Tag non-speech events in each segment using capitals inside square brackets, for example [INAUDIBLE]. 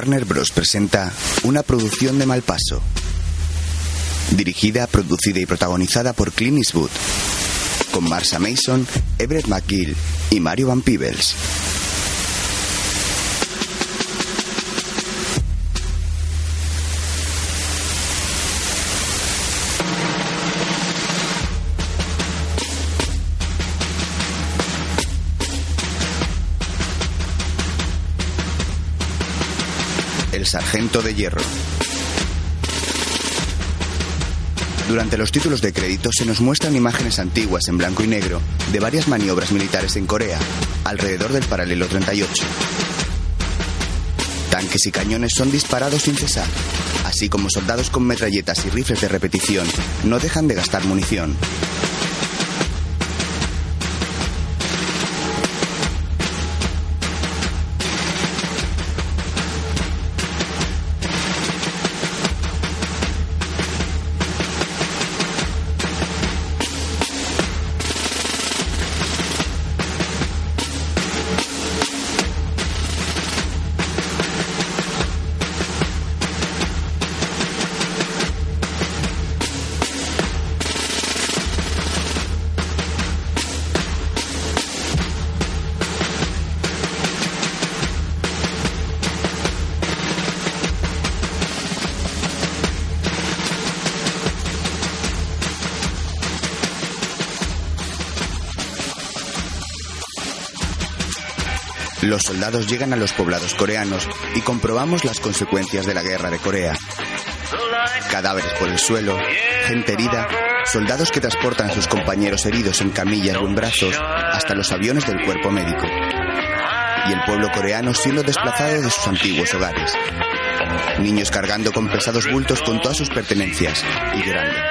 Warner Bros. presenta una producción de Malpaso. Dirigida, producida y protagonizada por Clint Eastwood. Con Marsha Mason, Everett McGill y Mario Van Peebles. Sargento de Hierro. Durante los títulos de crédito se nos muestran imágenes antiguas en blanco y negro de varias maniobras militares en Corea, alrededor del paralelo 38. Tanques y cañones son disparados sin cesar, así como soldados con metralletas y rifles de repetición no dejan de gastar munición. Soldados llegan a los poblados coreanos y comprobamos las consecuencias de la guerra de Corea. Cadáveres por el suelo, gente herida, soldados que transportan a sus compañeros heridos en camillas o en brazos hasta los aviones del cuerpo médico. Y el pueblo coreano siendo desplazado de sus antiguos hogares. Niños cargando con pesados bultos con todas sus pertenencias y llorando.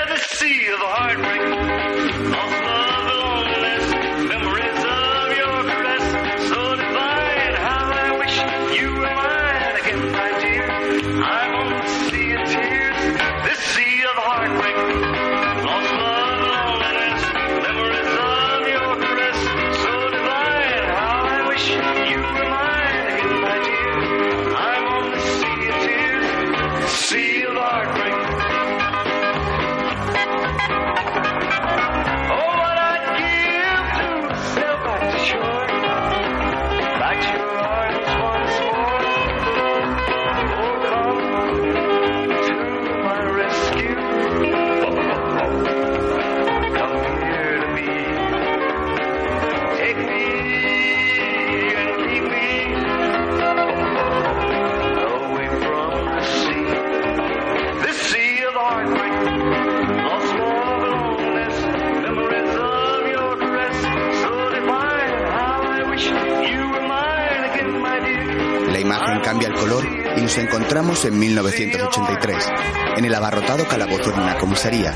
En 1983, en el abarrotado calabozo de una comisaría,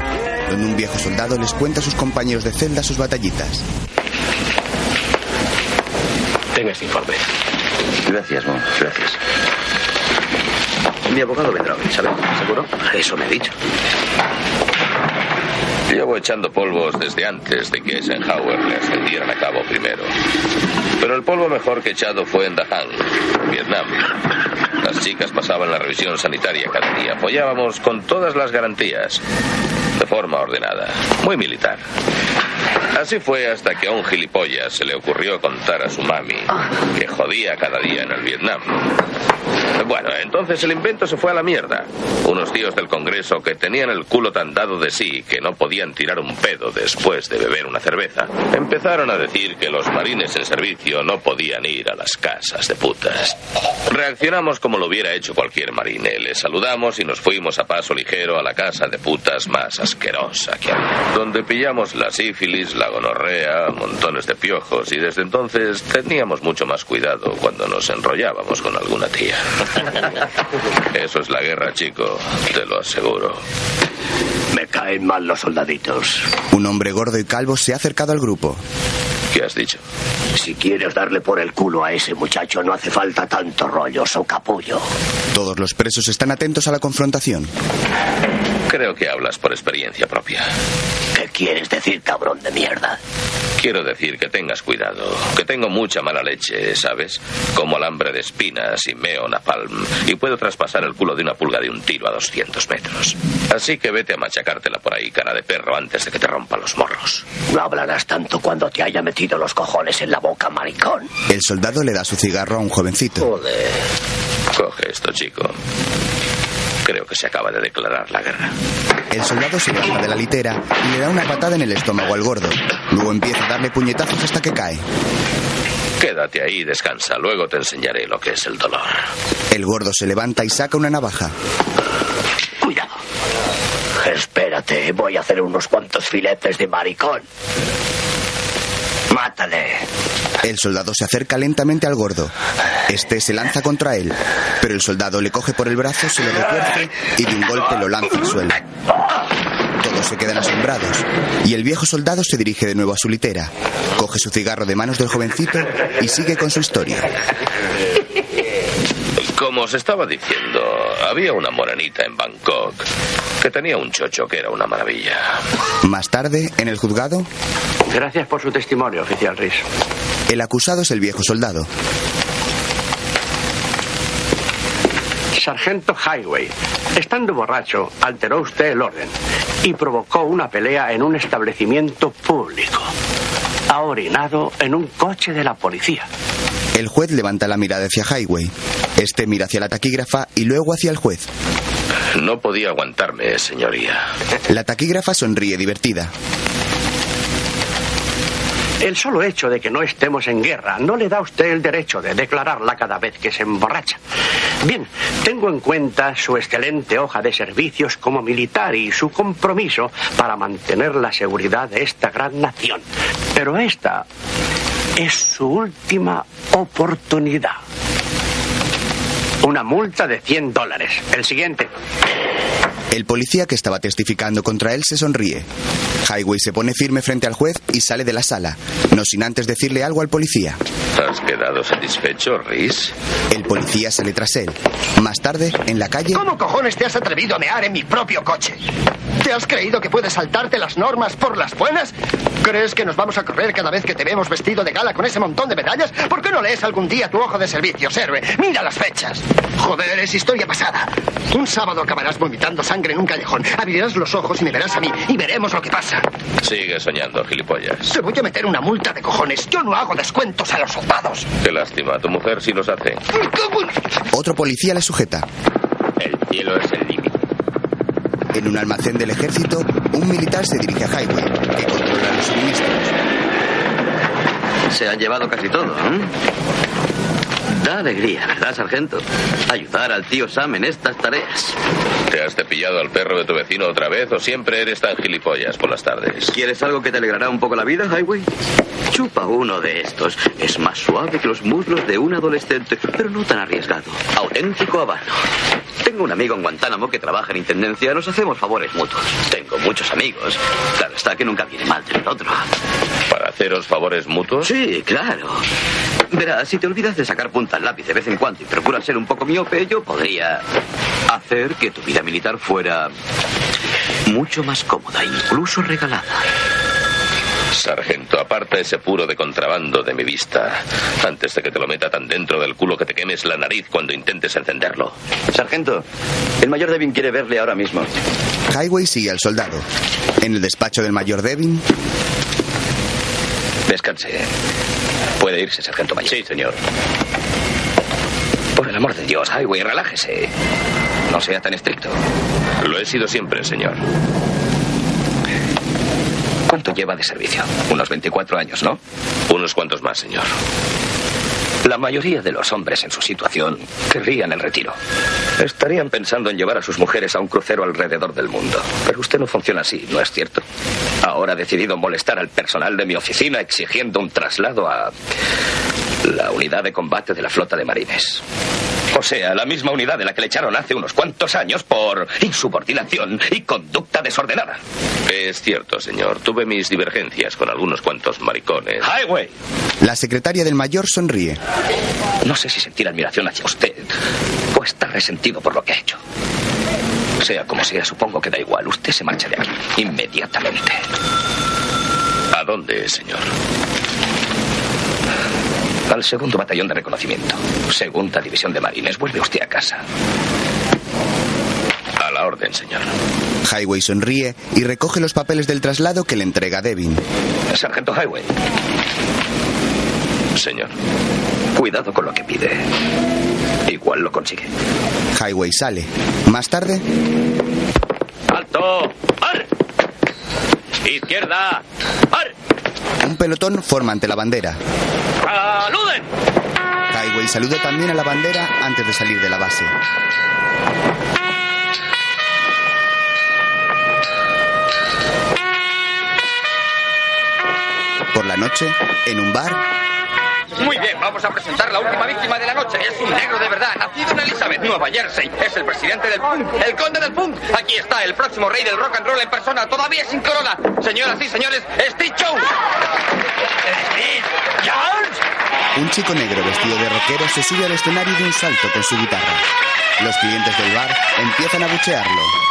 donde un viejo soldado les cuenta a sus compañeros de celda sus batallitas. Tenga este informe. Gracias, Mon. Gracias. Mi abogado vendrá hoy, ¿sabe? ¿Seguro? Eso me ha dicho. Llevo echando polvos desde antes de que Eisenhower le ascendieran a cabo primero. Pero el polvo mejor que echado fue en Dahang, Vietnam. Las chicas pasaban la revisión sanitaria cada día. Follábamos con todas las garantías, de forma ordenada, muy militar. Así fue hasta que a un gilipollas se le ocurrió contar a su mami que jodía cada día en el Vietnam. Bueno, entonces el invento se fue a la mierda. Unos tíos del Congreso que tenían el culo tan dado de sí que no podían tirar un pedo después de beber una cerveza, empezaron a decir que los marines en servicio no podían ir a las casas de putas. Reaccionamos como lo hubiera hecho cualquier marine. Les saludamos y nos fuimos a paso ligero a la casa de putas más asquerosa que había. Donde pillamos la sífilis, la gonorrea, montones de piojos y desde entonces teníamos mucho más cuidado cuando nos enrollábamos con alguna tía. [LAUGHS] Eso es la guerra, chico, te lo aseguro. Me caen mal los soldaditos. Un hombre gordo y calvo se ha acercado al grupo. ¿Qué has dicho? Si quieres darle por el culo a ese muchacho, no hace falta tanto rollo, so capullo. Todos los presos están atentos a la confrontación. Creo que hablas por experiencia propia. ¿Qué quieres decir, cabrón de mierda? Quiero decir que tengas cuidado, que tengo mucha mala leche, ¿sabes? Como alambre de espinas y meo napalm, y puedo traspasar el culo de una pulga de un tiro a 200 metros. Así que vete a machacártela por ahí, cara de perro, antes de que te rompa los morros. No hablarás tanto cuando te haya metido los cojones en la boca, maricón. El soldado le da su cigarro a un jovencito. Joder. Coge esto, chico. Creo que se acaba de declarar la guerra. El soldado se baja de la litera y le da una patada en el estómago al gordo. Luego empieza a darle puñetazos hasta que cae. Quédate ahí y descansa. Luego te enseñaré lo que es el dolor. El gordo se levanta y saca una navaja. Cuidado. Espérate, voy a hacer unos cuantos filetes de maricón. Mátale. El soldado se acerca lentamente al gordo. Este se lanza contra él, pero el soldado le coge por el brazo, se lo retuerce y de un golpe lo lanza al suelo. Todos se quedan asombrados y el viejo soldado se dirige de nuevo a su litera, coge su cigarro de manos del jovencito y sigue con su historia. Como os estaba diciendo, había una morenita en Bangkok que tenía un chocho que era una maravilla. Más tarde, en el juzgado, Gracias por su testimonio, oficial Rhys. el acusado es el viejo soldado. Sargento Highway, estando borracho, alteró usted el orden y provocó una pelea en un establecimiento público. Ha orinado en un coche de la policía. El juez levanta la mirada hacia Highway. Este mira hacia la taquígrafa y luego hacia el juez. No podía aguantarme, señoría. La taquígrafa sonríe divertida. El solo hecho de que no estemos en guerra no le da a usted el derecho de declararla cada vez que se emborracha. Bien, tengo en cuenta su excelente hoja de servicios como militar y su compromiso para mantener la seguridad de esta gran nación. Pero esta es su última oportunidad. Una multa de 100 dólares. El siguiente. El policía que estaba testificando contra él se sonríe. Highway se pone firme frente al juez y sale de la sala, no sin antes decirle algo al policía. ¿Has quedado satisfecho, Rhys? El policía sale tras él. Más tarde, en la calle, ¿Cómo cojones te has atrevido a mear en mi propio coche? ¿Te has creído que puedes saltarte las normas por las buenas? ¿Crees que nos vamos a correr cada vez que te vemos vestido de gala con ese montón de medallas? ¿Por qué no lees algún día tu hoja de servicios, héroe? Mira las fechas. Joder, es historia pasada. Un sábado acabarás vomitando sangre en un callejón. Abrirás los ojos y me verás a mí y veremos lo que pasa. Sigue soñando, gilipollas. Te voy a meter una multa de cojones. Yo no hago descuentos a los soldados. Qué lástima, tu mujer sí los hace. Otro policía le sujeta. El cielo es el límite. En un almacén del ejército, un militar se dirige a Highway, que controla los suministros. Se han llevado casi todo, ¿eh? Da alegría, ¿verdad, sargento? Ayudar al tío Sam en estas tareas. ¿Te has cepillado al perro de tu vecino otra vez o siempre eres tan gilipollas por las tardes? ¿Quieres algo que te alegrará un poco la vida, Highway? Chupa uno de estos. Es más suave que los muslos de un adolescente, pero no tan arriesgado. Auténtico habano. Tengo un amigo en Guantánamo que trabaja en intendencia. Nos hacemos favores mutuos. Tengo muchos amigos. Claro está que nunca viene mal tener otro. ¿Para haceros favores mutuos? Sí, claro. Verás, si te olvidas de sacar al lápiz de vez en cuando y procuras ser un poco miope, yo podría hacer que tu vida militar fuera mucho más cómoda, incluso regalada. Sargento, aparta ese puro de contrabando de mi vista. Antes de que te lo meta tan dentro del culo que te quemes la nariz cuando intentes encenderlo. Sargento, el mayor Devin quiere verle ahora mismo. Highway sigue al soldado. En el despacho del mayor Devin, Descanse. Puede irse, sargento mayor. Sí, señor. Por el amor de Dios, Highway, relájese. No sea tan estricto. Lo he sido siempre, señor. ¿Cuánto lleva de servicio? Unos 24 años, ¿no? Unos cuantos más, señor. La mayoría de los hombres en su situación querrían el retiro. Estarían pensando en llevar a sus mujeres a un crucero alrededor del mundo. Pero usted no funciona así, ¿no es cierto? Ahora ha decidido molestar al personal de mi oficina exigiendo un traslado a la unidad de combate de la flota de marines. O sea, la misma unidad de la que le echaron hace unos cuantos años por insubordinación y conducta desordenada. Es cierto, señor. Tuve mis divergencias con algunos cuantos maricones. Highway. la secretaria del mayor sonríe. No sé si sentir admiración hacia usted o estar resentido por lo que ha hecho. Sea como sea, supongo que da igual. Usted se marcha de aquí. Inmediatamente. ¿A dónde, señor? Al segundo batallón de reconocimiento. Segunda división de marines. Vuelve usted a casa. A la orden, señor. Highway sonríe y recoge los papeles del traslado que le entrega Devin. Sargento Highway. Señor. Cuidado con lo que pide. Igual lo consigue. Highway sale. Más tarde, ¡Alto! ¡Ar! ¡Izquierda! ¡Ar! Un pelotón forma ante la bandera. ¡Saluden! Highway saluda también a la bandera antes de salir de la base. Por la noche, en un bar, Muy bien, vamos a presentar la última víctima de la noche. Es un negro de verdad, nacido en Elizabeth, Nueva Jersey. Es el presidente del punk, el conde del punk. Aquí está el próximo rey del rock and roll en persona, todavía sin corona. Señoras y señores, Steve Jones. ¿Steve Jones? un chico negro vestido de rockero se sube al escenario de un salto con su guitarra. Los clientes del bar empiezan a buchearlo.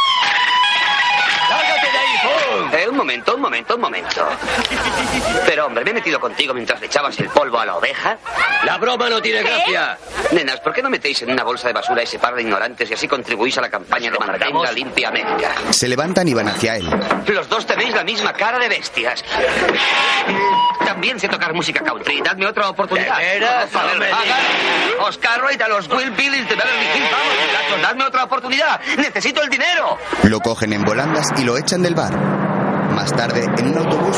Eh, un momento, un momento, un momento. Pero hombre, me he metido contigo mientras le echabas el polvo a la oveja. La broma no tiene gracia. Nenas, ¿por qué no metéis en una bolsa de basura a ese par de ignorantes y así contribuís a la campaña de mantenga limpia América? Se levantan y van hacia él. Los dos tenéis la misma cara de bestias. También sé tocar música country. Dadme otra oportunidad. ¿De veras? A ver, No me a los Will Billys de Beverly Hills. Vamos, muchachos, dadme otra oportunidad. Necesito el dinero. Lo cogen en volandas y lo echan del bar. Más tarde, en un autobús,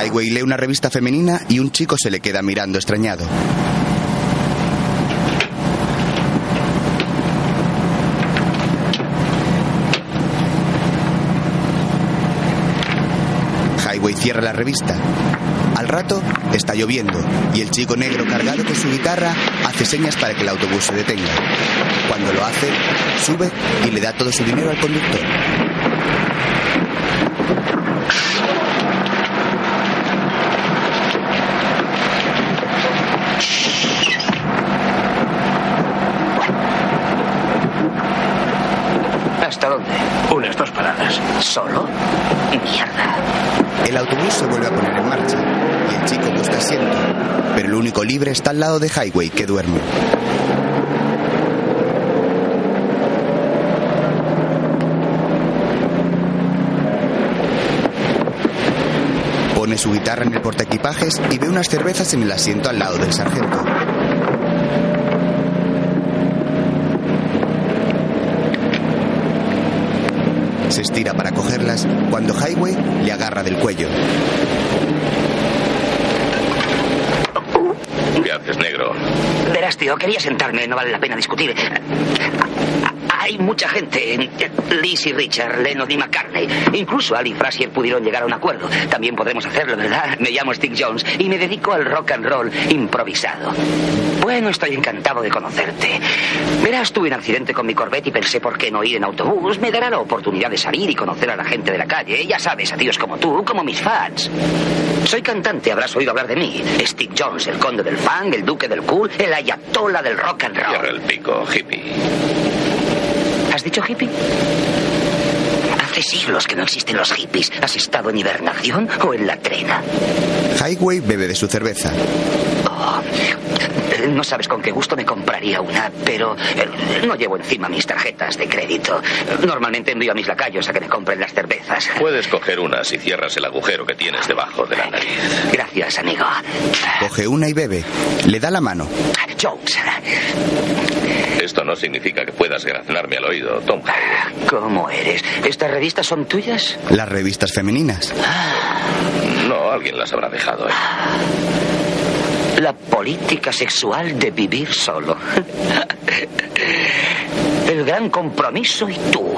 Highway lee una revista femenina y un chico se le queda mirando extrañado. Highway cierra la revista. Al rato está lloviendo y el chico negro cargado con su guitarra hace señas para que el autobús se detenga. Cuando lo hace, sube y le da todo su dinero al conductor. ¿Hasta dónde? Unas dos paradas. ¿Solo? Mierda. El autobús se vuelve a poner en marcha y el chico busca asiento, pero el único libre está al lado de Highway que duerme. Pone su guitarra en el portaequipajes y ve unas cervezas en el asiento al lado del sargento. Se estira cogerlas cuando Highway le agarra del cuello. ¿Qué haces, negro? Verás, tío, quería sentarme, no vale la pena discutir. Hay mucha gente, Liz y Richard, Lennon y McCartney. Incluso Ali y Frazier pudieron llegar a un acuerdo. También podremos hacerlo, ¿verdad? Me llamo Steve Jones y me dedico al rock and roll improvisado. Bueno, estoy encantado de conocerte. Verás, tuve un accidente con mi Corvette y pensé por qué no ir en autobús. Me dará la oportunidad de salir y conocer a la gente de la calle. Ya sabes, a tíos como tú, como mis fans. Soy cantante, habrás oído hablar de mí. Steve Jones, el conde del funk, el duque del cool, el ayatola del rock and roll. el pico, hippie. ¿Has dicho hippie? Hace siglos que no existen los hippies. ¿Has estado en hibernación o en la trena? Highway bebe de su cerveza. No sabes con qué gusto me compraría una, pero eh, no llevo encima mis tarjetas de crédito. Normalmente envío a mis lacayos a que me compren las cervezas. Puedes coger una si cierras el agujero que tienes debajo de la nariz. Gracias, amigo. Coge una y bebe. Le da la mano. Jones, Esto no significa que puedas graznarme al oído, Tom. ¿cómo eres? ¿Estas revistas son tuyas? Las revistas femeninas. No, alguien las habrá dejado. ¿eh? La política sexual de vivir solo. [LAUGHS] El gran compromiso y tú.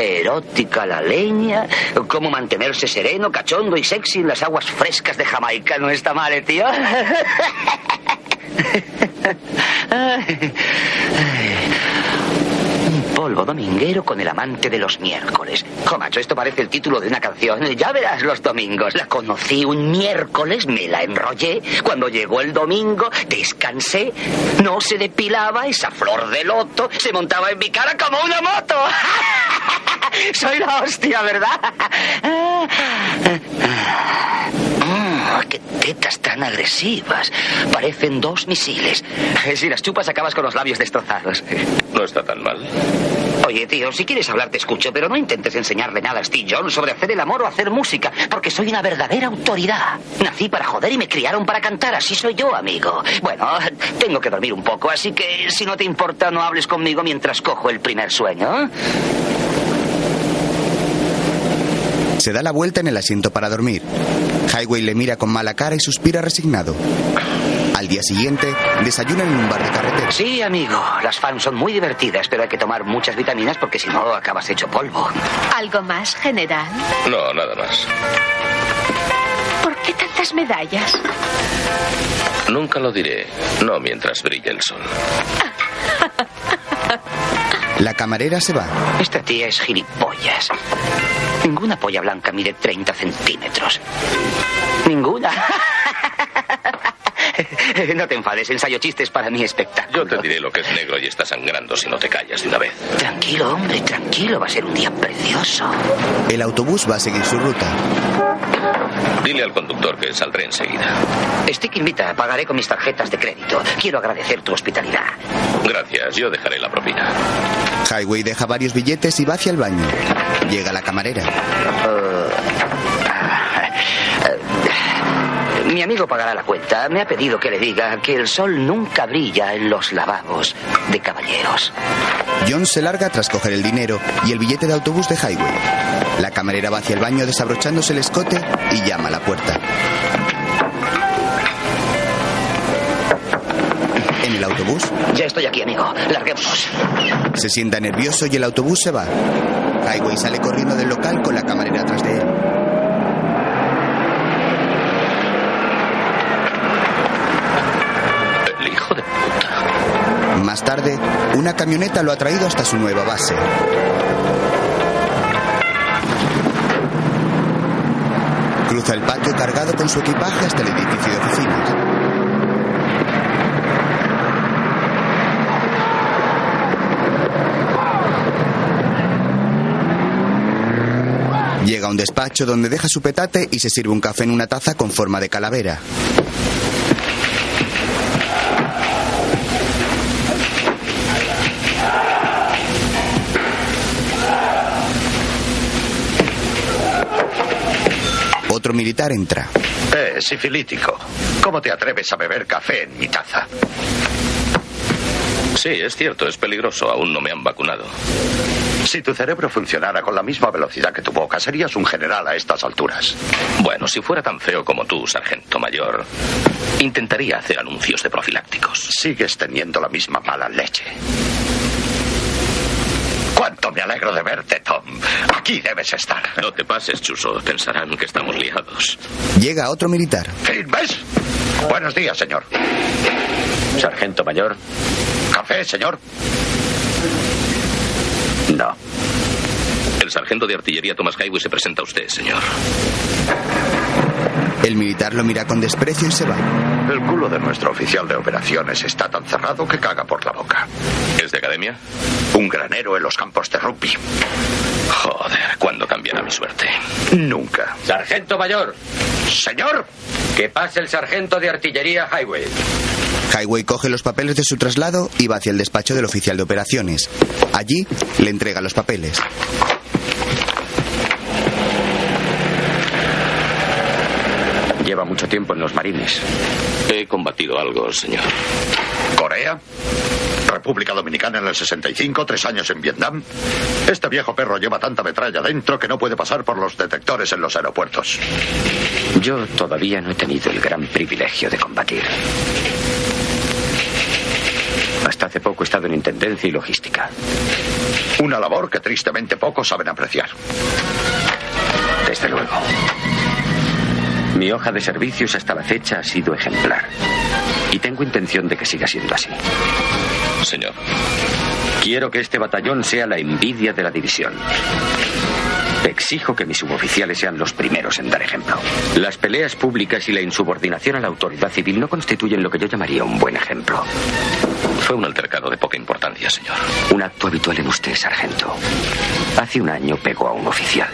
Erótica la leña, cómo mantenerse sereno, cachondo y sexy en las aguas frescas de Jamaica. No está mal, ¿eh, tío. [LAUGHS] Polvo dominguero con el amante de los miércoles. Jo, macho, esto parece el título de una canción. Ya verás los domingos. La conocí un miércoles, me la enrollé. Cuando llegó el domingo, descansé. No se depilaba esa flor de loto. Se montaba en mi cara como una moto. [LAUGHS] Soy la hostia, ¿verdad? [LAUGHS] Mm, ¡Qué tetas tan agresivas! Parecen dos misiles. Si las chupas acabas con los labios destrozados. No está tan mal. Oye, tío, si quieres hablar te escucho, pero no intentes enseñarle nada a Steve Jones sobre hacer el amor o hacer música, porque soy una verdadera autoridad. Nací para joder y me criaron para cantar, así soy yo, amigo. Bueno, tengo que dormir un poco, así que si no te importa, no hables conmigo mientras cojo el primer sueño. Se da la vuelta en el asiento para dormir. Highway le mira con mala cara y suspira resignado. Al día siguiente, desayuna en un bar de carretera. Sí, amigo, las fans son muy divertidas, pero hay que tomar muchas vitaminas porque si no acabas hecho polvo. ¿Algo más, general? No, nada más. ¿Por qué tantas medallas? Nunca lo diré. No mientras brille el sol. La camarera se va. Esta tía es gilipollas. Ninguna polla blanca mide 30 centímetros. Ninguna. [LAUGHS] [LAUGHS] No te enfades, ensayo chistes para mi espectáculo. Yo te diré lo que es negro y está sangrando si no te callas de una vez. Tranquilo, hombre, tranquilo. Va a ser un día precioso. El autobús va a seguir su ruta. Dile al conductor que saldré enseguida. Stick invita, pagaré con mis tarjetas de crédito. Quiero agradecer tu hospitalidad. Gracias, yo dejaré la propina. Highway deja varios billetes y va hacia el baño. Llega la camarera. Mi amigo pagará la cuenta. Me ha pedido que le diga que el sol nunca brilla en los lavabos de caballeros. John se larga tras coger el dinero y el billete de autobús de Highway. La camarera va hacia el baño desabrochándose el escote y llama a la puerta. En el autobús, Ya estoy aquí, amigo. Larguémonos. se sienta nervioso y el autobús se va. Highway sale corriendo del local con la camarera atrás de él. Más tarde, una camioneta lo ha traído hasta su nueva base. Cruza el patio cargado con su equipaje hasta el edificio de oficinas. Llega a un despacho donde deja su petate y se sirve un café en una taza con forma de calavera. Otro militar entra. Eh, sifilítico. ¿Cómo te atreves a beber café en mi taza? Sí, es cierto, es peligroso. Aún no me han vacunado. Si tu cerebro funcionara con la misma velocidad que tu boca, serías un general a estas alturas. Bueno, si fuera tan feo como tú, sargento mayor, intentaría hacer anuncios de profilácticos. Sigues teniendo la misma mala leche. ¿Cuánto me alegro de verte, Tom? Aquí debes estar. No te pases, Chuso. Pensarán que estamos liados. Llega otro militar. ¿Ves? Buenos días, señor. Sargento mayor. ¿Café, señor? No. El sargento de artillería Thomas Highway se presenta a usted, señor. El militar lo mira con desprecio y se va. El culo de nuestro oficial de operaciones está tan cerrado que caga por la boca. ¿Es de academia? Un granero en los campos de rugby. Joder, ¿cuándo cambiará mi suerte? Nunca. Sargento mayor, Señor, que pase el sargento de artillería Highway. Highway coge los papeles de su traslado y va hacia el despacho del oficial de operaciones. Allí le entrega los papeles. Lleva mucho tiempo en los marines. He combatido algo, señor. Corea, República Dominicana en el 65, tres años en Vietnam. Este viejo perro lleva tanta metralla dentro que no puede pasar por los detectores en los aeropuertos. Yo todavía no he tenido el gran privilegio de combatir. Hasta hace poco he estado en intendencia y logística. Una labor que tristemente pocos saben apreciar. Desde luego. Mi hoja de servicios hasta la fecha ha sido ejemplar. Y tengo intención de que siga siendo así. Señor, Quiero que este batallón sea la envidia de la división. Exijo que mis suboficiales sean los primeros en dar ejemplo. Las peleas públicas y la insubordinación a la autoridad civil no constituyen lo que yo llamaría un buen ejemplo. Fue un altercado de poca importancia, señor. Un acto habitual en usted, sargento. Hace un año pegó a un oficial.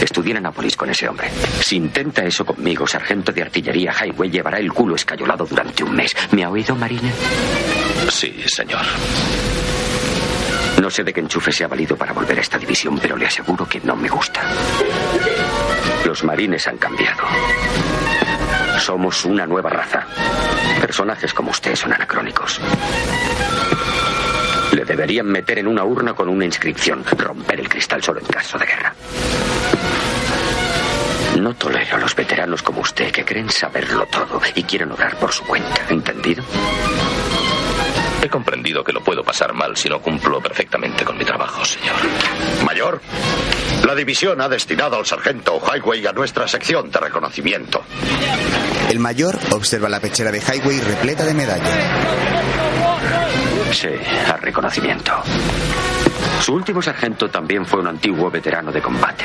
Estudié en Anápolis con ese hombre. Si intenta eso conmigo, sargento de artillería Highway llevará el culo escayolado durante un mes. ¿Me ha oído, Marina? Sí, señor. No sé de qué enchufe se ha valido para volver a esta división, pero le aseguro que no me gusta. Los marines han cambiado. Somos una nueva raza. Personajes como usted son anacrónicos. Le deberían meter en una urna con una inscripción, romper el cristal solo en caso de guerra. No tolero a los veteranos como usted que creen saberlo todo y quieren obrar por su cuenta. ¿Entendido? He comprendido que lo puedo pasar mal si no cumplo perfectamente con mi trabajo, señor. Mayor, la división ha destinado al sargento Highway a nuestra sección de reconocimiento. El mayor observa la pechera de Highway repleta de medallas. Sí, a reconocimiento. Su último sargento también fue un antiguo veterano de combate.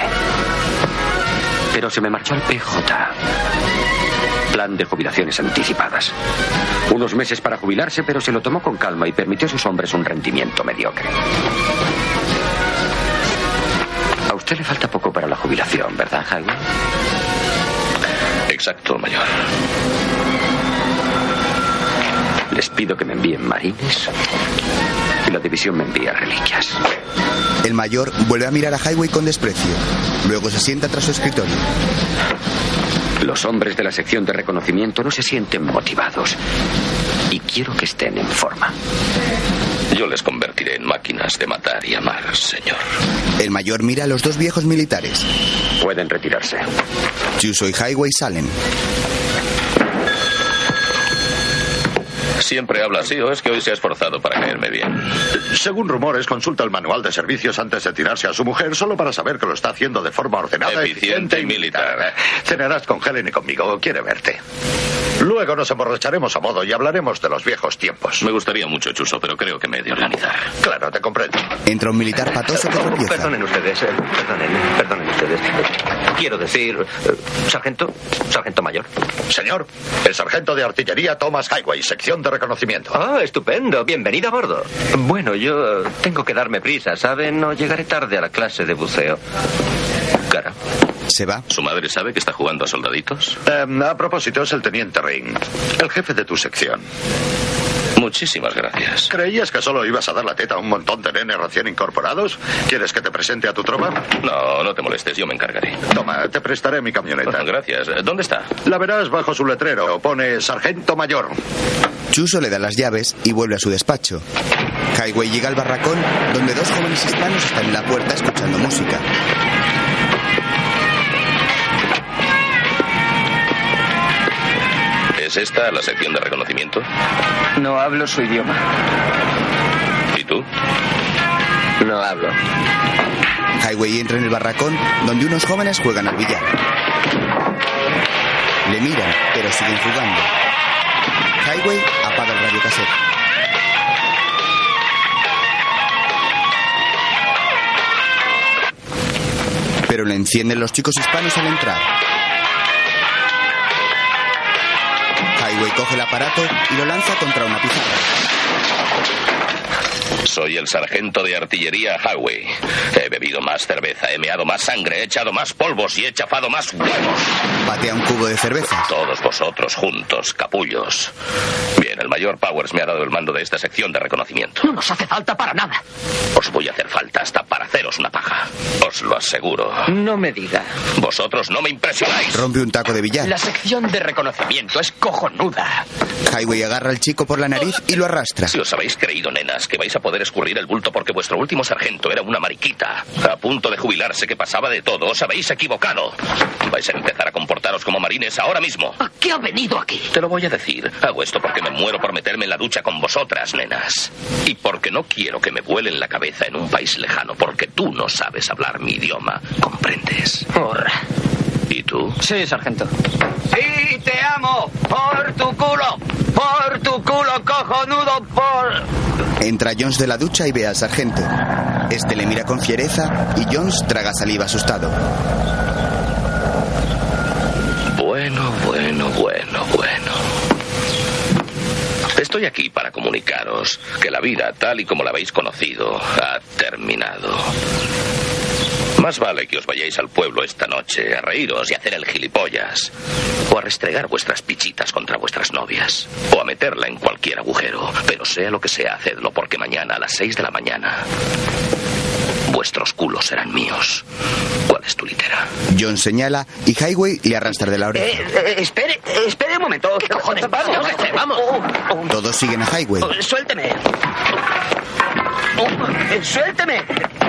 Pero se me marchó al PJ plan de jubilaciones anticipadas. Unos meses para jubilarse, pero se lo tomó con calma y permitió a sus hombres un rendimiento mediocre. A usted le falta poco para la jubilación, ¿verdad, Jaime? Exacto, mayor. Les pido que me envíen marines y la división me envía reliquias. El mayor vuelve a mirar a Highway con desprecio. Luego se sienta tras su escritorio. Los hombres de la sección de reconocimiento no se sienten motivados. Y quiero que estén en forma. Yo les convertiré en máquinas de matar y amar, señor. El mayor mira a los dos viejos militares. Pueden retirarse. Chuso y Highway salen. ¿Siempre habla así o es que hoy se ha esforzado para caerme bien? Según rumores, consulta el manual de servicios antes de tirarse a su mujer solo para saber que lo está haciendo de forma ordenada, Eficiente y militar. Cenarás con Helen y conmigo. Quiere verte. Luego nos emborracharemos a modo y hablaremos de los viejos tiempos. Me gustaría mucho, Chuso, pero creo que me he de organizar. Claro, te comprendo. Entra un militar patoso que tropieza. Perdonen ustedes, eh, perdonen, perdonen ustedes. Quiero decir, eh, sargento, sargento mayor. Señor, el sargento de artillería Thomas Highway, sección de reconocimiento. Ah, estupendo. Bienvenido a bordo. Bueno, yo eh, tengo que darme prisa, ¿saben? No llegaré tarde a la clase de buceo. Cara. Se va. ¿Su madre sabe que está jugando a soldaditos? Em, a propósito, es el teniente Ring, el jefe de tu sección. Muchísimas gracias. ¿Creías que solo ibas a dar la teta a un montón de nenes recién incorporados? ¿Quieres que te presente a tu tropa? No, no te molestes, yo me encargaré. Toma, te prestaré mi camioneta. [LAUGHS] Gracias. ¿Dónde está? La verás bajo su letrero. Pone Sargento Mayor. Chuso le da las llaves y vuelve a su despacho. Highway llega al barracón donde dos jóvenes hispanos están en la puerta escuchando música. ¿Es esta la sección de reconocimiento? No hablo su idioma. ¿Y tú? No hablo. Highway entra en el barracón donde unos jóvenes juegan al billar. Le miran, pero siguen jugando. Highway apaga el radiocassette. Pero le encienden los chicos hispanos al entrar. Highway coge el aparato y lo lanza contra una pizarra. Soy el sargento de artillería Highway. He bebido más cerveza, he meado más sangre, he echado más polvos y he chafado más huevos. Patea un cubo de cerveza. Todos vosotros juntos, capullos. Bien, el mayor Powers me ha dado el mando de esta sección de reconocimiento. No nos hace falta para nada. Os voy a hacer falta hasta para haceros una paja. Os lo aseguro. No me diga. Vosotros no me impresionáis. Rompe un taco de billar. La sección de reconocimiento es cojonuda. Highway agarra al chico por la nariz y lo arrastra. Si os habéis creído, nenas, que vais a poder escurrir el bulto porque vuestro último sargento era una mariquita, a punto de jubilarse que pasaba de todo, os habéis equivocado. Vais a empezar a comportaros como marines ahora mismo. ¿A qué ha venido aquí? Te lo voy a decir. Hago esto porque me muero por meterme en la ducha con vosotras, nenas. Y porque no quiero que me vuelen la cabeza en un país lejano, porque tú no sabes hablar mi idioma. ¿Comprendes? Porra. ¿Y tú? Sí, sargento. Sí, te amo. Por tu culo. Por tu culo cojonudo. Por... Entra Jones de la ducha y ve al sargento. Este le mira con fiereza y Jones traga saliva asustado. Bueno, bueno, bueno, bueno. Estoy aquí para comunicaros que la vida, tal y como la habéis conocido, ha terminado. Más vale que os vayáis al pueblo esta noche a reíros y hacer el gilipollas. O a restregar vuestras pichitas contra vuestras novias. O a meterla en cualquier agujero. Pero sea lo que sea, hacedlo porque mañana a las seis de la mañana vuestros culos serán míos. ¿Cuál es tu litera? John señala y Highway le arrastra de la oreja. Eh, eh, espere, eh, espere un momento. ¿Qué cojones? Vamos, vamos, este, vamos. Todos siguen a Highway. Oh, Suélteme. Oh, eh, suélteme.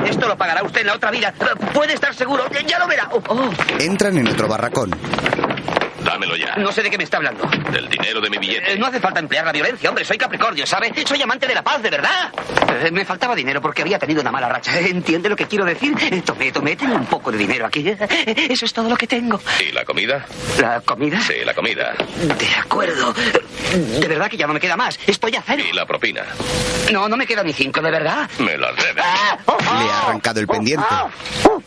Esto lo pagará usted en la otra vida. Puede estar seguro. Ya lo verá. Oh, oh. Entran en otro barracón. Dámelo ya. No sé de qué me está hablando. Del dinero de mi billete. Eh, no hace falta emplear la violencia, hombre. Soy Capricornio, ¿sabe? Soy amante de la paz, de verdad. Eh, me faltaba dinero porque había tenido una mala racha. ¿Entiende lo que quiero decir? Eh, Tomé, tomé, tengo un poco de dinero aquí. Eh, Eso es todo lo que tengo. ¿Y la comida? ¿La comida? Sí, la comida. De acuerdo. De verdad que ya no me queda más. Estoy a cero. ¿Y la propina? No, no me queda ni cinco, de verdad. Me las debes. Le ha arrancado el pendiente.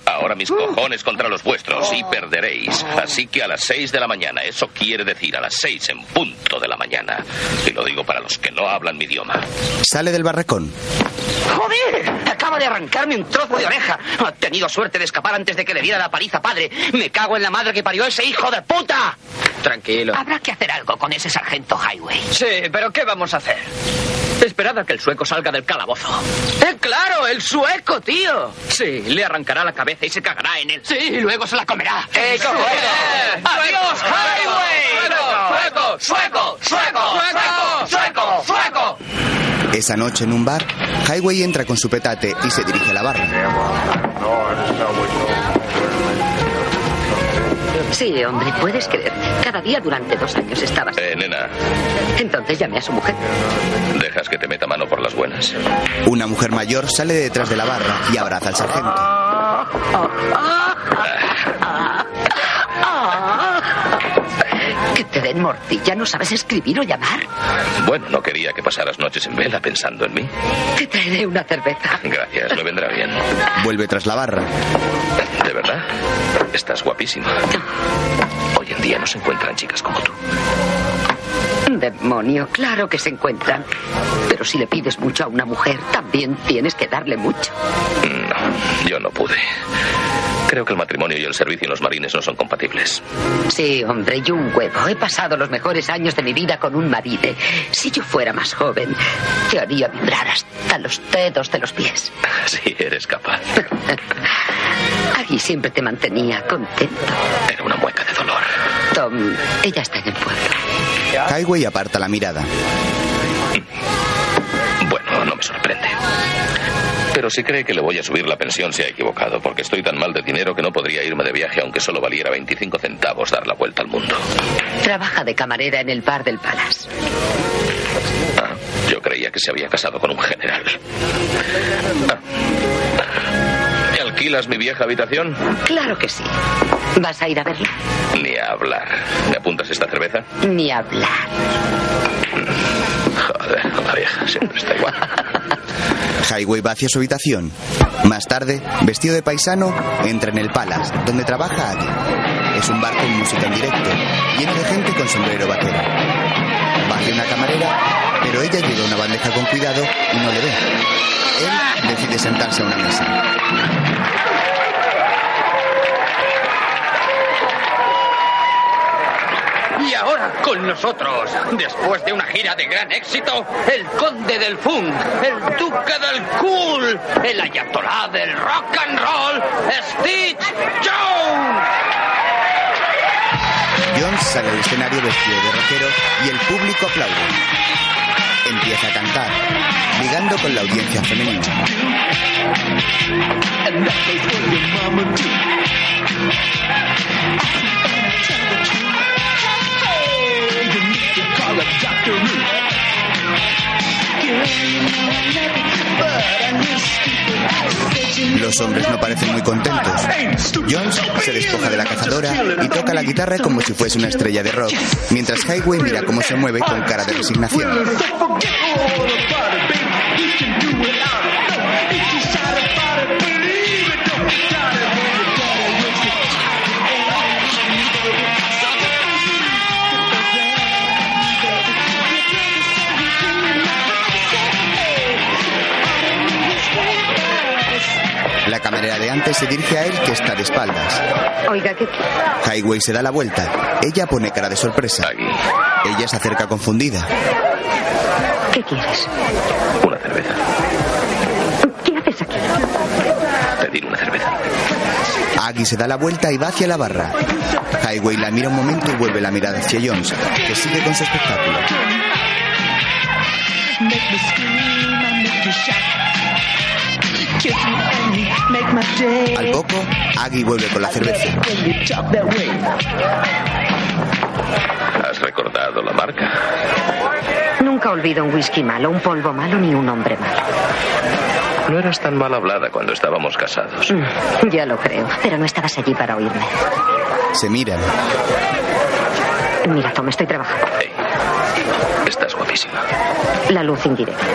Ahora mis cojones contra los vuestros y perderéis. Así que a las seis de la mañana, eso quiere decir a las seis en punto de la mañana. Y lo digo para los que no hablan mi idioma. Sale del barracón. ¡Joder! Acaba de arrancarme un trozo de oreja. Ha tenido suerte de escapar antes de que le diera la paliza, padre. Me cago en la madre que parió ese hijo de puta. Tranquilo. Habrá que hacer algo con ese sargento Highway. Sí, pero ¿qué vamos a hacer? Esperad a que el sueco salga del calabozo. ¡Eh, claro! ¡El sueco, tío! Sí, le arrancará la cabeza y se cagará en él. Sí, y luego se la comerá. ¡Eso ¡Eh! ¡Adiós, Highway! ¡Sueco! ¡Sueco! ¡Sueco! ¡Sueco! ¡Sueco! ¡Sueco! Esa noche en un bar, Highway entra con su petate y se dirige a la barra. Sí, hombre, puedes creerme. Cada día durante dos años estabas. Eh, nena, Entonces llamé a su mujer. dejas que te meta mano por las buenas. Una mujer mayor sale de detrás de la barra y abraza al sargento. Que te den morcilla, ¿no sabes escribir o llamar? Bueno, no quería que pasaras noches en vela pensando en mí. Te traeré una cerveza. Gracias, me vendrá bien. Vuelve tras la barra. ¿De verdad? Estás guapísima. Hoy en día no se encuentran chicas como tú. Demonio, claro que se encuentran. Pero si le pides mucho a una mujer, también tienes que darle mucho. No, yo no pude. Creo que el matrimonio y el servicio en los marines no son compatibles. Sí, hombre, y un huevo. He pasado los mejores años de mi vida con un marine. Si yo fuera más joven, te haría vibrar hasta los dedos de los pies. [LAUGHS] Sí, eres capaz. [LAUGHS] Aggie siempre te mantenía contento. Era una mueca de dolor. Tom, ella está en el pueblo. Highway aparta la mirada. Bueno, no me sorprende. Pero si cree que le voy a subir la pensión, se ha equivocado, porque estoy tan mal de dinero que no podría irme de viaje aunque solo valiera 25 centavos dar la vuelta al mundo. Trabaja de camarera en el bar del Palace. Ah, yo creía que se había casado con un general. Ah. ¿Me alquilas mi vieja habitación? Claro que sí. ¿Vas a ir a verla? Ni a hablar. ¿Me apuntas esta cerveza? Ni hablar. Joder, la vieja siempre está igual. [LAUGHS] Highway va hacia su habitación. Más tarde, vestido de paisano, entra en el Palace, donde trabaja Aggie. Es un bar con música en directo, lleno de gente con sombrero vaquero. Va hacia una camarera, pero ella lleva una bandeja con cuidado y no le ve. Él decide sentarse a una mesa. Ahora con nosotros, después de una gira de gran éxito, el conde del funk, el duque del cool, el ayatolá del rock and roll, Stitch Jones. Jones sale al escenario vestido de rockero y el público aplaude. Empieza a cantar, ligando con la audiencia femenina. Los hombres no parecen muy contentos. Jones se despoja de la cazadora y toca la guitarra como si fuese una estrella de rock, mientras Highway mira cómo se mueve con cara de resignación. La camarera de antes se dirige a él que está de espaldas. Oiga, ¿qué? Highway se da la vuelta. Ella pone cara de sorpresa. Ella se acerca confundida. ¿Qué quieres? Una cerveza. ¿Qué haces aquí? Pedir una cerveza. Aggie se da la vuelta y va hacia la barra. Highway la mira un momento y vuelve la mirada hacia Jones, que sigue con su espectáculo. Al poco, Aggie vuelve con la cerveza. ¿Has recordado la marca? Nunca olvido un whisky malo, un polvo malo ni un hombre malo. No eras tan mal hablada cuando estábamos casados. Mm, ya lo creo, pero no estabas allí para oírme. Se miran. Mira, Tom, estoy trabajando. Guapísima. La luz indirecta.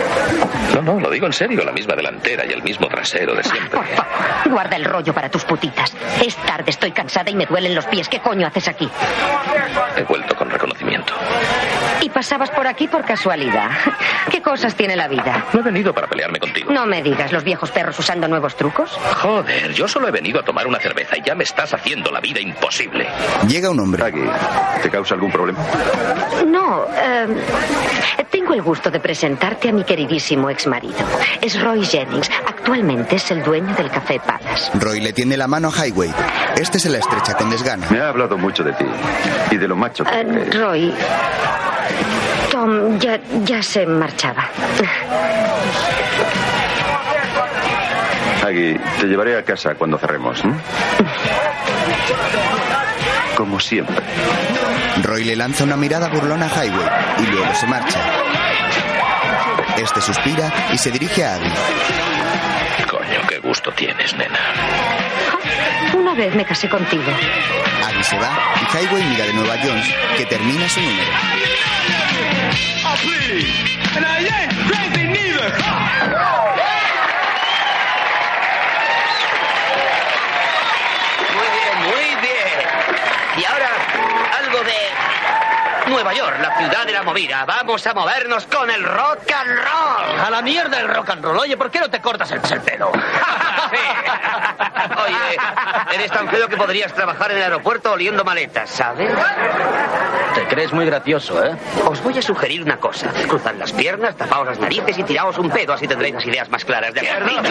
No, no, lo digo en serio. La misma delantera y el mismo trasero de siempre. [LAUGHS] Guarda el rollo para tus putitas. Es tarde, estoy cansada y me duelen los pies. ¿Qué coño haces aquí? He vuelto con reconocimiento. Y pasabas por aquí por casualidad. [LAUGHS] ¿Qué cosas tiene la vida? No he venido para pelearme contigo. No me digas, los viejos perros usando nuevos trucos. Joder, yo solo he venido a tomar una cerveza y ya me estás haciendo la vida imposible. Llega un hombre. Aquí. ¿Te causa algún problema? No, eh, tengo el gusto de presentarte a mi queridísimo exmarido. Es Roy Jennings. Actualmente es el dueño del Café Palace. Roy le tiende la mano a Highway. Este se la estrecha con desgana. Me ha hablado mucho de ti y de lo macho que Eh, eres. Roy. Tom ya, ya se marchaba. Aggie, te llevaré a casa cuando cerremos. Como siempre. Roy le lanza una mirada burlona a Highway y luego se marcha. Este suspira y se dirige a Abby. Coño, qué gusto tienes, nena. Una vez me casé contigo. Abby se va y Highway mira de nuevo a Jones, que termina su número. Muy bien, muy bien. Y ahora, algo de Nueva York, la ciudad de la movida. Vamos a movernos con el rock and roll. A la mierda el rock and roll. Oye, ¿por qué no te cortas el, el pelo? Oye, eres tan feo que podrías trabajar en el aeropuerto oliendo maletas, ¿sabes? Te crees muy gracioso, ¿eh? Os voy a sugerir una cosa. Cruzad las piernas, tapaos las narices y tiraos un pedo, así tendréis las ideas más claras, ¿de acuerdo?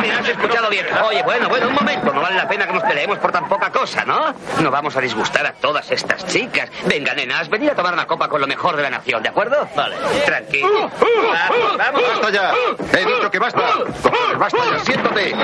¿Me has escuchado bien? Oye, bueno, bueno, un momento. No vale la pena que nos peleemos por tan poca cosa, ¿no? No vamos a disgustar a todas estas chicas. Venga, nenas, venid a tomar una copa con lo mejor de la nación, ¿de acuerdo? Vale. Tranquilo. Vamos, vamos. ¡Basta ya! ¡He dicho que basta! Cojones, ¡Basta ya! ¡Siéntate!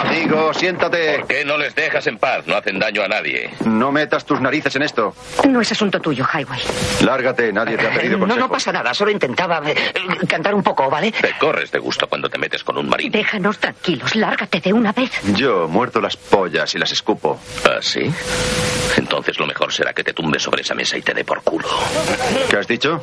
Amigo, siéntate. ¿Por qué no les dejas en paz? No hacen daño a nadie. No metas tus narices en esto. No es asunto tuyo, Highway. Lárgate, nadie te ha pedido No, consejo. no pasa nada. Solo intentaba eh, eh, cantar un poco, ¿vale? Te corres de gusto cuando te metes con un marino. Déjanos tranquilos, lárgate de una vez. Yo muerto las pollas y las escupo. ¿Ah, sí? Entonces lo mejor será que te tumbes sobre esa mesa y te dé por culo. ¿Qué has dicho?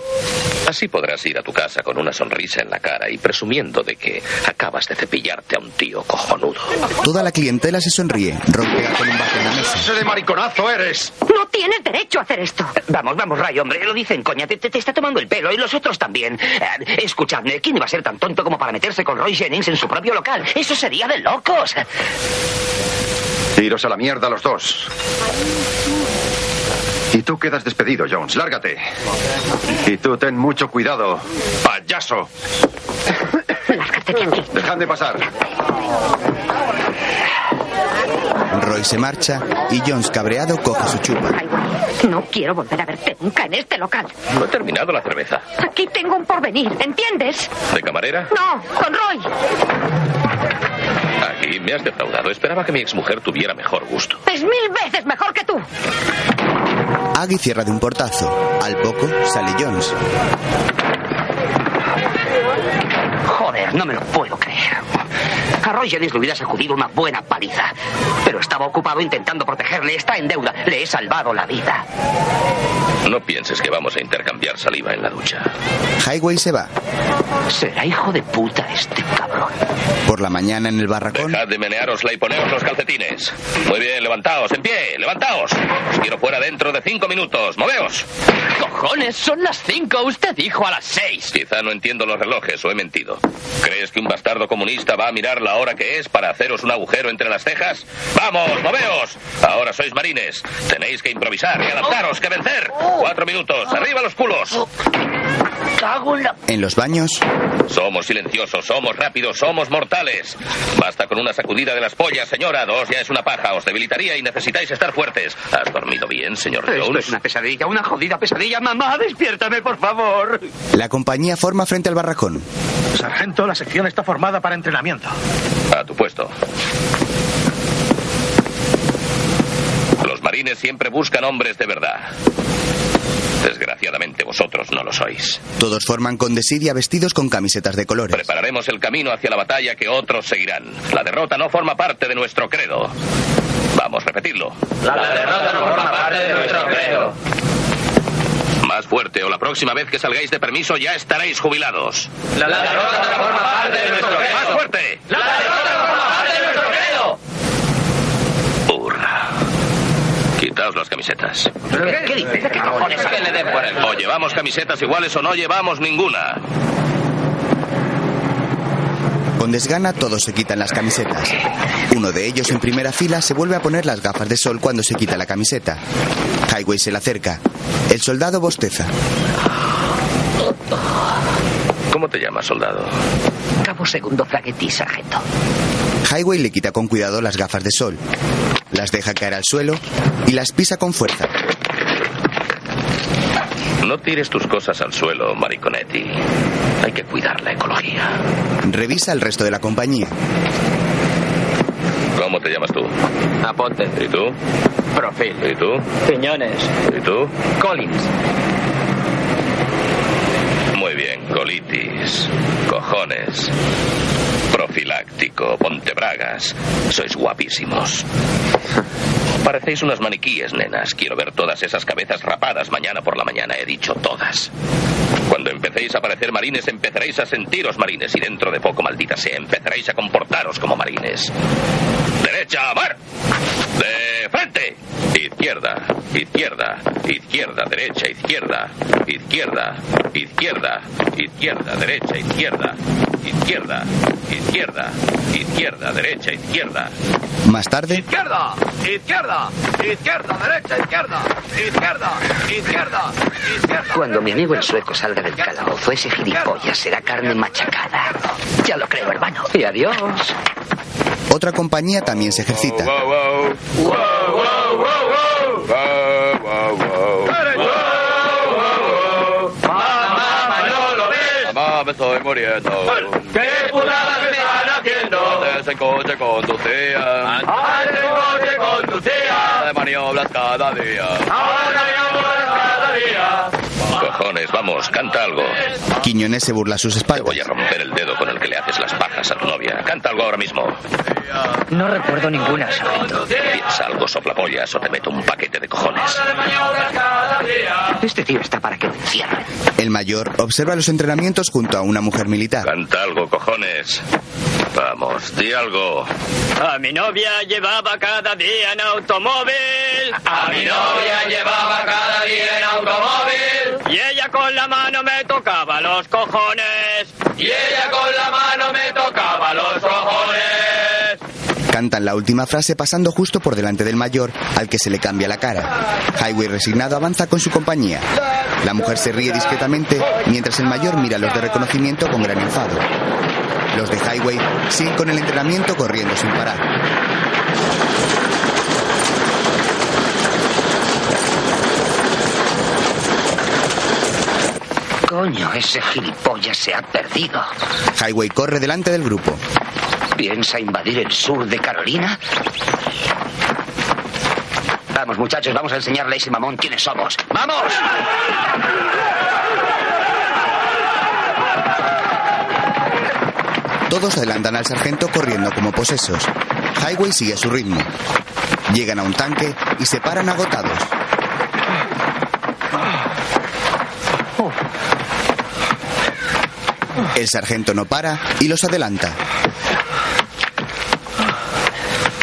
Así podrás ir a tu casa con una sonrisa en la cara y presumiendo de que acabas de cepillarte a un tío cojonudo. Toda la clientela se sonríe. Pega con un bate en la mesa. ¡Ese de mariconazo eres! No tienes derecho a hacer esto. Vamos, vamos, Ray, hombre. Lo dicen, coña. Te, te- te está tomando el pelo y los otros también. Eh, escuchadme, ¿quién iba a ser tan tonto como para meterse con Roy Jennings en su propio local? Eso sería de locos. Iros a la mierda los dos. Y tú quedas despedido, Jones. Lárgate. Y tú ten mucho cuidado, payaso. Lárgate de aquí. Dejadme pasar. Roy se marcha y Jones, cabreado, coge su chupa. No quiero volver a verte nunca en este local. No he terminado la cerveza. Aquí tengo un porvenir, ¿entiendes? ¿De camarera? No, con Roy. Aquí me has defraudado. Esperaba que mi exmujer tuviera mejor gusto. Es mil veces mejor que tú. Aggie cierra de un portazo. Al poco sale Jones. Joder, no me lo puedo creer. A Roy Jennings le hubiera sacudido una buena paliza. Pero estaba ocupado intentando protegerle. Está en deuda. Le he salvado la vida. No pienses que vamos a intercambiar limpiar saliva en la ducha. Highway se va. Será hijo de puta este cabrón. Por la mañana en el barracón. Dejad de menearosla y poneos los calcetines. Muy bien, levantaos, en pie, levantaos. Os quiero fuera dentro de cinco minutos. ¡Moveos! ¡Cojones! Son las cinco. Usted dijo a las seis. Quizá no entiendo los relojes o he mentido. ¿Crees que un bastardo comunista va a mirar la hora que es para haceros un agujero entre las cejas? ¡Vamos, moveos! Ahora sois marines. Tenéis que improvisar y adaptaros, que vencer. Cuatro minutos. ¡Arriba los culos! Cago en la... En los baños. Somos silenciosos, somos rápidos, somos mortales. Basta con una sacudida de las pollas, señora. Dos ya es una paja. Os debilitaría y necesitáis estar fuertes. ¿Has dormido bien, señor Esto Jones? es una pesadilla, una jodida pesadilla. Mamá, despiértame, por favor. La compañía forma frente al barracón. Sargento, la sección está formada para entrenamiento. A tu puesto. Los marines siempre buscan hombres de verdad. Desgraciadamente vosotros no lo sois. Todos forman con desidia vestidos con camisetas de colores. Prepararemos el camino hacia la batalla que otros seguirán. La derrota no forma parte de nuestro credo. Vamos, repetidlo. La derrota no forma parte de nuestro credo. Más fuerte o la próxima vez que salgáis de permiso ya estaréis jubilados. La derrota no forma parte de nuestro credo. Más fuerte. La derrota no forma parte de nuestro credo. Hurra. Quitaos las camisetas. ¿Qué dices? ¿Qué cojones? Que le den por el... O llevamos camisetas iguales o no llevamos ninguna. Con desgana todos se quitan las camisetas. Uno de ellos en primera fila se vuelve a poner las gafas de sol cuando se quita la camiseta. Highway se le acerca. El soldado bosteza. ¿Cómo te llamas, soldado? Cabo segundo Fraguetti, sargento. Highway le quita con cuidado las gafas de sol. Las deja caer al suelo y las pisa con fuerza. No tires tus cosas al suelo, Mariconetti. Hay que cuidar la ecología. Revisa el resto de la compañía. ¿Cómo te llamas tú? Aponte. ¿Y tú? Profil. ¿Y tú? Piñones. ¿Y tú? Collins. Muy bien, colitis, cojones, profiláctico, pontebragas. Sois guapísimos. [LAUGHS] Parecéis unas maniquíes, nenas. Quiero ver todas esas cabezas rapadas mañana por la mañana. He dicho todas. Cuando empecéis a parecer marines, empezaréis a sentiros marines. Y dentro de poco, maldita sea, empezaréis a comportaros como marines. Derecha, mar. De frente. Izquierda, izquierda, izquierda, derecha, izquierda, izquierda, izquierda, izquierda, derecha, izquierda, izquierda, izquierda, izquierda, derecha, izquierda. Más tarde, Izquierda, izquierda, izquierda, derecha, izquierda, izquierda, izquierda, izquierda. Cuando mi amigo el sueco salga del calabozo, ese gilipollas será carne machacada. Ya lo creo, hermano. Y adiós. Otra compañía también se ejercita. Wow, wow. Wow, wow, wow, wow. Wow, wow, wow. Mamá, me estoy muriendo. ¿Qué putadas me están haciendo? Antes en coche conducía. Antes el coche conducía. De maniobras cada día. Ahora me cada día. Cojones, vamos, canta algo. Quiñones se burla a sus Te espaldas. voy a romper el dedo con el que le haces las pajas a tu novia. Canta algo ahora mismo. No recuerdo ninguna, sargento. Piensa algo, soplapollas, o te meto un paquete de cojones. Este tío está para que lo encierren. El mayor observa los entrenamientos junto a una mujer militar. Canta algo, cojones. Vamos, di algo. A mi novia llevaba cada día en automóvil. A mi novia llevaba cada día en automóvil. Y ella con la mano me tocaba los cojones. Y ella con la mano me tocaba los cojones. Cantan la última frase pasando justo por delante del mayor, al que se le cambia la cara. Highway resignado avanza con su compañía. La mujer se ríe discretamente mientras el mayor mira los de reconocimiento con gran enfado. Los de Highway siguen con el entrenamiento corriendo sin parar. Coño, ese gilipollas se ha perdido. Highway corre delante del grupo. ¿Piensa invadir el sur de Carolina? Vamos, muchachos, vamos a enseñarle a ese mamón quiénes somos. ¡Vamos! Todos adelantan al sargento corriendo como posesos. Highway sigue a su ritmo. Llegan a un tanque y se paran agotados. El sargento no para y los adelanta.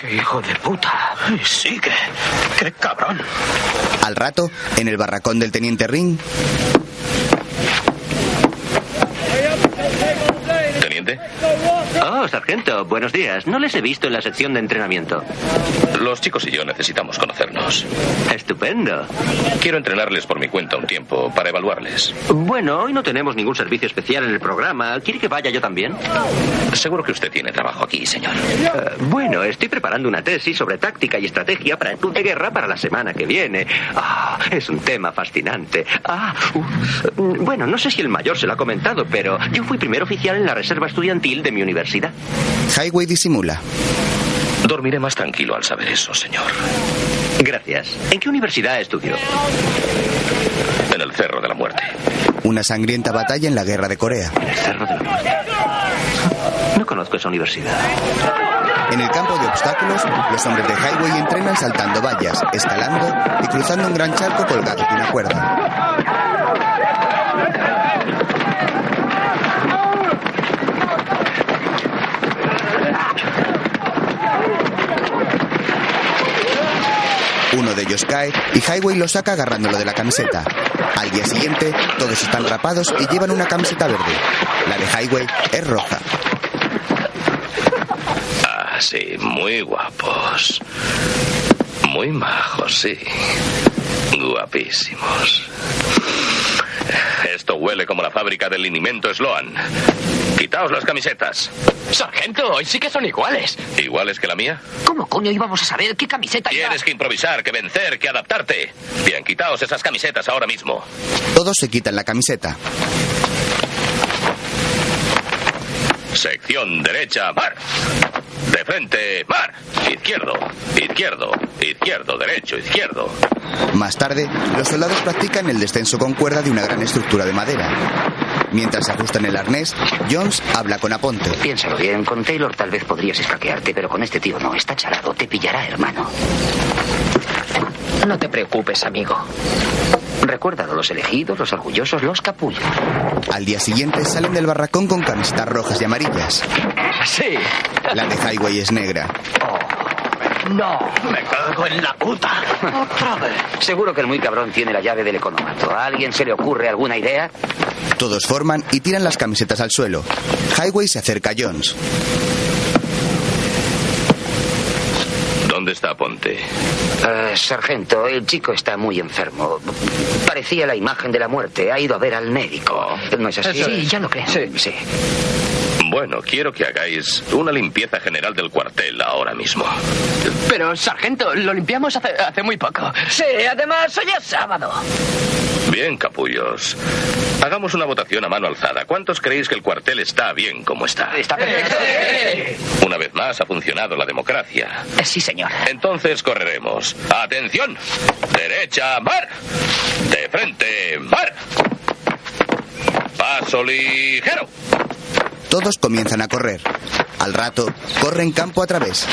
¡Qué hijo de puta! Y sigue. ¡Qué cabrón! Al rato, en el barracón del teniente Ring, Teniente, Oh, sargento, buenos días. No les he visto en la sección de entrenamiento. los chicos y yo necesitamos conocernos. Estupendo. Quiero entrenarles por mi cuenta un tiempo para evaluarles. Bueno, hoy no tenemos ningún servicio especial en el programa. ¿Quiere que vaya yo también? Seguro que usted tiene trabajo aquí, señor. Eh, bueno, estoy preparando una tesis sobre táctica y estrategia para el club de guerra para la semana que viene. Ah, es un tema fascinante. Ah, uh, bueno, no sé si el mayor se lo ha comentado, pero yo fui primer oficial en la reserva estudiantil de mi universidad. Highway disimula. Dormiré más tranquilo al saber eso, señor. Gracias. ¿En qué universidad estudió? En el Cerro de la Muerte. Una sangrienta batalla en la guerra de Corea. El Cerro de la Muerte. No conozco esa universidad. En el campo de obstáculos, los hombres de Highway entrenan saltando vallas, escalando y cruzando un gran charco colgado de una cuerda. Uno de ellos cae y Highway lo saca agarrándolo de la camiseta. Al día siguiente, todos están rapados y llevan una camiseta verde. La de Highway es roja. Ah, sí, muy guapos. Muy majos, sí. Guapísimos. Esto huele como la fábrica del linimento Sloan. Quitaos las camisetas. Sargento, hoy sí que son iguales. ¿Iguales que la mía? ¿Cómo coño íbamos a saber qué camiseta iba? Tienes que improvisar, que vencer, que adaptarte. Bien, quitaos esas camisetas ahora mismo. Todos se quitan la camiseta. Sección derecha, mar. De frente, mar. Izquierdo, izquierdo, izquierdo, derecho, izquierdo. Más tarde, los soldados practican el descenso con cuerda de una gran estructura de madera. Mientras se ajustan el arnés, Jones habla con Aponte. Piénsalo bien, con Taylor tal vez podrías escaquearte, pero con este tío no, está charado, te pillará, hermano. No te preocupes, amigo. Recuérdalo, los elegidos, los orgullosos, los capullos. Al día siguiente salen del barracón con camisetas rojas y amarillas. Sí. La de Highway es negra. No. Me cago en la puta. Otra vez. Seguro que el muy cabrón tiene la llave del economato. ¿A alguien se le ocurre alguna idea? Todos forman y tiran las camisetas al suelo. Highway se acerca a Jones. ¿Dónde está Ponte? Eh, sargento, el chico está muy enfermo. Parecía la imagen de la muerte. Ha ido a ver al médico. ¿No es así? Sí, ya lo creo. Sí, sí. Bueno, quiero que hagáis una limpieza general del cuartel ahora mismo. Pero, sargento, lo limpiamos hace, hace muy poco. Sí, además hoy es sábado. Bien, capullos. Hagamos una votación a mano alzada. ¿Cuántos creéis que el cuartel está bien como está? Está perfecto. Una vez más ha funcionado la democracia. Eh, Sí, señor. Entonces correremos. Atención. Derecha, mar. De frente, mar. Paso ligero. Todos comienzan a correr. Al rato, corren campo a través.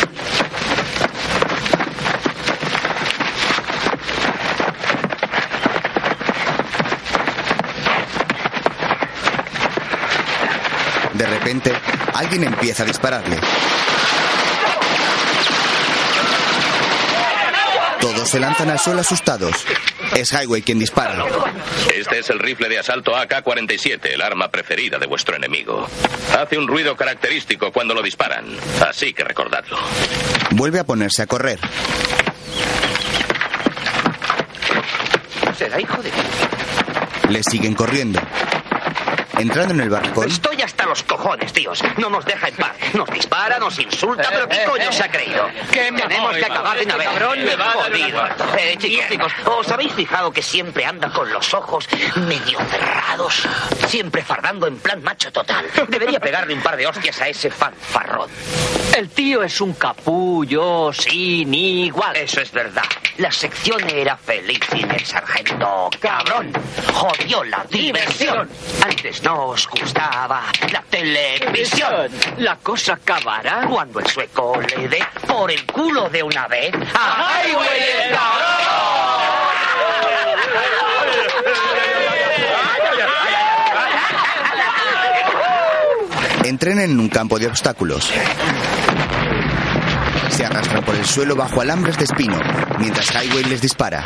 De repente, alguien empieza a dispararle. Todos se lanzan al suelo asustados. Es Highway quien dispara. Este es el rifle de asalto AK-47, el arma preferida de vuestro enemigo. Hace un ruido característico cuando lo disparan, así que recordadlo. Vuelve a ponerse a correr. Será hijo de... Le siguen corriendo. Entrando en el barracón, Estoy hasta los cojones, tíos. No nos deja en paz. Nos dispara, nos insulta, pero ¿qué coño se ha creído? ¿Qué me Tenemos voy, que acabar de este una vez. cabrón me va Jodido. Eh, chicos, chicos, ¿os habéis fijado que siempre anda con los ojos medio cerrados? Siempre fardando en plan macho total. Debería pegarle un par de hostias a ese fanfarrón. El tío es un capullo sin igual. Eso es verdad. La sección era feliz sin el sargento. Cabrón. Jodió la diversión. Antes no os gustaba la televisión. La cosa acabará Cuando el sueco le dé por el culo de una vez. ¡A Highway el cabrón! Entrenan en un campo de obstáculos. Se arrastran por el suelo bajo alambres de espino, mientras Highway les dispara.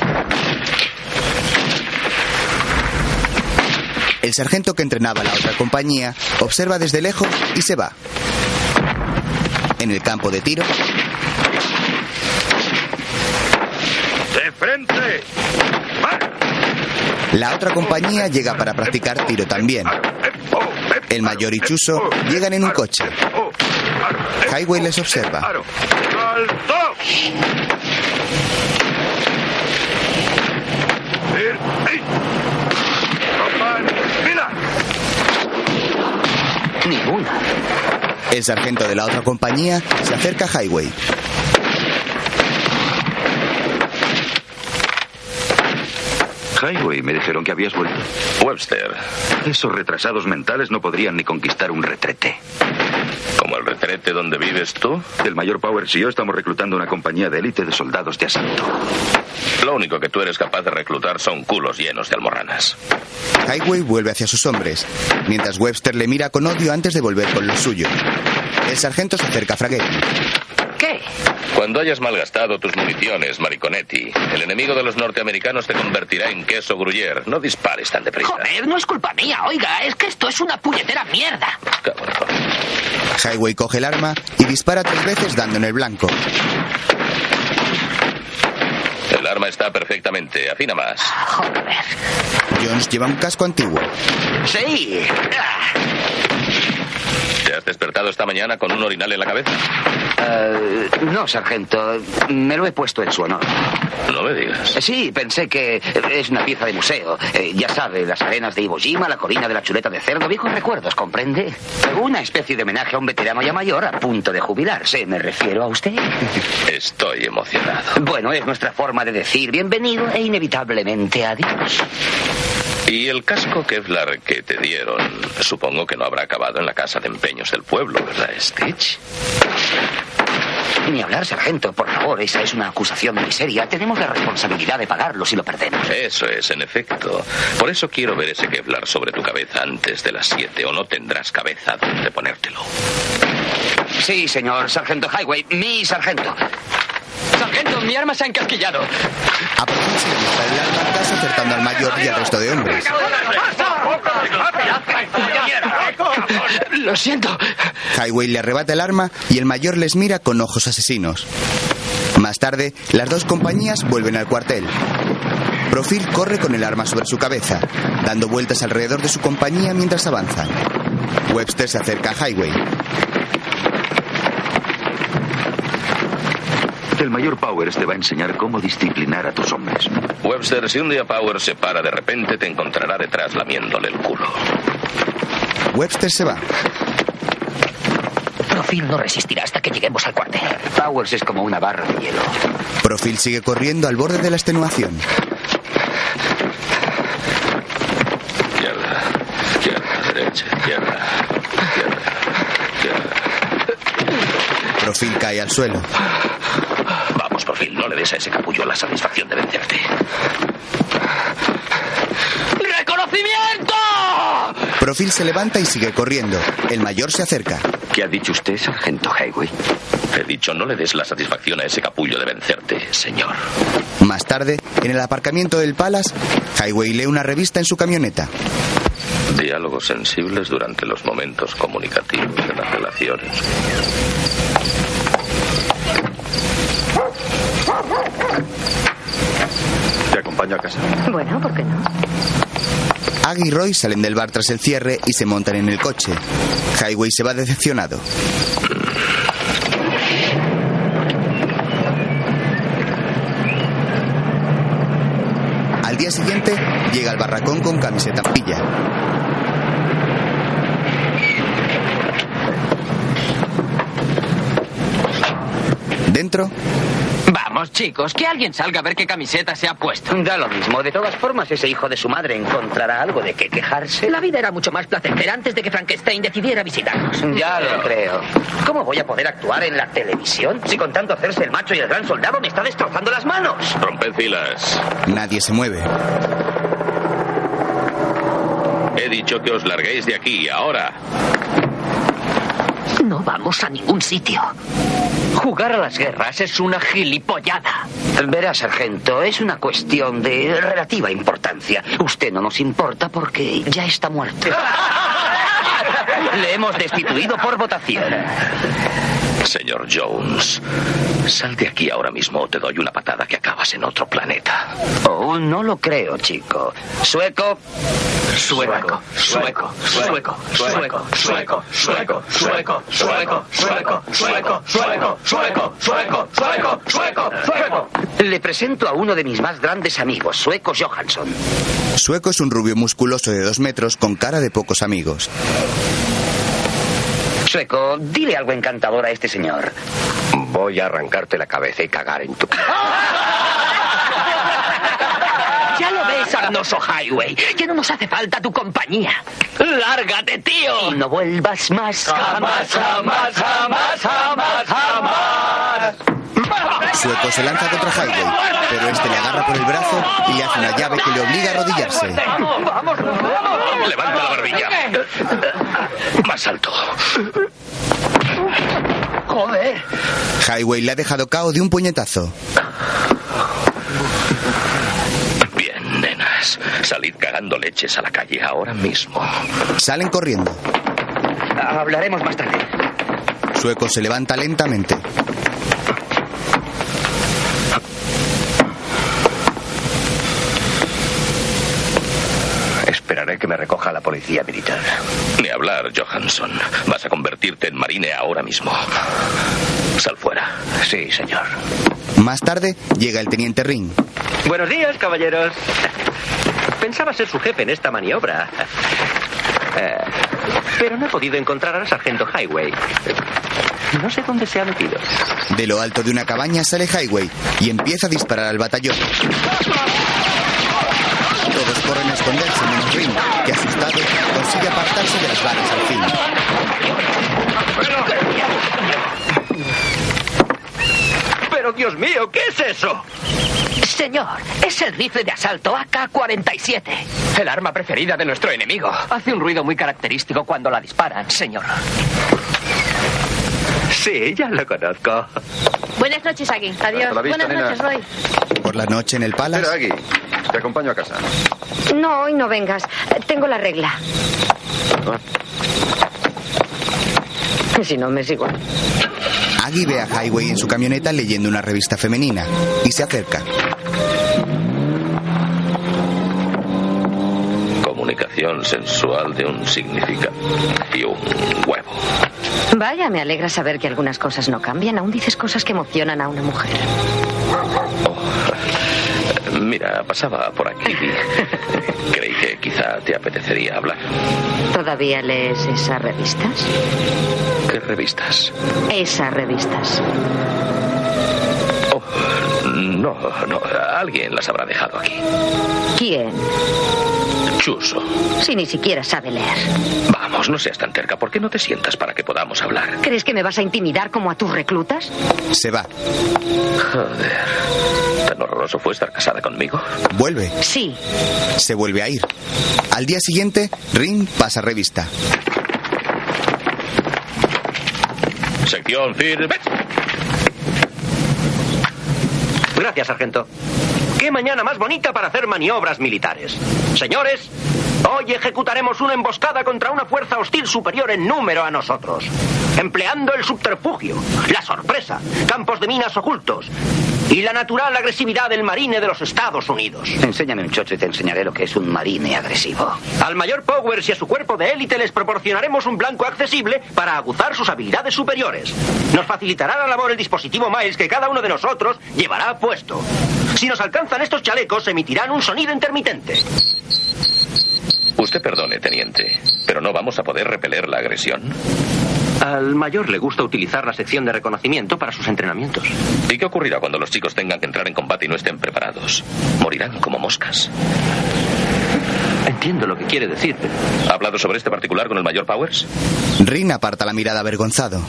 El sargento que entrenaba a la otra compañía observa desde lejos y se va. En el campo de tiro, ¡De frente! la otra compañía llega para practicar tiro también. El mayor y Chuso llegan en un coche. Highway les observa. ¡Alto! Ir- ¡Ey! Román, ¡Mira! Ninguna. El sargento de la otra compañía se acerca a Highway. Highway, me dijeron que habías vuelto. Webster, Esos retrasados mentales no podrían ni conquistar un retrete. ¿Como el retrete donde vives tú? El mayor Powers y yo estamos reclutando una compañía de élite de soldados de asalto. Lo único que tú eres capaz de reclutar son culos llenos de almorranas. Highway vuelve hacia sus hombres, mientras Webster le mira con odio antes de volver con los suyos. El sargento se acerca a Fraghetti. Cuando hayas malgastado tus municiones, Mariconetti, el enemigo de los norteamericanos te convertirá en queso gruyere. No dispares tan deprisa. Joder, no es culpa mía, oiga, es que esto es una puñetera mierda. Highway coge el arma y dispara tres veces dando en el blanco. El arma está perfectamente. Afina más. Jones lleva un casco antiguo. Sí. ¿Te has despertado esta mañana con un orinal en la cabeza? Eh, no, sargento. Me lo he puesto en su honor. No me digas. Eh, Sí, pensé que es una pieza de museo. Eh, ya sabe, las arenas de Iwo Jima, la colina de la chuleta de cerdo, viejos recuerdos, ¿comprende? Una especie de homenaje a un veterano ya mayor a punto de jubilarse. ¿Me refiero a usted? Estoy emocionado. Bueno, es nuestra forma de decir bienvenido e inevitablemente adiós. Y el casco Kevlar que te dieron, supongo que no habrá acabado en la casa de empeños del pueblo, ¿verdad, Stitch? Ni hablar, sargento, por favor, esa es una acusación muy seria. Tenemos la responsabilidad de pagarlo si lo perdemos. Eso es, en efecto. Por eso quiero ver ese Kevlar sobre tu cabeza antes de las siete, o no tendrás cabeza donde ponértelo. Sí, señor sargento Highway, mi sargento. Sargento, mi arma se ha encasquillado. A Profil se le dispara el arma al acertando al mayor y al resto de hombres. Lo siento. Highway le arrebata el arma y el mayor les mira con ojos asesinos. Más tarde, las dos compañías vuelven al cuartel. Profil corre con el arma sobre su cabeza, dando vueltas alrededor de su compañía mientras avanzan. Webster se acerca a Highway. El mayor Powers te va a enseñar cómo disciplinar a tus hombres. Webster, si un día Power se para de repente, te encontrará detrás lamiéndole el culo. Webster se va. Profil no resistirá hasta que lleguemos al cuartel. Powers es como una barra de hielo. Profil sigue corriendo al borde de la extenuación. Izquierda, izquierda, derecha, izquierda, izquierda, izquierda. Profil cae al suelo. No le des a ese capullo la satisfacción de vencerte. ¡Reconocimiento! Profil se levanta y sigue corriendo. El mayor se acerca. ¿Qué ha dicho usted, sargento Highway? He dicho, no le des la satisfacción a ese capullo de vencerte, señor. Más tarde, en el aparcamiento del Palace, Highway lee una revista en su camioneta. Diálogos sensibles durante los momentos comunicativos de las relaciones. ¿Te acompaño a casa? Bueno, ¿por qué no? Aggie y Roy salen del bar tras el cierre y se montan en el coche. Highway se va decepcionado. Al día siguiente, llega al barracón con camiseta pilla. Dentro, Vamos, chicos, que alguien salga a ver qué camiseta se ha puesto. Da lo mismo. De todas formas, ese hijo de su madre encontrará algo de qué quejarse. La vida era mucho más placentera antes de que Frankenstein decidiera visitarnos. Ya lo creo. ¿Cómo voy a poder actuar en la televisión si con tanto hacerse el macho y el gran soldado me está destrozando las manos? Romped filas. nadie se mueve. He dicho que os larguéis de aquí, ahora. No vamos a ningún sitio. Jugar a las guerras es una gilipollada. Verá, sargento, es una cuestión de relativa importancia. Usted no nos importa porque ya está muerto. [LAUGHS] Le hemos destituido por votación. Señor Jones, sal de aquí ahora mismo o te doy una patada que acabas en otro planeta. Oh, no lo creo, chico. Sueco. Sueco, sueco, sueco, sueco, sueco, sueco, sueco, sueco, sueco, sueco, sueco, sueco, sueco, sueco, sueco, sueco. Le presento a uno de mis más grandes amigos, Sueco Johansson. Sueco es un rubio musculoso de dos metros con cara de pocos amigos. Sueco, dile algo encantador a este señor. Voy a arrancarte la cabeza y cagar en tu... [LAUGHS] Ya lo ves, Arnoso Highway, que no nos hace falta tu compañía. ¡Lárgate, tío! Y no vuelvas más. Jamás, jamás, jamás, jamás, jamás. Sueco se lanza contra Highway, pero este le agarra por el brazo y le hace una llave que le obliga a arrodillarse. ¡Vamos, vamos! Levanta la barbilla. Más alto. ¡Joder! Highway le ha dejado cao de un puñetazo. Bien, nenas. Salid cagando leches a la calle ahora mismo. Salen corriendo. Hablaremos más tarde. Sueco se levanta lentamente. Esperaré que me recoja la policía militar. Ni hablar, Johansson. Vas a convertirte en marine ahora mismo. Sal fuera. Sí, señor. Más tarde llega el teniente Ring. Buenos días, caballeros. Pensaba ser su jefe en esta maniobra. Eh, pero no he podido encontrar al sargento Highway. No sé dónde se ha metido. De lo alto de una cabaña sale Highway y empieza a disparar al batallón. Todos corren a esconderse menos Ring, que asustado consigue apartarse de las balas al fin. Pero Dios mío, ¿qué es eso? Señor, es el rifle de asalto AK-47. El arma preferida de nuestro enemigo. Hace un ruido muy característico cuando la disparan, señor. Sí, ya lo conozco. Buenas noches, Agui. Adiós. Hasta la vista, Buenas nena. noches, Roy. Por la noche en el Palace, Espera, Aggie. Te acompaño a casa. No, hoy no vengas. Tengo la regla. Si no, me es igual. Aggie ve a Highway en su camioneta leyendo una revista femenina y se acerca. Sensual de un significado y un huevo. Vaya, me alegra saber que algunas cosas no cambian. Aún dices cosas que emocionan a una mujer. Mira, pasaba por aquí. [LAUGHS] Creí que quizá te apetecería hablar. ¿Todavía lees esas revistas? ¿Qué revistas? Esas revistas. No, no. Alguien las habrá dejado aquí. ¿Quién? Chuso. Si ni siquiera sabe leer. Vamos, no seas tan terca. ¿Por qué no te sientas para que podamos hablar? ¿Crees que me vas a intimidar como a tus reclutas? Se va. Joder. ¿Tan horroroso fue estar casada conmigo? Vuelve. Sí. Se vuelve a ir. Al día siguiente, Ring pasa revista. Sección Fir. Gracias, sargento. ¿Qué mañana más bonita para hacer maniobras militares? Señores, hoy ejecutaremos una emboscada contra una fuerza hostil superior en número a nosotros, empleando el subterfugio, la sorpresa, campos de minas ocultos y la natural agresividad del marine de los Estados Unidos. Enséñame un chocho y te enseñaré lo que es un marine agresivo. Al mayor Powers y a su cuerpo de élite les proporcionaremos un blanco accesible para aguzar sus habilidades superiores. Nos facilitará la labor el dispositivo Miles que cada uno de nosotros llevará puesto. Si nos alcanzan estos chalecos, emitirán un sonido intermitente. Usted perdone, teniente, pero no vamos a poder repeler la agresión. Al mayor le gusta utilizar la sección de reconocimiento para sus entrenamientos. ¿Y qué ocurrirá cuando los chicos tengan que entrar en combate y no estén preparados? Morirán como moscas. Entiendo lo que quiere decir. ¿Ha hablado sobre este particular con el mayor Powers? Ring aparta la mirada avergonzado.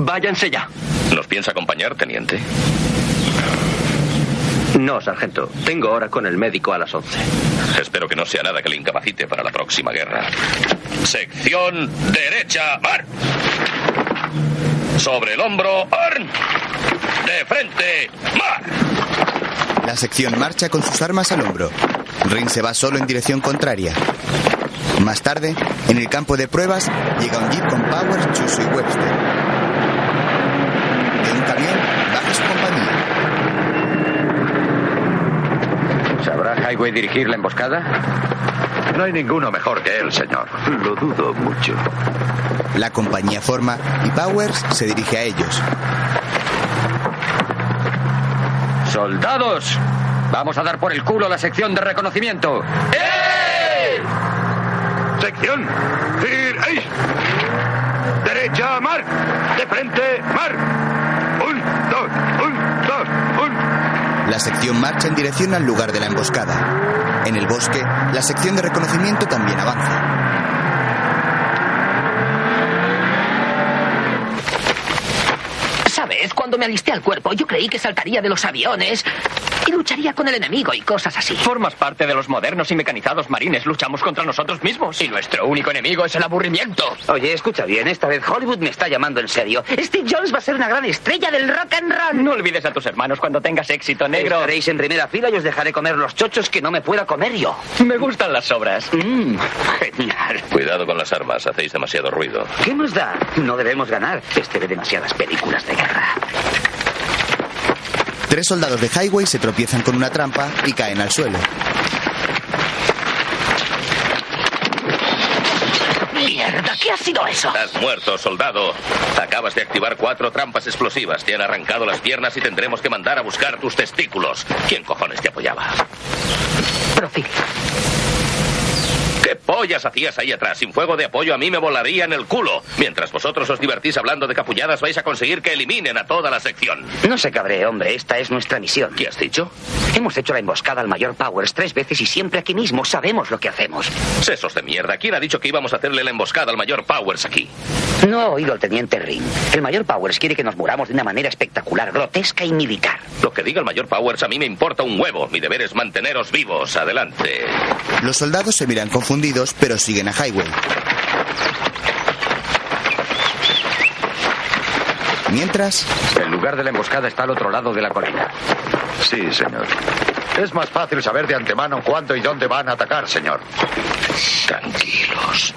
Váyanse ya. ¿Nos piensa acompañar, teniente? No, sargento. Tengo hora con el médico a las 11. Espero que no sea nada que le incapacite para la próxima guerra. Sección derecha, mar. Sobre el hombro, arm. De frente, mar. La sección marcha con sus armas al hombro. Rin se va solo en dirección contraria. Más tarde, en el campo de pruebas, llega un jeep con Powers, Chuso y Webster. De un camión baja su compañía. ¿Sabrá Highway dirigir la emboscada? No hay ninguno mejor que él, señor. Lo dudo mucho. La compañía forma y Powers se dirige a ellos. ¡Soldados! Vamos a dar por el culo la sección de reconocimiento. Sección. Fir Eis. Derecha, mar. De frente, mar. Un, dos, un, dos. La sección marcha en dirección al lugar de la emboscada. En el bosque, la sección de reconocimiento también avanza. ¿Sabes? Cuando me alisté al cuerpo, yo creí que saltaría de los aviones y lucharía con el enemigo y cosas así. Formas parte de los modernos y mecanizados marines. Luchamos contra nosotros mismos. Y nuestro único enemigo es el aburrimiento. Oye, escucha bien, esta vez Hollywood me está llamando en serio. Steve Jones va a ser una gran estrella del rock and roll. No olvides a tus hermanos cuando tengas éxito, negro. Estaréis en primera fila y os dejaré comer los chochos que no me pueda comer yo. Me gustan las sobras. Mmm, genial. Cuidado con las armas, hacéis demasiado ruido. ¿Qué nos da? No debemos ganar. Este ve demasiadas películas de guerra. Tres soldados de Highway se tropiezan con una trampa y caen al suelo. ¡Mierda! ¿Qué ha sido eso? Has muerto, soldado. Acabas de activar cuatro trampas explosivas. Te han arrancado las piernas y tendremos que mandar a buscar tus testículos. ¿Quién cojones te apoyaba? Profil. ¿Qué pollas hacías ahí atrás? Sin fuego de apoyo a mí me volaría en el culo. Mientras vosotros os divertís hablando de capulladas, vais a conseguir que eliminen a toda la sección. No se cabree, hombre. Esta es nuestra misión. ¿Qué has dicho? Hemos hecho la emboscada al mayor Powers tres veces y siempre aquí mismo. Sabemos lo que hacemos. Sesos de mierda. ¿Quién ha dicho que íbamos a hacerle la emboscada al mayor Powers aquí? No ha oído el teniente Ring. El mayor Powers quiere que nos muramos de una manera espectacular, grotesca y militar. Lo que diga el mayor Powers a mí me importa un huevo. Mi deber es manteneros vivos. Adelante. Los soldados se miran confundidos, pero siguen a Highway. Mientras, El lugar de la emboscada está al otro lado de la colina. Sí, señor. Es más fácil saber de antemano cuándo y dónde van a atacar, señor. Tranquilos.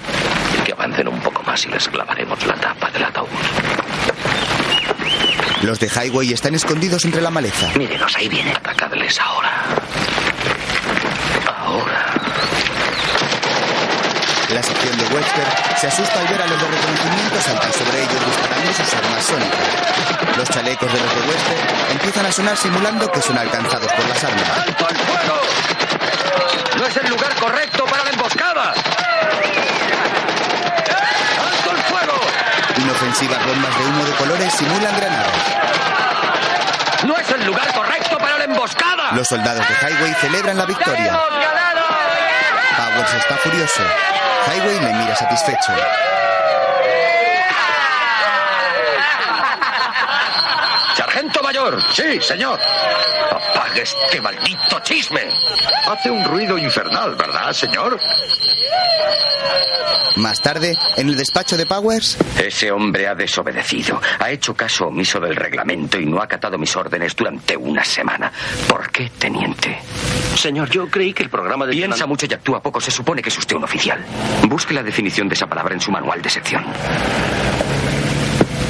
Que avancen un poco más y les clavaremos la tapa del ataúd. los de Highway están escondidos entre la maleza. Mírenos, ahí vienen. Atacadles ahora. Ahora. Webster se asusta al ver a los de reconocimiento saltar sobre ellos disparando sus armas sónicas. Los chalecos de los de Webster empiezan a sonar simulando que son alcanzados por las armas. ¡Alto al fuego! ¡No es el lugar correcto para la emboscada! ¡Alto al fuego! Inofensivas bombas de humo de colores simulan granadas. ¡No es el lugar correcto para la emboscada! Los soldados de Highway celebran la victoria. Está furioso. Highway le mira satisfecho. ¡Sargento mayor! Sí, señor. ¡Apague este maldito chisme! Hace un ruido infernal, ¿verdad, señor? Más tarde, en el despacho de Powers, Ese hombre ha desobedecido, ha hecho caso omiso del reglamento y no ha acatado mis órdenes durante una semana. ¿Por qué, teniente? Señor, yo creí que el programa de... Piensa mucho y actúa poco. Se supone que es usted un oficial. Busque la definición de esa palabra en su manual de sección.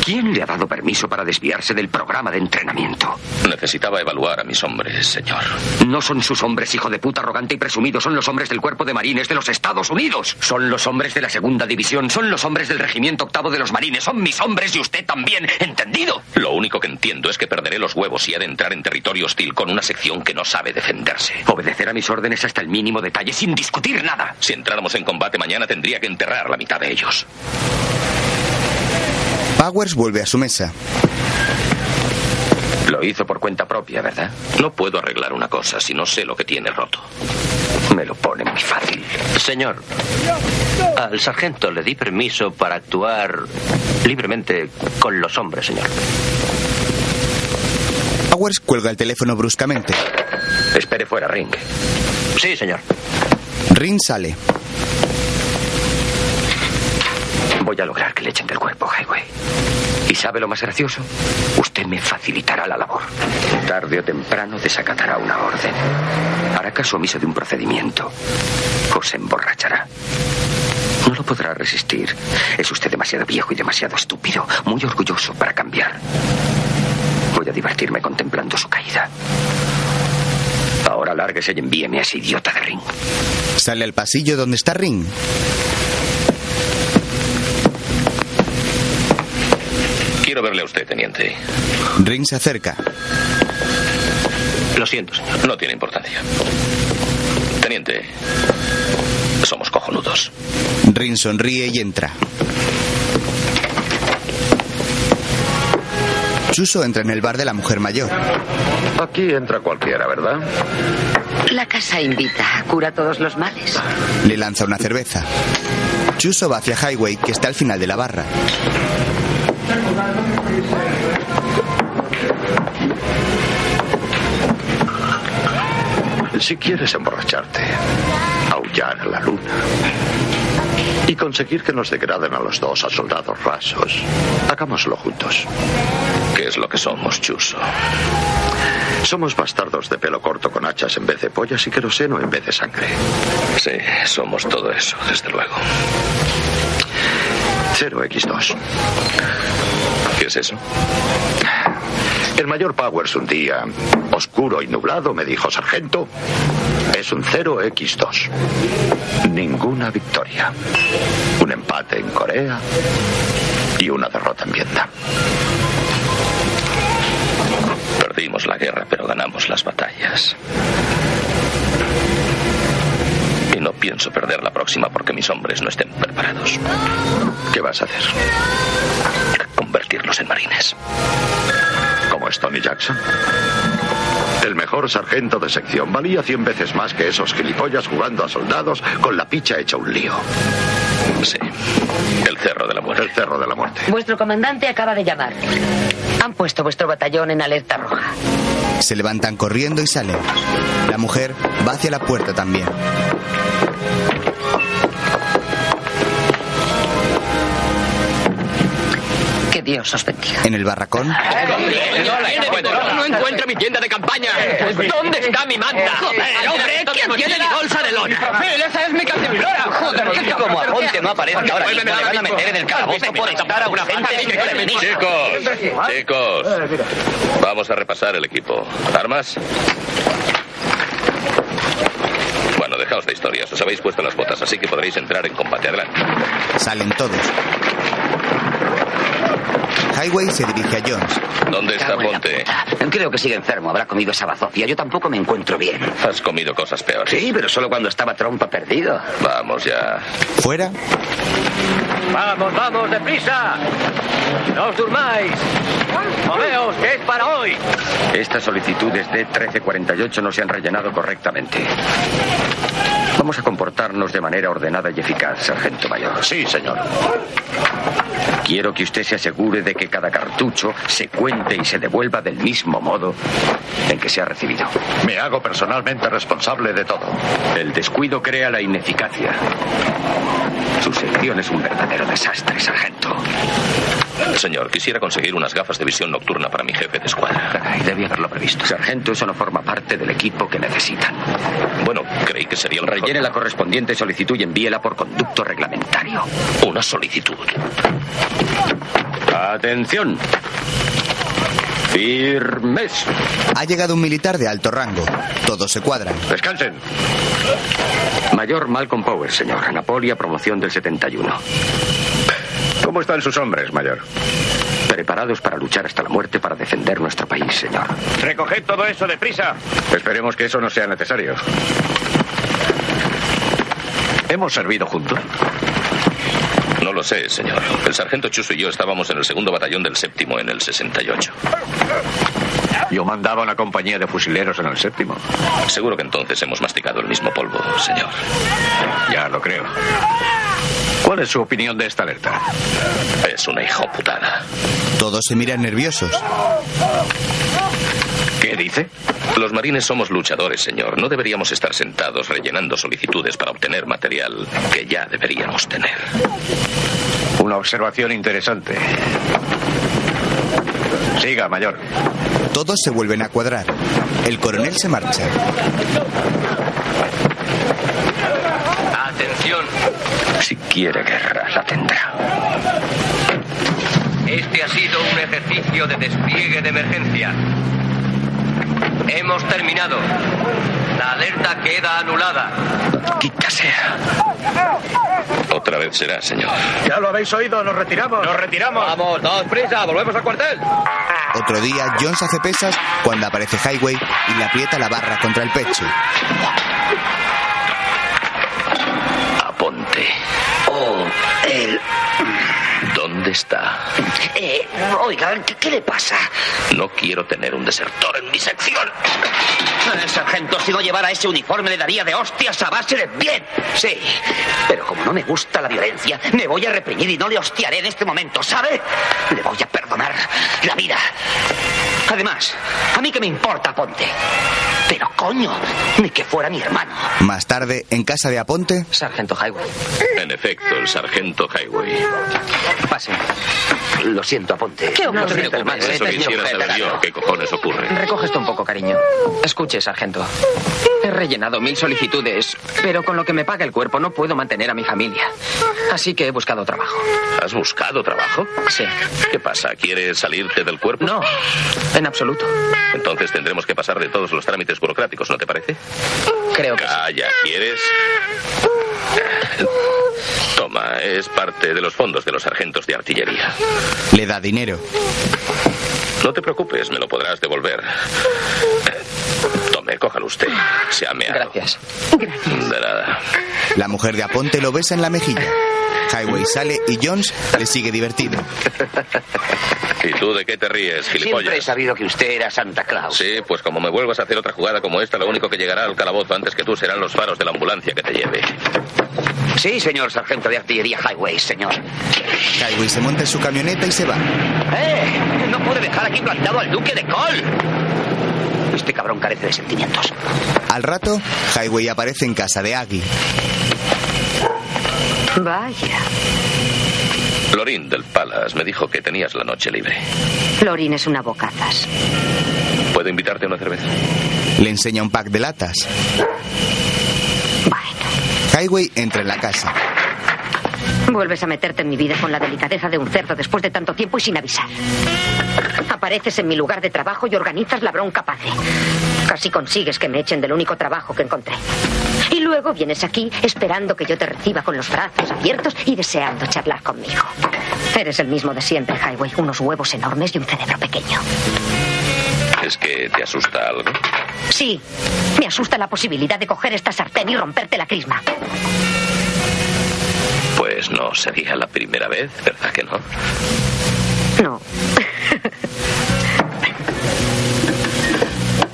¿Quién le ha dado permiso para desviarse del programa de entrenamiento? Necesitaba evaluar a mis hombres, señor. No son sus hombres, hijo de puta, arrogante y presumido. Son los hombres del Cuerpo de Marines de los Estados Unidos. Son los hombres de la Segunda División. Son los hombres del Regimiento Octavo de los Marines. Son mis hombres y usted también. ¿Entendido? Lo único que entiendo es que perderé los huevos y he de entrar en territorio hostil con una sección que no sabe defenderse. Obedecer a mis órdenes hasta el mínimo detalle, sin discutir nada. Si entráramos en combate mañana tendría que enterrar la mitad de ellos. Powers vuelve a su mesa. Lo hizo por cuenta propia, ¿verdad? No puedo arreglar una cosa si no sé lo que tiene roto. Me lo pone muy fácil. Señor, al sargento le di permiso para actuar libremente con los hombres, señor. Powers cuelga el teléfono bruscamente. Espere fuera, Ring. Sí, señor. Ring sale. Voy a lograr que le echen del cuerpo, Highway. ¿Y sabe lo más gracioso? Usted me facilitará la labor. Tarde o temprano desacatará una orden. Hará caso omiso de un procedimiento. O se emborrachará. No lo podrá resistir. Es usted demasiado viejo y demasiado estúpido. Muy orgulloso para cambiar. Voy a divertirme contemplando su caída. Ahora lárguese y envíeme a ese idiota de Ring. Sale al pasillo donde está Ring. Quiero verle a usted, teniente. Ring se acerca. Lo siento, señor. No tiene importancia. Teniente, somos cojonudos. Ring sonríe y entra. Chuso entra en el bar de la mujer mayor. Aquí entra cualquiera, ¿verdad? La casa invita, cura todos los males. Le lanza una cerveza. Chuso va hacia Highway, que está al final de la barra. Si quieres emborracharte, aullar a la luna y conseguir que nos degraden a los dos a soldados rasos, hagámoslo juntos. ¿Qué es lo que somos, Chuso? Somos bastardos de pelo corto con hachas en vez de pollas y queroseno en vez de sangre. Sí, somos todo eso, desde luego. 0X2. ¿Qué es eso? El mayor Powers un día, oscuro y nublado, me dijo, sargento, es un 0X2. Ninguna victoria. Un empate en Corea y una derrota en Vietnam. Perdimos la guerra, pero ganamos las batallas. Y no pienso perder la próxima porque mis hombres no estén preparados. ¿Qué vas a hacer? Convertirlos en marines. ¿Como es Tony Jackson? El mejor sargento de sección valía cien veces más que esos gilipollas jugando a soldados con la picha hecha un lío. Sí. El cerro de la muerte. El cerro de la muerte. Vuestro comandante acaba de llamar. Han puesto vuestro batallón en alerta roja. Se levantan corriendo y salen. La mujer va hacia la puerta también. Dios os bendiga. En el barracón, [LAUGHS] No encuentro mi tienda de campaña. ¿Dónde está mi manta? Joder, hombre, ¿quién tiene mi bolsa de lona? Esa es mi cantimplora. Joder, qué Como Aponte no aparezca ahora mismo, le van a meter en el calabozo por estar ausente sin permiso. Chicos, chicos, vamos a repasar el equipo. ¿Armas? Bueno, dejaos de historias. Os habéis puesto las botas, así que podréis entrar en combate. Adelante. salen todos. Highway se dirige a Jones. ¿Dónde está Ponte? Creo que sigue enfermo. Habrá comido esa bazofia. Yo tampoco me encuentro bien. Has comido cosas peores. Sí, pero solo cuando estaba trompa perdido. Vamos ya. Fuera, Vamos, vamos, deprisa. No os durmáis. Moveos, que es para hoy. Estas solicitudes de 1348 no se han rellenado correctamente. Vamos a comportarnos de manera ordenada y eficaz, sargento mayor. Sí, señor. Quiero que usted se asegure de que cada cartucho se cuente y se devuelva del mismo modo en que se ha recibido. Me hago personalmente responsable de todo. El descuido crea la ineficacia. Su sección es un verdadero desastre, sargento. Señor, quisiera conseguir unas gafas de visión nocturna para mi jefe de escuadra. Debía haberlo previsto. Sargento, eso no forma parte del equipo que necesitan. Bueno, creí que sería lo mejor. Rellene la correspondiente solicitud y envíela por conducto reglamentario. Una solicitud. Atención. Firmes. ha llegado un militar de alto rango. Todos se cuadran. Descansen. Mayor Malcolm Powers, señor. Anapolia, promoción del 71. ¿Cómo están sus hombres, mayor? Preparados para luchar hasta la muerte para defender nuestro país, señor. Recoged todo eso deprisa. Esperemos que eso no sea necesario. ¿Hemos servido juntos? No lo sé, señor. El sargento Chuso y yo estábamos en el segundo batallón del séptimo en el 68. Yo mandaba una compañía de fusileros en el séptimo. Seguro que entonces hemos masticado el mismo polvo, señor. Ya lo creo. ¿Cuál es su opinión de esta alerta? Es una hijoputada. Todos se miran nerviosos. ¿Qué dice? Los marines somos luchadores, señor. No deberíamos estar sentados rellenando solicitudes para obtener material que ya deberíamos tener. Una observación interesante. Siga, mayor. Todos se vuelven a cuadrar. El coronel se marcha. Atención. Si quiere guerra, la tendrá. Este ha sido un ejercicio de despliegue de emergencia. Hemos terminado. La alerta queda anulada. Quita sea. Otra vez será, señor. Ya lo habéis oído, nos retiramos. Nos retiramos. Vamos, daos prisa, volvemos al cuartel. Otro día, Jones hace pesas cuando aparece Highway y le aprieta la barra contra el pecho. Aponte. Oh, él. ¿Dónde está? Eh, oiga, ¿qué, qué le pasa? No quiero tener un desertor en mi sección. Eh, sargento, si no llevara ese uniforme le daría de hostias a base de bien. Sí, pero como no me gusta la violencia, me voy a reprimir y no le hostiaré en este momento, ¿sabe? Le voy a perdonar la vida. Además, a mí que me importa, Ponte. Pero coño, ni que fuera mi hermano. Más tarde, en casa de Aponte, Sargento Highway. En efecto, el sargento Highway. Pase. Lo siento, Aponte. ¿Qué no ocurre? se preocupe, Eso quisiera saber yo. ¿Qué cojones ocurre? Recoge esto un poco, cariño. Escuche, sargento. He rellenado mil solicitudes, pero con lo que me paga el cuerpo no puedo mantener a mi familia. Así que he buscado trabajo. ¿Has buscado trabajo? Sí. ¿Qué pasa? ¿Quieres salirte del cuerpo? No, en absoluto. Entonces tendremos que pasar de todos los trámites burocráticos, ¿no te parece? Creo que sí. Calla, ¿quieres? Toma, es parte de los fondos de los sargentos de artillería. le da dinero. No te preocupes, me lo podrás devolver. Tome, cójalo usted. Se ha meado. Gracias. De nada. La mujer de Aponte lo besa en la mejilla. Highway sale y Jones le sigue divertido. ¿Y tú de qué te ríes, Siempre he gilipollas? sabido que usted era Santa Claus. Sí, pues como me vuelvas a hacer otra jugada como esta, lo único que llegará al calabozo antes que tú serán los faros de la ambulancia que te lleve. Sí, señor sargento de artillería Highway, señor. Highway se monta en su camioneta y se va. ¡Eh! No puede dejar aquí plantado al duque de Cole. Este cabrón carece de sentimientos. Al rato, Highway aparece en casa de Aggie. Vaya. Lorín del Palace me dijo que tenías la noche libre. Florín es una bocazas. ¿Puedo invitarte a una cerveza? Le enseña un pack de latas. Highway entra en la casa. Vuelves a meterte en mi vida con la delicadeza de un cerdo después de tanto tiempo y sin avisar. Apareces en mi lugar de trabajo y organizas la bronca padre. Casi consigues que me echen del único trabajo que encontré. Y luego vienes aquí esperando que yo te reciba con los brazos abiertos y deseando charlar conmigo. Eres el mismo de siempre, Highway. Unos huevos enormes y un cerebro pequeño. ¿Es que te asusta algo? Sí, me asusta la posibilidad de coger esta sartén y romperte la crisma. Pues no sería la primera vez, ¿verdad que no? No. [LAUGHS]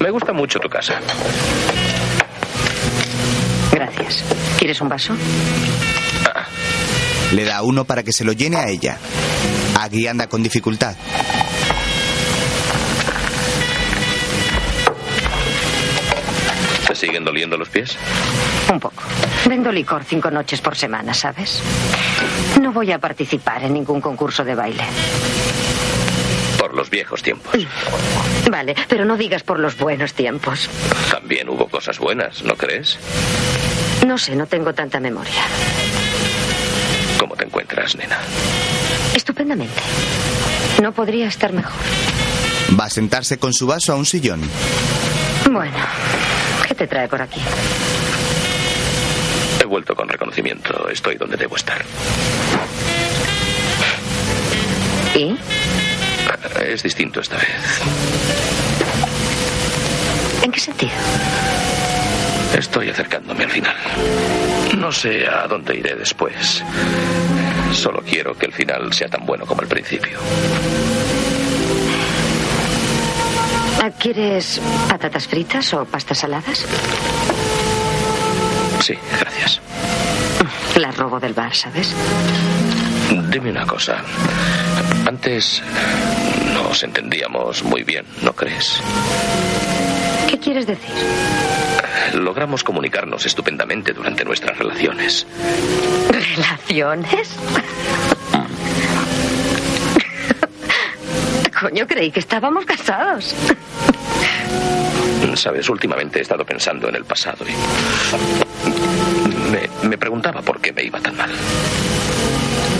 Me gusta mucho tu casa. Gracias. ¿Quieres un vaso? Le da uno para que se lo llene a ella. Aggie anda con dificultad. Siguen doliendo los pies? Un poco. Vendo licor cinco noches por semana, ¿sabes? No voy a participar en ningún concurso de baile. Por los viejos tiempos. Vale, pero no digas por los buenos tiempos. También hubo cosas buenas, ¿no crees? No sé, no tengo tanta memoria. ¿Cómo te encuentras, nena? Estupendamente. No podría estar mejor. Va a sentarse con su vaso a un sillón. Bueno, ¿qué te trae por aquí? He vuelto con reconocimiento. Estoy donde debo estar. ¿Y? Es distinto esta vez. ¿En qué sentido? Estoy acercándome al final. No sé a dónde iré después. Solo quiero que el final sea tan bueno como el principio. ¿Quieres patatas fritas o pastas saladas? Sí, gracias. Las robo del bar, ¿sabes? Dime una cosa. Antes nos entendíamos muy bien, ¿no crees? ¿Qué quieres decir? Logramos comunicarnos estupendamente durante nuestras relaciones. ¿Relaciones? Coño, creí que estábamos casados. [LAUGHS] Sabes, últimamente he estado pensando en el pasado y me, me preguntaba por qué me iba tan mal.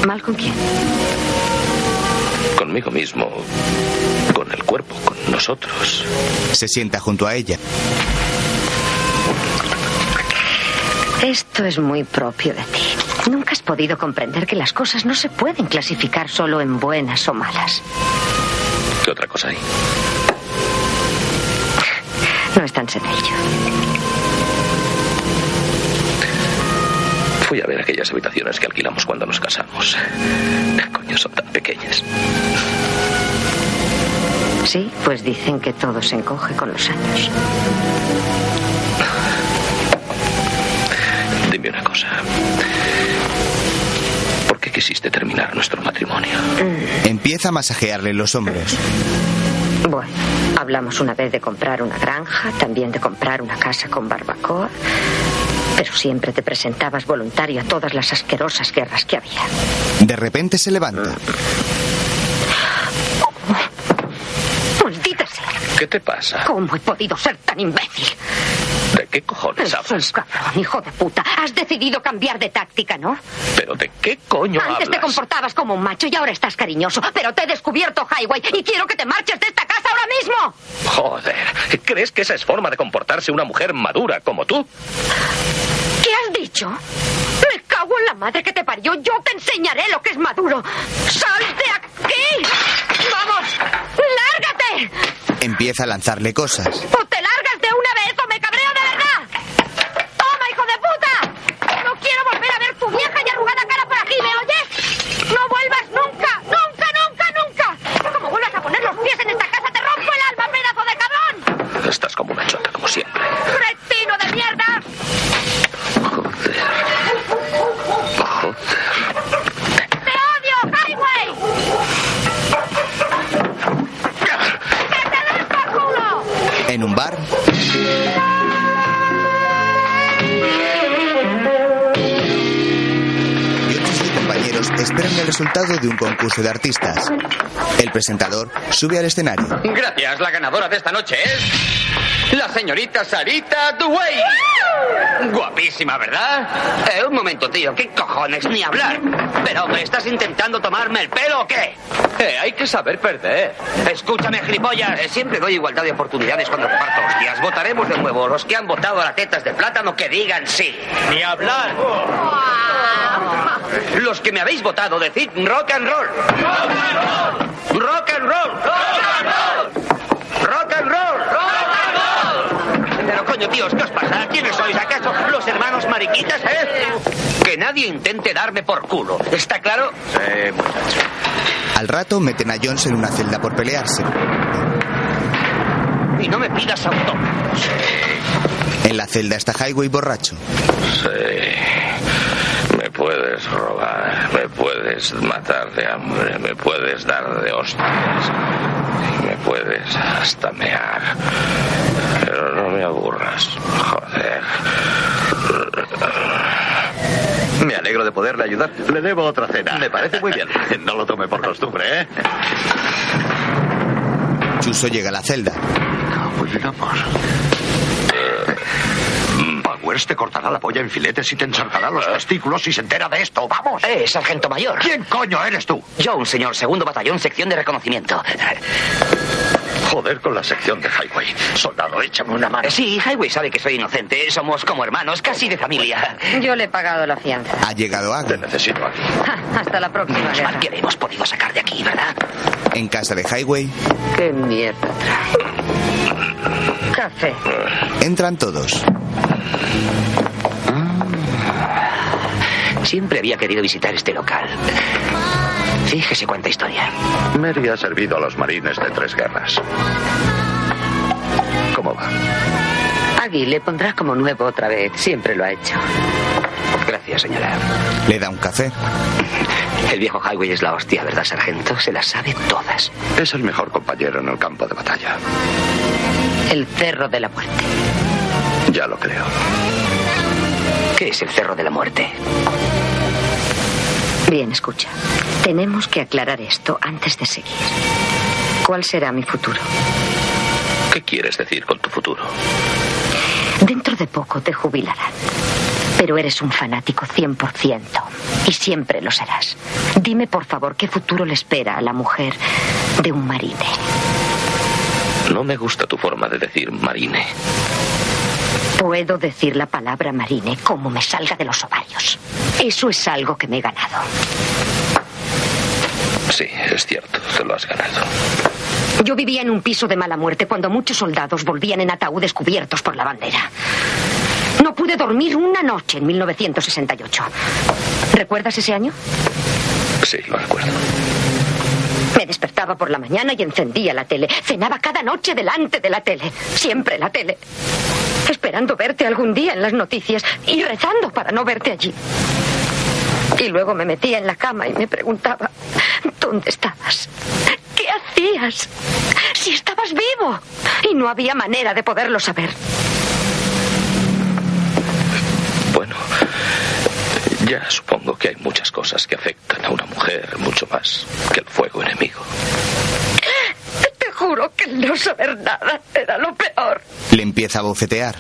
¿Mal con quién? Conmigo mismo, con el cuerpo, con nosotros. Se sienta junto a ella. Esto es muy propio de ti. Nunca has podido comprender que las cosas no se pueden clasificar solo en buenas o malas. ¿Qué otra cosa hay? No es tan sencillo. Fui a ver aquellas habitaciones que alquilamos cuando nos casamos. Coño, son tan pequeñas. Sí, pues dicen que todo se encoge con los años. Dime una cosa. ¿Por qué quisiste terminar nuestro matrimonio? Empieza a masajearle los hombros. Bueno, hablamos una vez de comprar una granja, también de comprar una casa con barbacoa, pero siempre te presentabas voluntario a todas las asquerosas guerras que había. De repente se levanta. ¡Maldita sea! ¿Qué te pasa? ¿Cómo he podido ser tan imbécil? ¿De qué cojones Es hablas? cabrón, hijo de puta. Has decidido cambiar de táctica, ¿no? ¿Pero de qué coño Antes te comportabas como un macho y ahora estás cariñoso. Pero te he descubierto, Highway, y quiero que te marches de esta casa ahora mismo. Joder, ¿crees que esa es forma de comportarse una mujer madura como tú? ¿Qué has dicho? Me cago en la madre que te parió. Yo te enseñaré lo que es maduro. ¡Sal de aquí! ¡Vamos! ¡Lárgate! Empieza a lanzarle cosas. ¡O te largas de una vez o me cabreo de verdad! Quiero volver a ver tu vieja y arrugada cara por aquí, ¿me oyes? ¡No vuelvas nunca! ¡Nunca, nunca, nunca! Como vuelvas a poner los pies en esta casa, te rompo el alma, pedazo de cabrón! Estás como una chota, como siempre. ¡Cretino de mierda! Joder. ¡Te odio, Highway! ¡Que te des por culo! En un bar, esperan el resultado de un concurso de artistas. El presentador sube al escenario. Gracias, la ganadora de esta noche es. La señorita Sarita Duway. Guapísima, ¿verdad? Eh, un momento, tío. ¿Qué cojones? Ni hablar. Pero, ¿me estás intentando tomarme el pelo o qué? Eh, hay que saber perder. Escúchame, gilipollas. Eh, siempre doy igualdad de oportunidades cuando reparto hostias. Votaremos de nuevo. Los que han votado a las tetas de plátano que digan sí. Ni hablar. Los que me habéis votado, decid rock and roll. Rock and roll. Rock and roll. Pero coño, tíos, ¿qué os pasa? ¿Quiénes sois? ¿Acaso los hermanos mariquitas, eh? Que nadie intente darme por culo. ¿Está claro? Sí, muchacho. Al rato meten a Jones en una celda por pelearse. Y no me pidas autógrafos. En la celda está Highway borracho. Sí. Me puedes robar, me puedes matar de hambre, me puedes dar de hostias, me puedes hasta mear. Pero no me aburras, joder. Me alegro de poderle ayudar. Le debo otra cena. Me parece muy bien. [LAUGHS] No lo tome por costumbre, ¿eh? Chuso llega a la celda. Pues llegamos. Powers te cortará la polla en filetes y te ensartará los testículos si se entera de esto. ¡Vamos! Eh, sargento mayor. ¿Quién coño eres tú? John, señor, segundo batallón, sección de reconocimiento. Joder con la sección de Highway. Soldado, échame una mano. Sí, Highway sabe que soy inocente. Somos como hermanos, casi de familia. Yo le he pagado la fianza. Ha llegado Te Aggie. necesito aquí. Ja, Hasta la próxima Menos mal que le hemos podido sacar de aquí, ¿verdad? En casa de Highway, ¿Qué mierda trae? Café. entran todos. Siempre había querido visitar este local. Fíjese cuánta historia. Mary ha servido a los marines de tres guerras. ¿Cómo va? Agui le pondrá como nuevo otra vez. Siempre lo ha hecho. Gracias, señora. Le da un café. El viejo Highway es la hostia, ¿verdad, sargento? Se las sabe todas. Es el mejor compañero en el campo de batalla. El cerro de la muerte. Ya lo creo. ¿Qué es el cerro de la muerte? Bien, escucha. Tenemos que aclarar esto antes de seguir. ¿Cuál será mi futuro? ¿Qué quieres decir con tu futuro? Dentro de poco te jubilarán. Pero eres un fanático 100% y siempre lo serás. Dime, por favor, qué futuro le espera a la mujer de un marine. No me gusta tu forma de decir marine. Puedo decir la palabra marine como me salga de los ovarios. Eso es algo que me he ganado. Sí, es cierto, te lo has ganado. Yo vivía en un piso de mala muerte cuando muchos soldados volvían en ataúdes cubiertos por la bandera. No pude dormir una noche en 1968. ¿Recuerdas ese año? Sí, lo recuerdo. Me despertaba por la mañana y encendía la tele. Cenaba cada noche delante de la tele. Siempre la tele. Esperando verte algún día en las noticias y rezando para no verte allí. Y luego me metía en la cama y me preguntaba, ¿dónde estabas? ¿Qué hacías? Si estabas vivo. Y no había manera de poderlo saber. Bueno, ya supongo que hay muchas cosas que afectan a una mujer mucho más que el fuego enemigo. Te juro que el no saber nada era lo peor. Le empieza a bofetear.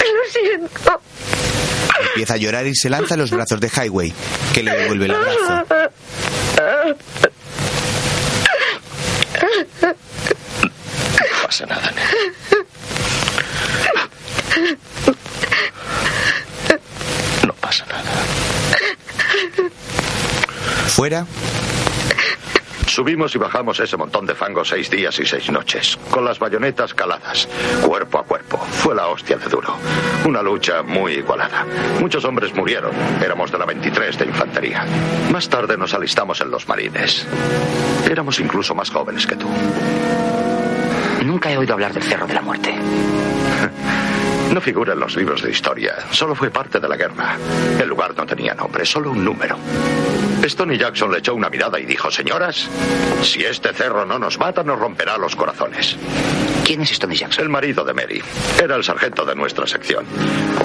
Lo siento. Empieza a llorar y se lanza a los brazos de Highway, que le devuelve el abrazo. No pasa nada, nena. No pasa nada. Fuera, Subimos y bajamos ese montón de fango seis días y seis noches, con las bayonetas caladas, cuerpo a cuerpo. Fue la hostia de duro. Una lucha muy igualada. Muchos hombres murieron. Éramos de la 23 de infantería. Más tarde nos alistamos en los marines. Éramos incluso más jóvenes que tú. Nunca he oído hablar del Cerro de la Muerte. [LAUGHS] No figura en los libros de historia. Solo fue parte de la guerra. El lugar no tenía nombre, solo un número. Stony Jackson le echó una mirada y dijo, señoras, si este cerro no nos mata, nos romperá los corazones. ¿Quién es Stony Jackson? El marido de Mary. Era el sargento de nuestra sección.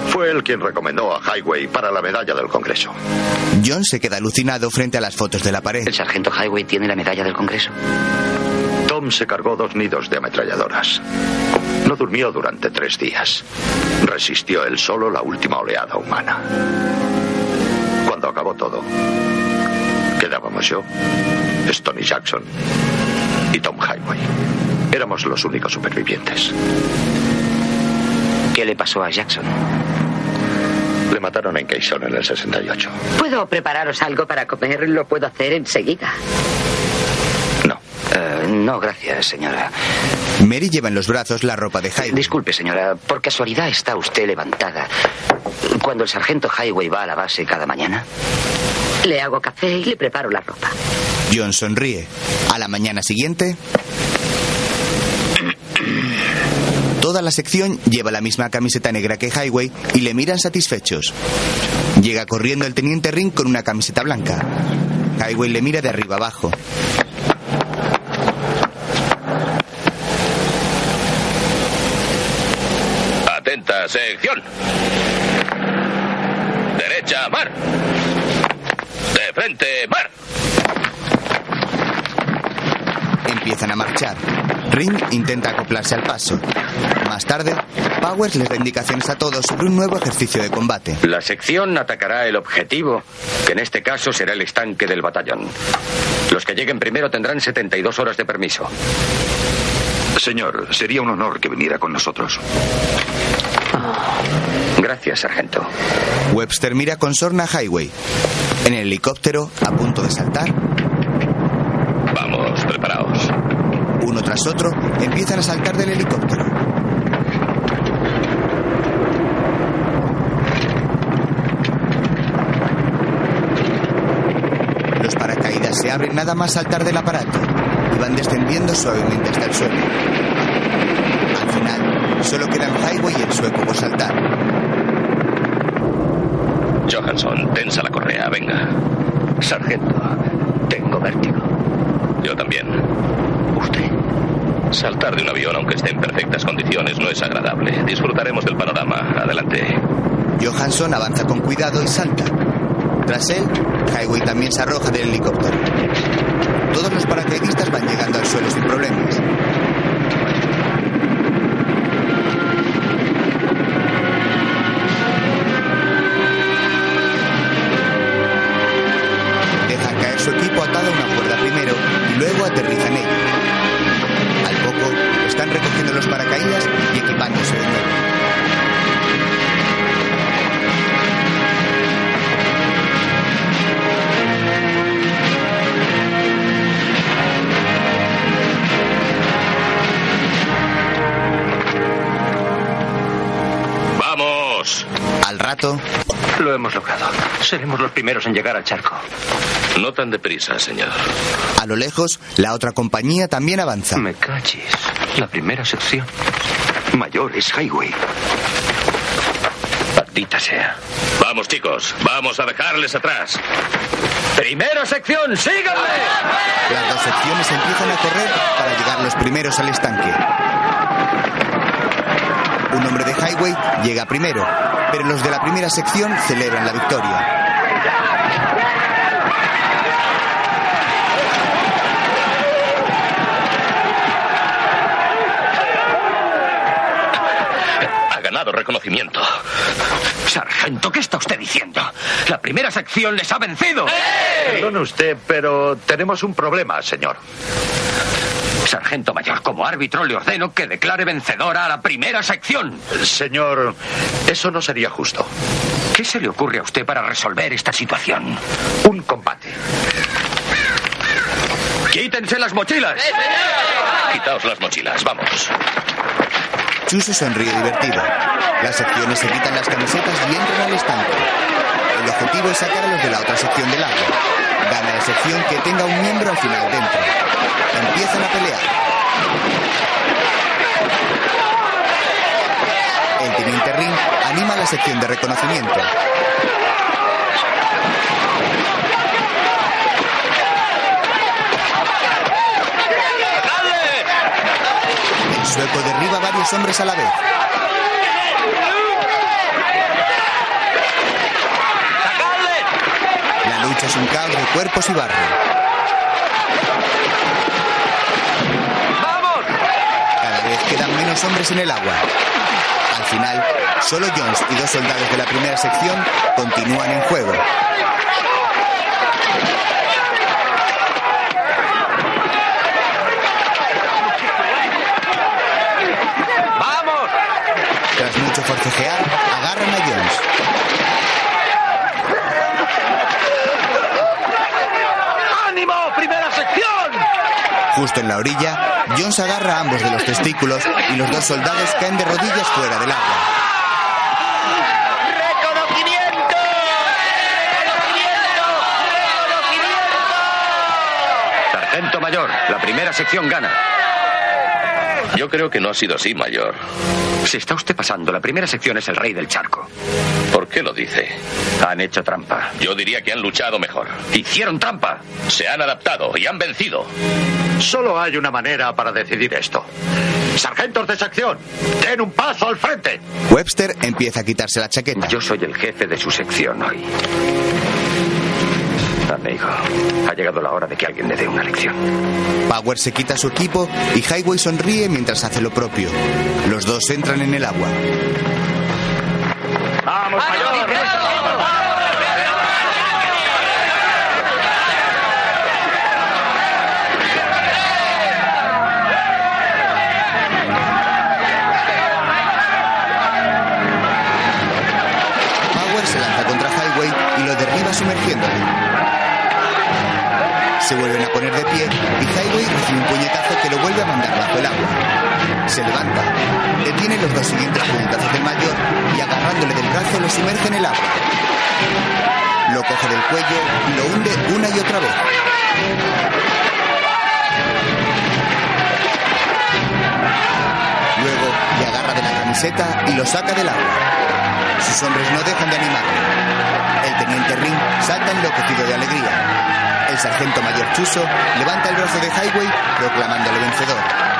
Fue él quien recomendó a Highway para la medalla del Congreso. John se queda alucinado frente a las fotos de la pared. ¿El sargento Highway tiene la medalla del Congreso? Tom se cargó dos nidos de ametralladoras. No durmió durante tres días. Resistió él solo la última oleada humana. Cuando acabó todo, quedábamos yo, Stony Jackson y Tom Highway. Éramos los únicos supervivientes. ¿Qué le pasó a Jackson? Le mataron en Quaison en el 68. ¿Puedo prepararos algo para comer? Lo puedo hacer enseguida. Eh, no, gracias, señora. Mary lleva en los brazos la ropa de Highway. Disculpe, señora. ¿Por casualidad está usted levantada cuando el sargento Highway va a la base cada mañana? Le hago café y le preparo la ropa. John sonríe. A la mañana siguiente. Toda la sección lleva la misma camiseta negra que Highway y le miran satisfechos. Llega corriendo el teniente Ring con una camiseta blanca. Highway le mira de arriba abajo. Sección. Derecha, mar. De frente, mar. Empiezan a marchar. Ring intenta acoplarse al paso. Más tarde, Powers les da indicaciones a todos sobre un nuevo ejercicio de combate. La sección atacará el objetivo, que en este caso será el estanque del batallón. Los que lleguen primero tendrán 72 horas de permiso. Señor, sería un honor que viniera con nosotros. Gracias, sargento. Webster mira con sorna a Highway. En el helicóptero, a punto de saltar, Vamos, preparaos. uno tras otro, empiezan a saltar del helicóptero. Los paracaídas se abren nada más saltar del aparato y van descendiendo suavemente hasta el suelo. Al final, solo quedan Highway y el sueco por saltar. Johansson, tensa la correa, venga. Sargento, tengo vértigo. Yo también. ¿Usted? Saltar de un avión, aunque esté en perfectas condiciones, no es agradable. Disfrutaremos del panorama. Adelante. Johansson avanza con cuidado y salta. Tras él, Highway también se arroja del helicóptero. Todos los paracaidistas van llegando al suelo sin problemas. Seremos los primeros en llegar al charco. No tan deprisa, señor. a lo lejos, la otra compañía también avanza. Me cachis. La primera sección. Mayor es Highway. Maldita sea. Vamos, chicos. Vamos a dejarles atrás. Primera sección, síganme. Las dos secciones empiezan a correr para llegar los primeros al estanque. Un hombre de Highway llega primero, pero los de la primera sección celebran la victoria. Reconocimiento. Sargento, ¿qué está usted diciendo? La primera sección les ha vencido. Perdone usted, pero tenemos un problema, señor. Sargento mayor, como árbitro le ordeno que declare vencedora a la primera sección. Señor, eso no sería justo. ¿Qué se le ocurre a usted para resolver esta situación? Un combate. ¡Quítense las mochilas! Quitaos las mochilas, vamos. Chuso sonríe divertido. Las secciones se quitan las camisetas y entran al estanque. El objetivo es sacar a los de la otra sección del agua. Gana la sección que tenga un miembro al final dentro. Empiezan a pelear. El teniente Ring anima la sección de reconocimiento. El sueco derriba varios hombres a la vez. La lucha es un caos de cuerpos y barro. Cada vez quedan menos hombres en el agua. Al final, solo Jones y dos soldados de la primera sección continúan en juego. ¡Vamos! Tras mucho forcejear, agarran a Jones. ¡Ánimo! ¡Primera sección! Justo en la orilla, Jones agarra a ambos de los testículos y los dos soldados caen de rodillas fuera del agua. ¡Reconocimiento! Sargento mayor, la primera sección gana. Yo creo que no ha sido así, mayor. Se está usted pasando. La primera sección es el rey del charco. ¿Por qué lo dice? Han hecho trampa. Yo diría que han luchado mejor. Hicieron trampa. Se han adaptado y han vencido. Solo hay una manera para decidir esto. Sargentos de sección, den un paso al frente. Webster empieza a quitarse la chaqueta. Yo soy el jefe de su sección hoy. Amigo, ha llegado la hora de que alguien le dé una lección. Power se quita su equipo y Highway sonríe mientras hace lo propio. Los dos entran en el agua. ¡Vamos, mayor! Se levanta, detiene los dos siguientes puñetazos del mayor y agarrándole del brazo lo sumerge en el agua. Lo coge del cuello y lo hunde una y otra vez. Luego le agarra de la camiseta y lo saca del agua. Sus hombres no dejan de animar. El teniente Ring salta enloquecido de alegría. El sargento mayor Chuso levanta el brazo de Highway proclamándole vencedor.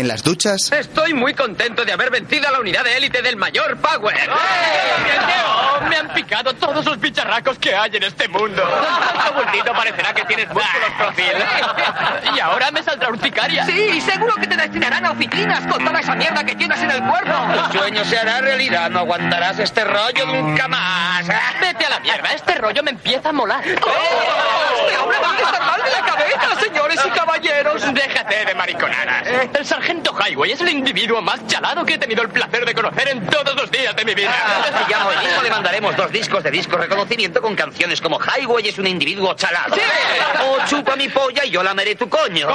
En las duchas, Estoy muy contento de haber vencido a la unidad de élite del mayor Power. Oh, me han picado todos los bicharracos que hay en este mundo. [LAUGHS] Tu bultito parecerá que tienes músculos profil. [LAUGHS] Y ahora me saldrá urticaria. Sí, seguro que te destinarán a oficinas con toda esa mierda que tienes en el cuerpo. Tu sueño se hará realidad. No aguantarás este rollo nunca más. Vete a la mierda. Este rollo me empieza a molar. ¡Este a estar mal de la cabeza, señores y caballeros! Déjate de mariconadas. El sargento Highway es el individuo más chalado que he tenido el placer de conocer en todos los días de mi vida. Si llamo el hijo, le mandaremos dos discos de disco reconocimiento con canciones como Highway es un individuo chalado. O chupa mi polla y yo lameré tu coño.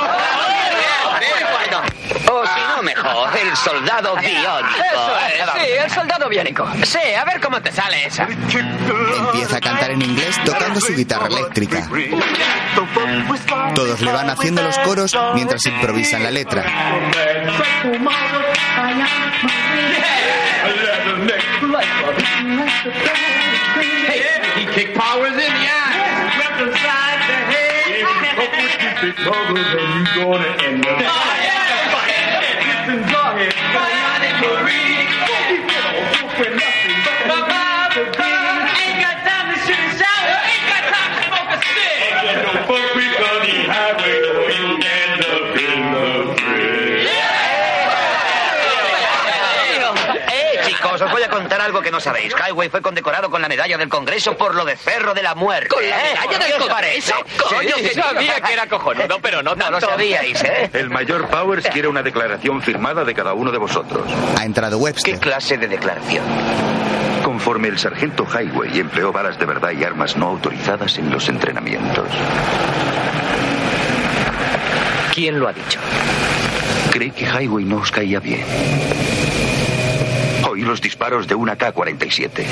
O si no, mejor, el soldado biónico. Eso es, sí, el soldado biónico. Sí, a ver cómo te sale esa. empieza a cantar en inglés tocando su guitarra eléctrica. Todos le van haciendo los coros mientras improvisan la letra. Os voy a contar algo que no sabéis. Highway fue condecorado con la medalla del Congreso por lo de Cerro de la Muerte. ¿Con la ¿eh? medalla del ¿Qué os Congreso? Coño, que sabía que era cojonudo, pero no No lo tanto. sabíais, ¿eh? El mayor Powers quiere una declaración firmada de cada uno de vosotros. Ha entrado Webster. ¿Qué clase de declaración? Conforme el sargento Highway empleó balas de verdad y armas no autorizadas en los entrenamientos. ¿Quién lo ha dicho? Creí que Highway no os caía bien. Oí los disparos de una K-47.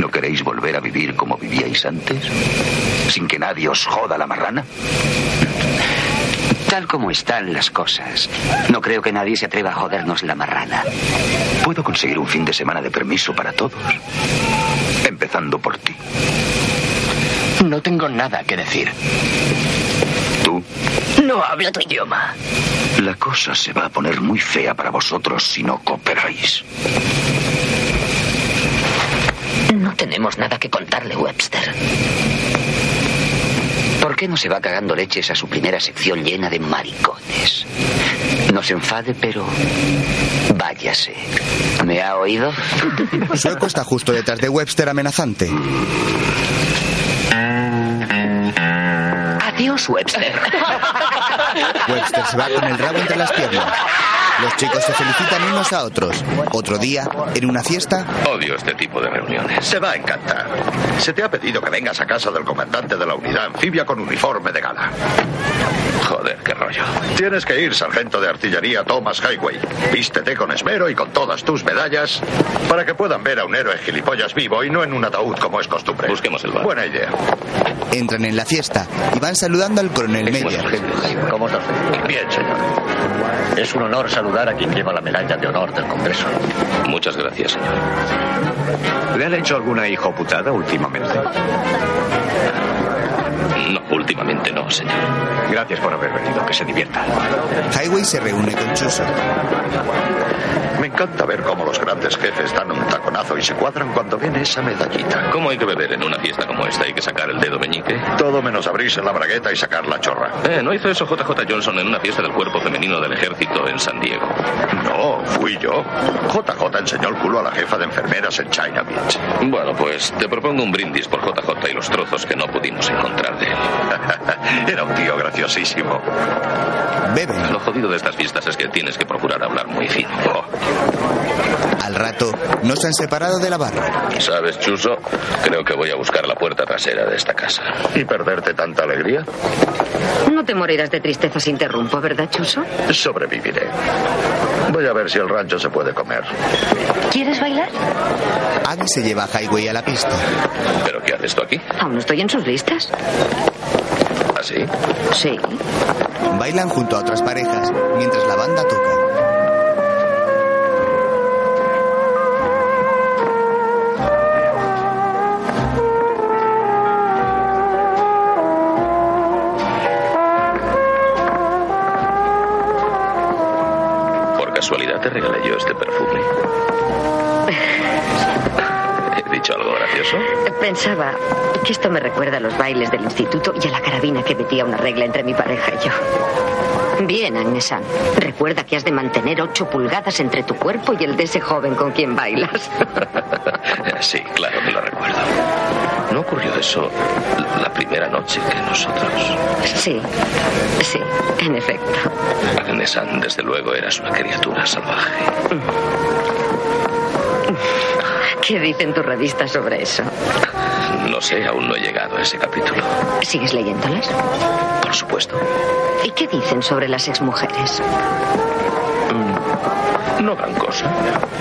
¿No queréis volver a vivir como vivíais antes? ¿Sin que nadie os joda la marrana? Tal como están las cosas, no creo que nadie se atreva a jodernos la marrana. Puedo conseguir un fin de semana de permiso para todos. Empezando por ti. No tengo nada que decir. Tú, No hablo tu idioma. la cosa se va a poner muy fea para vosotros si no cooperáis. No tenemos nada que contarle, Webster. ¿Por qué no se va cagando leches a su primera sección llena de maricones? No se enfade, pero váyase. ¿Me ha oído? [LAUGHS] Sueco está justo detrás de Webster amenazante. Adiós, Webster. [LAUGHS] Webster se va con el rabo entre las piernas. Los chicos se felicitan unos a otros. Otro día, en una fiesta, Odio este tipo de reuniones. Se va a encantar. Se te ha pedido que vengas a casa del comandante de la unidad anfibia con uniforme de gala. Joder, qué rollo. Tienes que ir, sargento de artillería Thomas Highway. Vístete con esmero y con todas tus medallas para que puedan ver a un héroe gilipollas vivo y no en un ataúd como es costumbre. Busquemos el bar. Buena idea. entran en la fiesta y van saludando al coronel Meyer. ¿Cómo hace? Bien, señor. Es un honor saludar a quien lleva la medalla de honor del Congreso. Muchas gracias, señor. ¿Le han hecho alguna hijoputada últimamente? No, últimamente no, señor. Gracias por haber venido. Que se divierta. Highway se reúne con Chuso. Me encanta ver cómo los grandes jefes dan un taconazo y se cuadran cuando ven esa medallita. ¿Cómo hay que beber en una fiesta como esta? ¿Hay que sacar el dedo meñique? Todo menos abrirse la bragueta y sacar la chorra. Eh, ¿no hizo eso JJ Johnson en una fiesta del cuerpo femenino del ejército en San Diego? No, fui yo. JJ enseñó el culo a la jefa de enfermeras en China Beach. Bueno, pues te propongo un brindis por JJ y los trozos que no pudimos encontrar de él. [LAUGHS] Era un tío graciosísimo. Beben. Lo jodido de estas fiestas es que tienes que procurar hablar muy fino. Oh, Al rato, no se han separado de la barra. ¿Sabes, Chuso? Creo que voy a buscar la puerta trasera de esta casa. ¿Y perderte tanta alegría? No te morirás de tristeza si interrumpo, ¿verdad, Chuso? Sobreviviré. Voy a ver si el rancho se puede comer. ¿Quieres bailar? Aggie se lleva a Highway a la pista. ¿Pero qué haces tú aquí? Aún no estoy en sus listas. ¿Así? Sí. Bailan junto a otras parejas mientras la banda toca. Por casualidad te regalé yo este perfume. [LAUGHS] ¿He dicho algo gracioso? Pensaba que esto me recuerda a los bailes del instituto y a la carabina que metía una regla entre mi pareja y yo. Bien, Agnesan. Recuerda que has de mantener ocho pulgadas entre tu cuerpo y el de ese joven con quien bailas. [LAUGHS] Sí, claro que lo recuerdo. ¿No ocurrió eso la primera noche que nosotros? Sí, sí, en efecto. Agnesan, desde luego, eras una criatura salvaje. ¿Qué dicen tus revistas sobre eso? No sé, aún no he llegado a ese capítulo. ¿Sigues leyéndolas? Por supuesto. ¿Y qué dicen sobre las exmujeres? No gran cosa.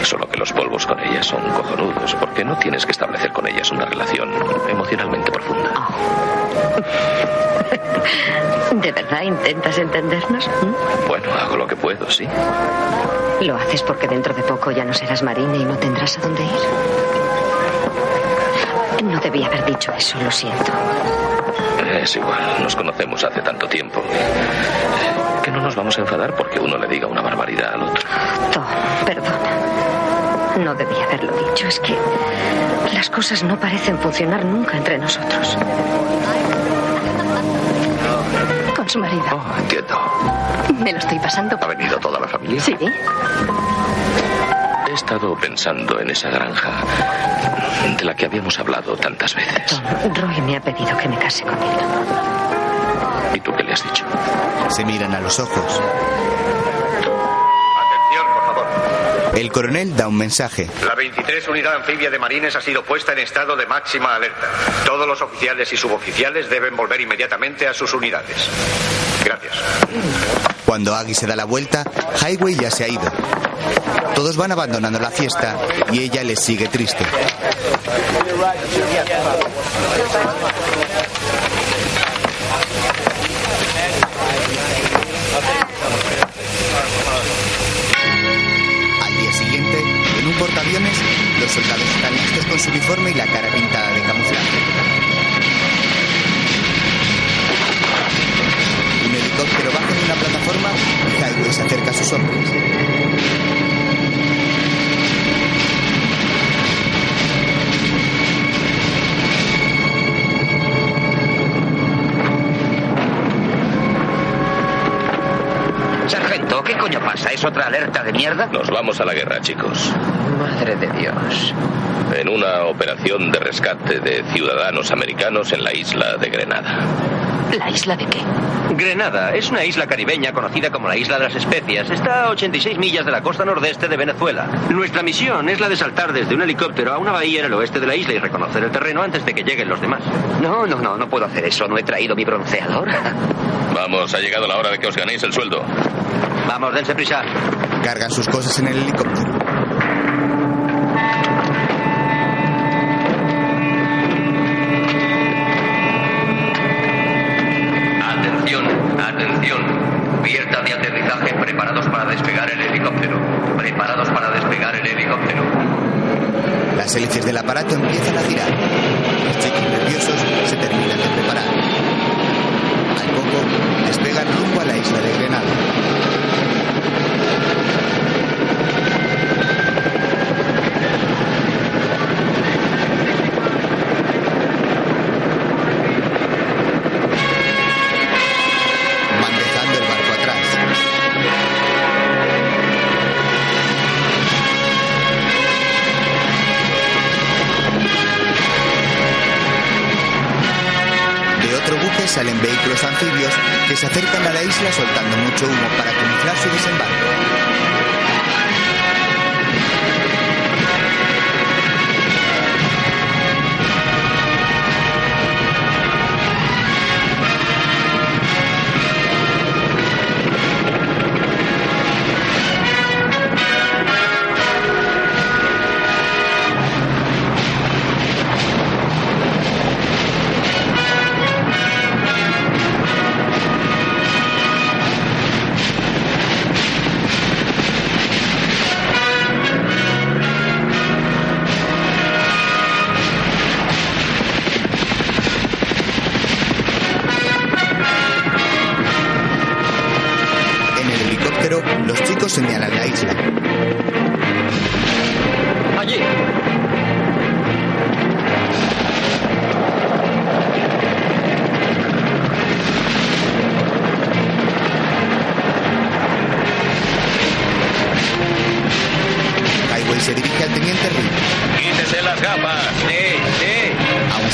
Solo que los polvos con ellas son cojonudos, porque no tienes que establecer con ellas una relación emocionalmente profunda. [LAUGHS] ¿De verdad intentas entendernos? ¿Mm? Bueno, hago lo que puedo, sí. ¿Lo haces porque dentro de poco ya no serás marina y no tendrás a dónde ir? No debía haber dicho eso, lo siento. Es igual, nos conocemos hace tanto tiempo que no nos vamos a enfadar porque uno le diga una barbaridad al otro. Tom, perdona. No debía haberlo dicho. Es que las cosas no parecen funcionar nunca entre nosotros. Con su marido. Oh, entiendo. Me lo estoy pasando. ¿Ha venido toda la familia? Sí. He estado pensando en esa granja de la que habíamos hablado tantas veces. Tom, Roy me ha pedido que me case con él. ¿Y tú qué le has dicho? Se miran a los ojos. Atención, por favor. El coronel da un mensaje. La 23 Unidad Anfibia de Marines ha sido puesta en estado de máxima alerta. Todos los oficiales y suboficiales deben volver inmediatamente a sus unidades. Gracias. Cuando Aggie se da la vuelta, Highway ya se ha ido. Todos van abandonando la fiesta y ella les sigue triste. En los soldados están listos con su uniforme y la cara pintada de camuflaje. Un helicóptero baja de una plataforma y Highway se acerca a sus hombres. ¿Qué coño pasa? ¿Es otra alerta de mierda? Nos vamos a la guerra, chicos. Madre de Dios. En una operación de rescate de ciudadanos americanos en la isla de Grenada. ¿La isla de qué? Grenada es una isla caribeña conocida como la Isla de las Especias. Está a 86 millas de la costa nordeste de Venezuela. Nuestra misión es la de saltar desde un helicóptero a una bahía en el oeste de la isla y reconocer el terreno antes de que lleguen los demás. No, no, no, no puedo hacer eso. No he traído mi bronceador. Vamos, ha llegado la hora de que os ganéis el sueldo. Vamos, dense prisa. Cargan sus cosas en el helicóptero.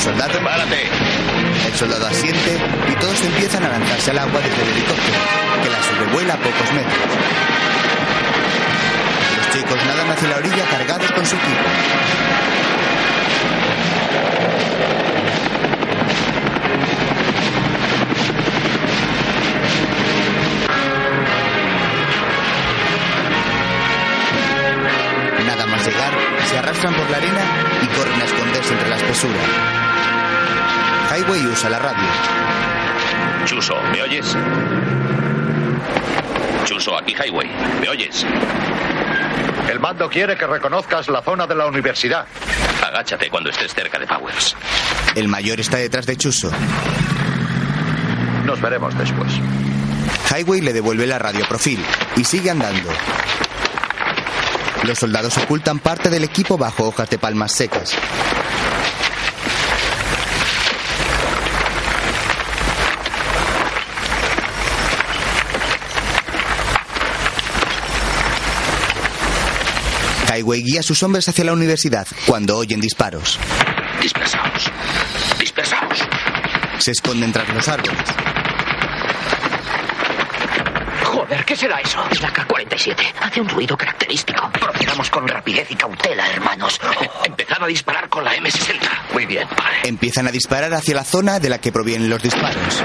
Soldado. El soldado asiente y todos empiezan a lanzarse al agua desde el helicóptero, que la sobrevuela a pocos metros. Los chicos nadan hacia la orilla cargados con su equipo. Nada más llegar, se arrastran por la arena y corren a esconderse entre la espesura. Highway usa la radio. Chuso, ¿me oyes? Chuso, aquí Highway. ¿Me oyes? El mando quiere que reconozcas la zona de la universidad. Agáchate cuando estés cerca de Powers. El mayor está detrás de Chuso. Nos veremos después. Highway le devuelve la radio profil y sigue andando. Los soldados ocultan parte del equipo bajo hojas de palmas secas. Highway guía a sus hombres hacia la universidad cuando oyen disparos. Dispersaos. Dispersaos. Se esconden tras los árboles. Joder, ¿qué será eso? Es la K-47. Hace un ruido característico. Procedamos con rapidez y cautela, hermanos. Empezad a disparar con la M60. Muy bien, vale. Empiezan a disparar hacia la zona de la que provienen los disparos.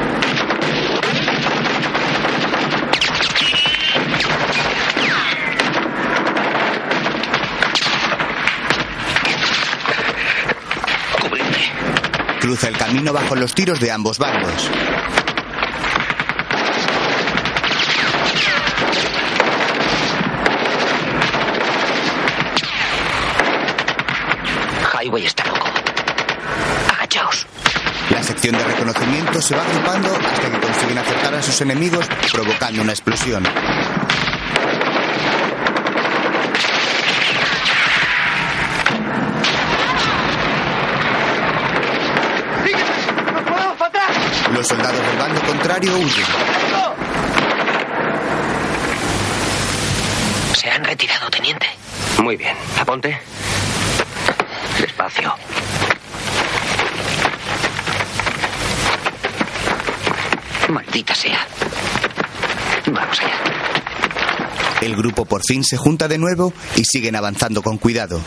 Cruza el camino bajo los tiros de ambos bandos. Highway está loco. Agachaos. La sección de reconocimiento se va agrupando hasta que consiguen acertar a sus enemigos, provocando una explosión. ¡Nos podemos para atrás! Los soldados del bando contrario huyen. Se han retirado, teniente. Muy bien. Aponte. Despacio. Maldita sea. Vamos allá. El grupo por fin se junta de nuevo y siguen avanzando con cuidado.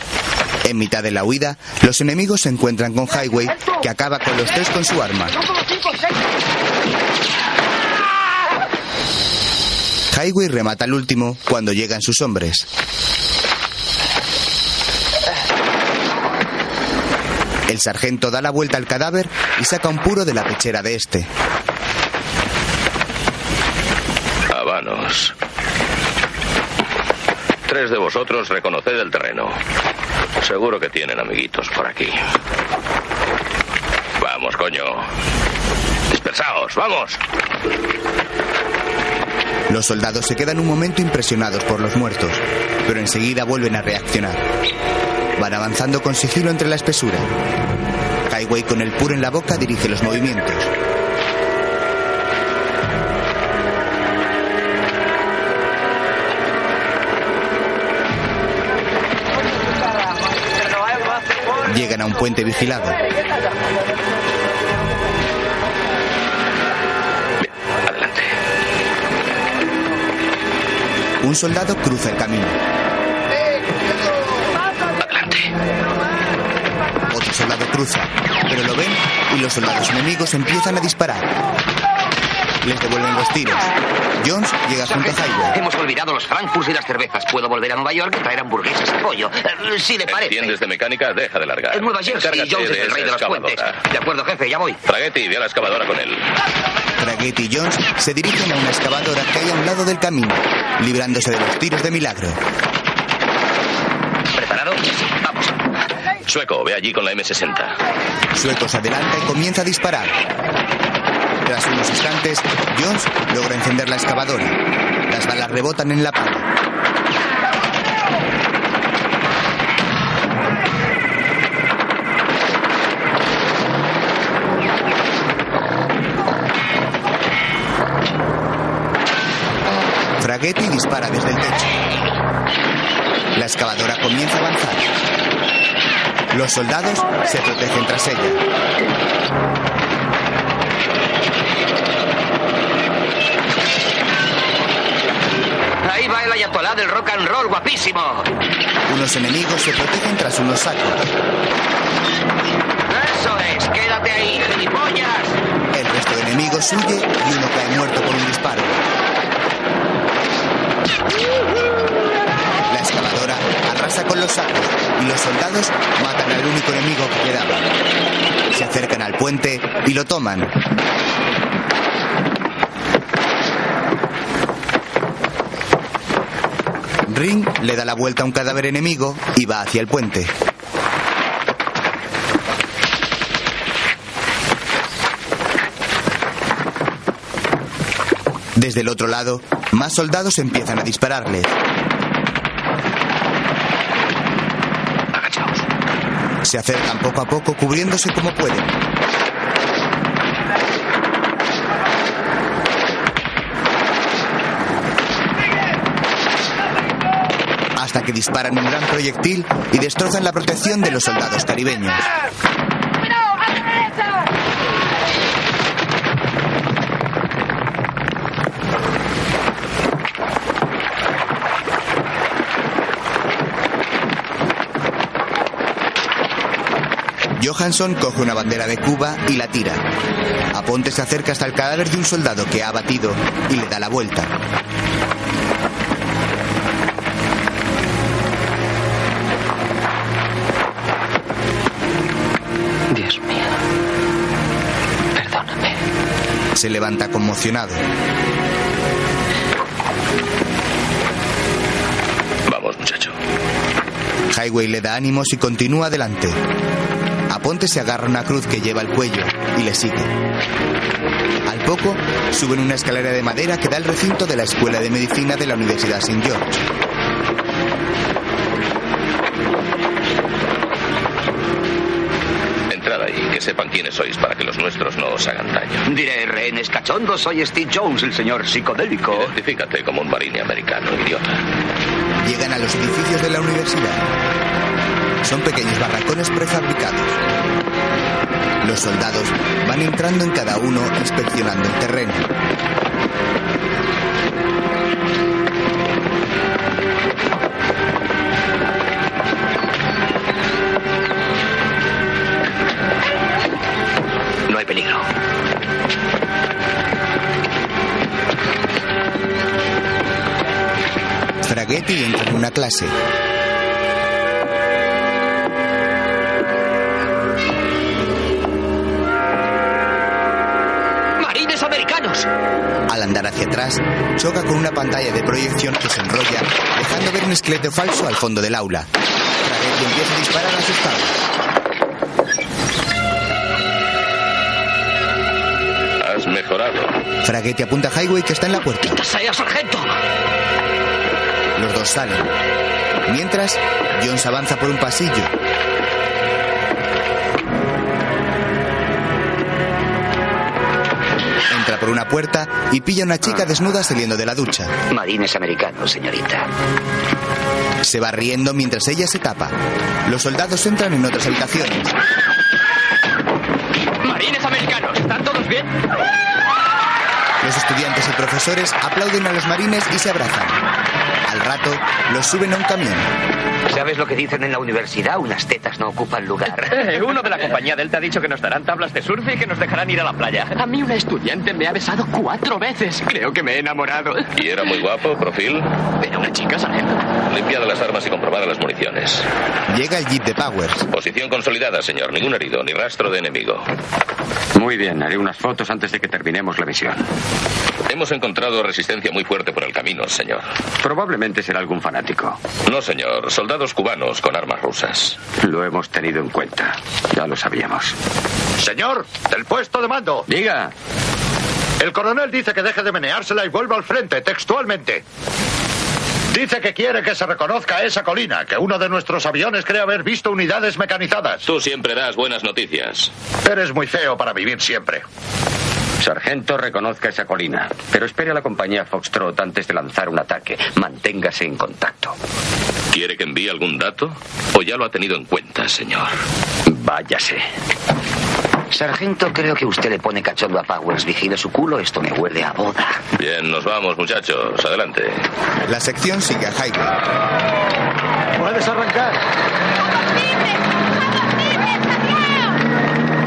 En mitad de la huida, los enemigos se encuentran con Highway, que acaba con los tres con su arma. Highway remata al último cuando llegan sus hombres. El sargento da la vuelta al cadáver y saca un puro de la pechera de este. Habanos. Tres de vosotros reconoced el terreno. Seguro que tienen amiguitos por aquí. Vamos, coño. Dispersaos, vamos. Los soldados se quedan un momento impresionados por los muertos, pero enseguida vuelven a reaccionar. Van avanzando con sigilo entre la espesura. Highway con el puro en la boca dirige los movimientos. Llegan a un puente vigilado. Un soldado cruza el camino. Otro soldado cruza, pero lo ven y los soldados enemigos empiezan a disparar. Les devuelven los tiros. Jones llega junto a Highway. Hemos olvidado los frankfurts y las cervezas. Puedo volver a Nueva York y traer hamburguesas y pollo. Eh, si le parece. ¿Entiendes de mecánica? Deja de largar. En Nueva Jersey, Jones es el rey de los puentes. De acuerdo, jefe, ya voy. Fragetti, ve a la excavadora con él. Draguetti y Jones se dirigen a una excavadora que hay a un lado del camino, librándose de los tiros de milagro. ¿Preparado? Vamos. Sueco, ve allí con la M60. Sueco se adelanta y comienza a disparar. Tras unos instantes, Jones logra encender la excavadora. Las balas rebotan en la pala. Fraghetti dispara desde el techo. La excavadora comienza a avanzar. Los soldados se protegen tras ella. Ahí va el ayatolá del rock and roll, guapísimo. Unos enemigos se protegen tras unos sacos. Eso es, quédate ahí, gilipollas. El resto de enemigos huye y uno cae muerto por un disparo. Los sacos y los soldados matan al único enemigo que quedaba. Se acercan al puente y lo toman. Ring le da la vuelta a un cadáver enemigo y va hacia el puente. Desde el otro lado, más soldados empiezan a dispararle. Se acercan poco a poco cubriéndose como pueden. Hasta que disparan un gran proyectil y destrozan la protección de los soldados caribeños. Johansson coge una bandera de Cuba y la tira. Aponte se acerca hasta el cadáver de un soldado que ha abatido y le da la vuelta. Dios mío. Perdóname. Se levanta conmocionado. Vamos, muchacho. Highway le da ánimos y continúa adelante. Aponte se agarra una cruz que lleva al cuello y le sigue. Al poco, suben una escalera de madera que da al recinto de la Escuela de Medicina de la Universidad St. George. Entrad ahí, que sepan quiénes sois para que los nuestros no os hagan daño. Diré, rehenes cachondos, soy Steve Jones, el señor psicodélico. Identifícate como un marine americano, idiota. Llegan a los edificios de la universidad. Son pequeños barracones prefabricados. Los soldados van entrando en cada uno inspeccionando el terreno. No hay peligro. Fraghetti entra en una clase. Al andar hacia atrás, choca con una pantalla de proyección que se enrolla, dejando ver un esqueleto falso al fondo del aula. Fraghetti empieza a disparar asustado. Has mejorado. Fraghetti apunta a Highway que está en la puerta. ¡Sea sargento! Los dos salen. Mientras, Jones avanza por un pasillo. Por una puerta y pilla a una chica desnuda saliendo de la ducha. Marines americanos, señorita. Se va riendo mientras ella se tapa. Los soldados entran en otras habitaciones. ¡Marines americanos! ¿Están todos bien? Los estudiantes y profesores aplauden a los marines y se abrazan. Rato, los suben a un camión. ¿Sabes lo que dicen en la universidad? Unas tetas no ocupan lugar. [LAUGHS] Eh, uno de la compañía Delta ha dicho que nos darán tablas de surf y que nos dejarán ir a la playa. A mí una estudiante me ha besado cuatro veces. Creo que me he enamorado. ¿Y era muy guapo, profil? Era una chica, sargento. Limpiada las armas y comprobada las municiones. Llega el jeep de Powers. Posición consolidada, señor. Ningún herido, ni rastro de enemigo. Muy bien, haré unas fotos antes de que terminemos la misión. Hemos encontrado resistencia muy fuerte por el camino, señor. Probablemente será algún fanático. No, señor. Soldados cubanos con armas rusas. Lo hemos tenido en cuenta. Ya lo sabíamos. Señor, del puesto de mando. Diga. El coronel dice que deje de meneársela y vuelva al frente, textualmente. Dice que quiere que se reconozca esa colina, que uno de nuestros aviones cree haber visto unidades mecanizadas. Tú siempre das buenas noticias. Eres muy feo para vivir siempre. Sargento, reconozca esa colina, pero espere a la compañía Foxtrot antes de lanzar un ataque. Manténgase en contacto. ¿Quiere que envíe algún dato? ¿O ya lo ha tenido en cuenta, señor? Váyase. Sargento, creo que usted le pone cachondo a Powers. Vigile su culo, esto me huele a boda. Bien, nos vamos, muchachos. Adelante. La sección sigue a Highway. Puedes arrancar.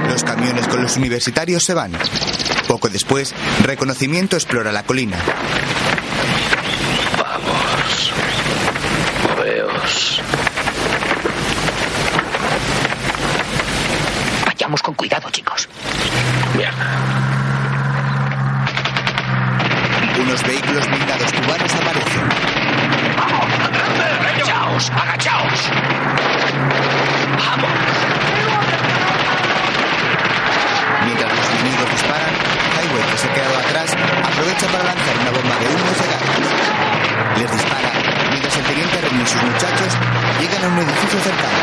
Los camiones con los universitarios se van. Poco después, reconocimiento explora la colina. Vamos. Moveos. Vayamos con cuidado, chicos. Mierda. Unos vehículos blindados cubanos aparecen. ¡Agachaos! ¡Agachaos! ¡Vamos! Mientras los enemigos disparan, Highway, que se ha quedado atrás, aprovecha para lanzar una bomba de humo gas. Les dispara, mientras el teniente Ren y sus muchachos llegan a un edificio cercano.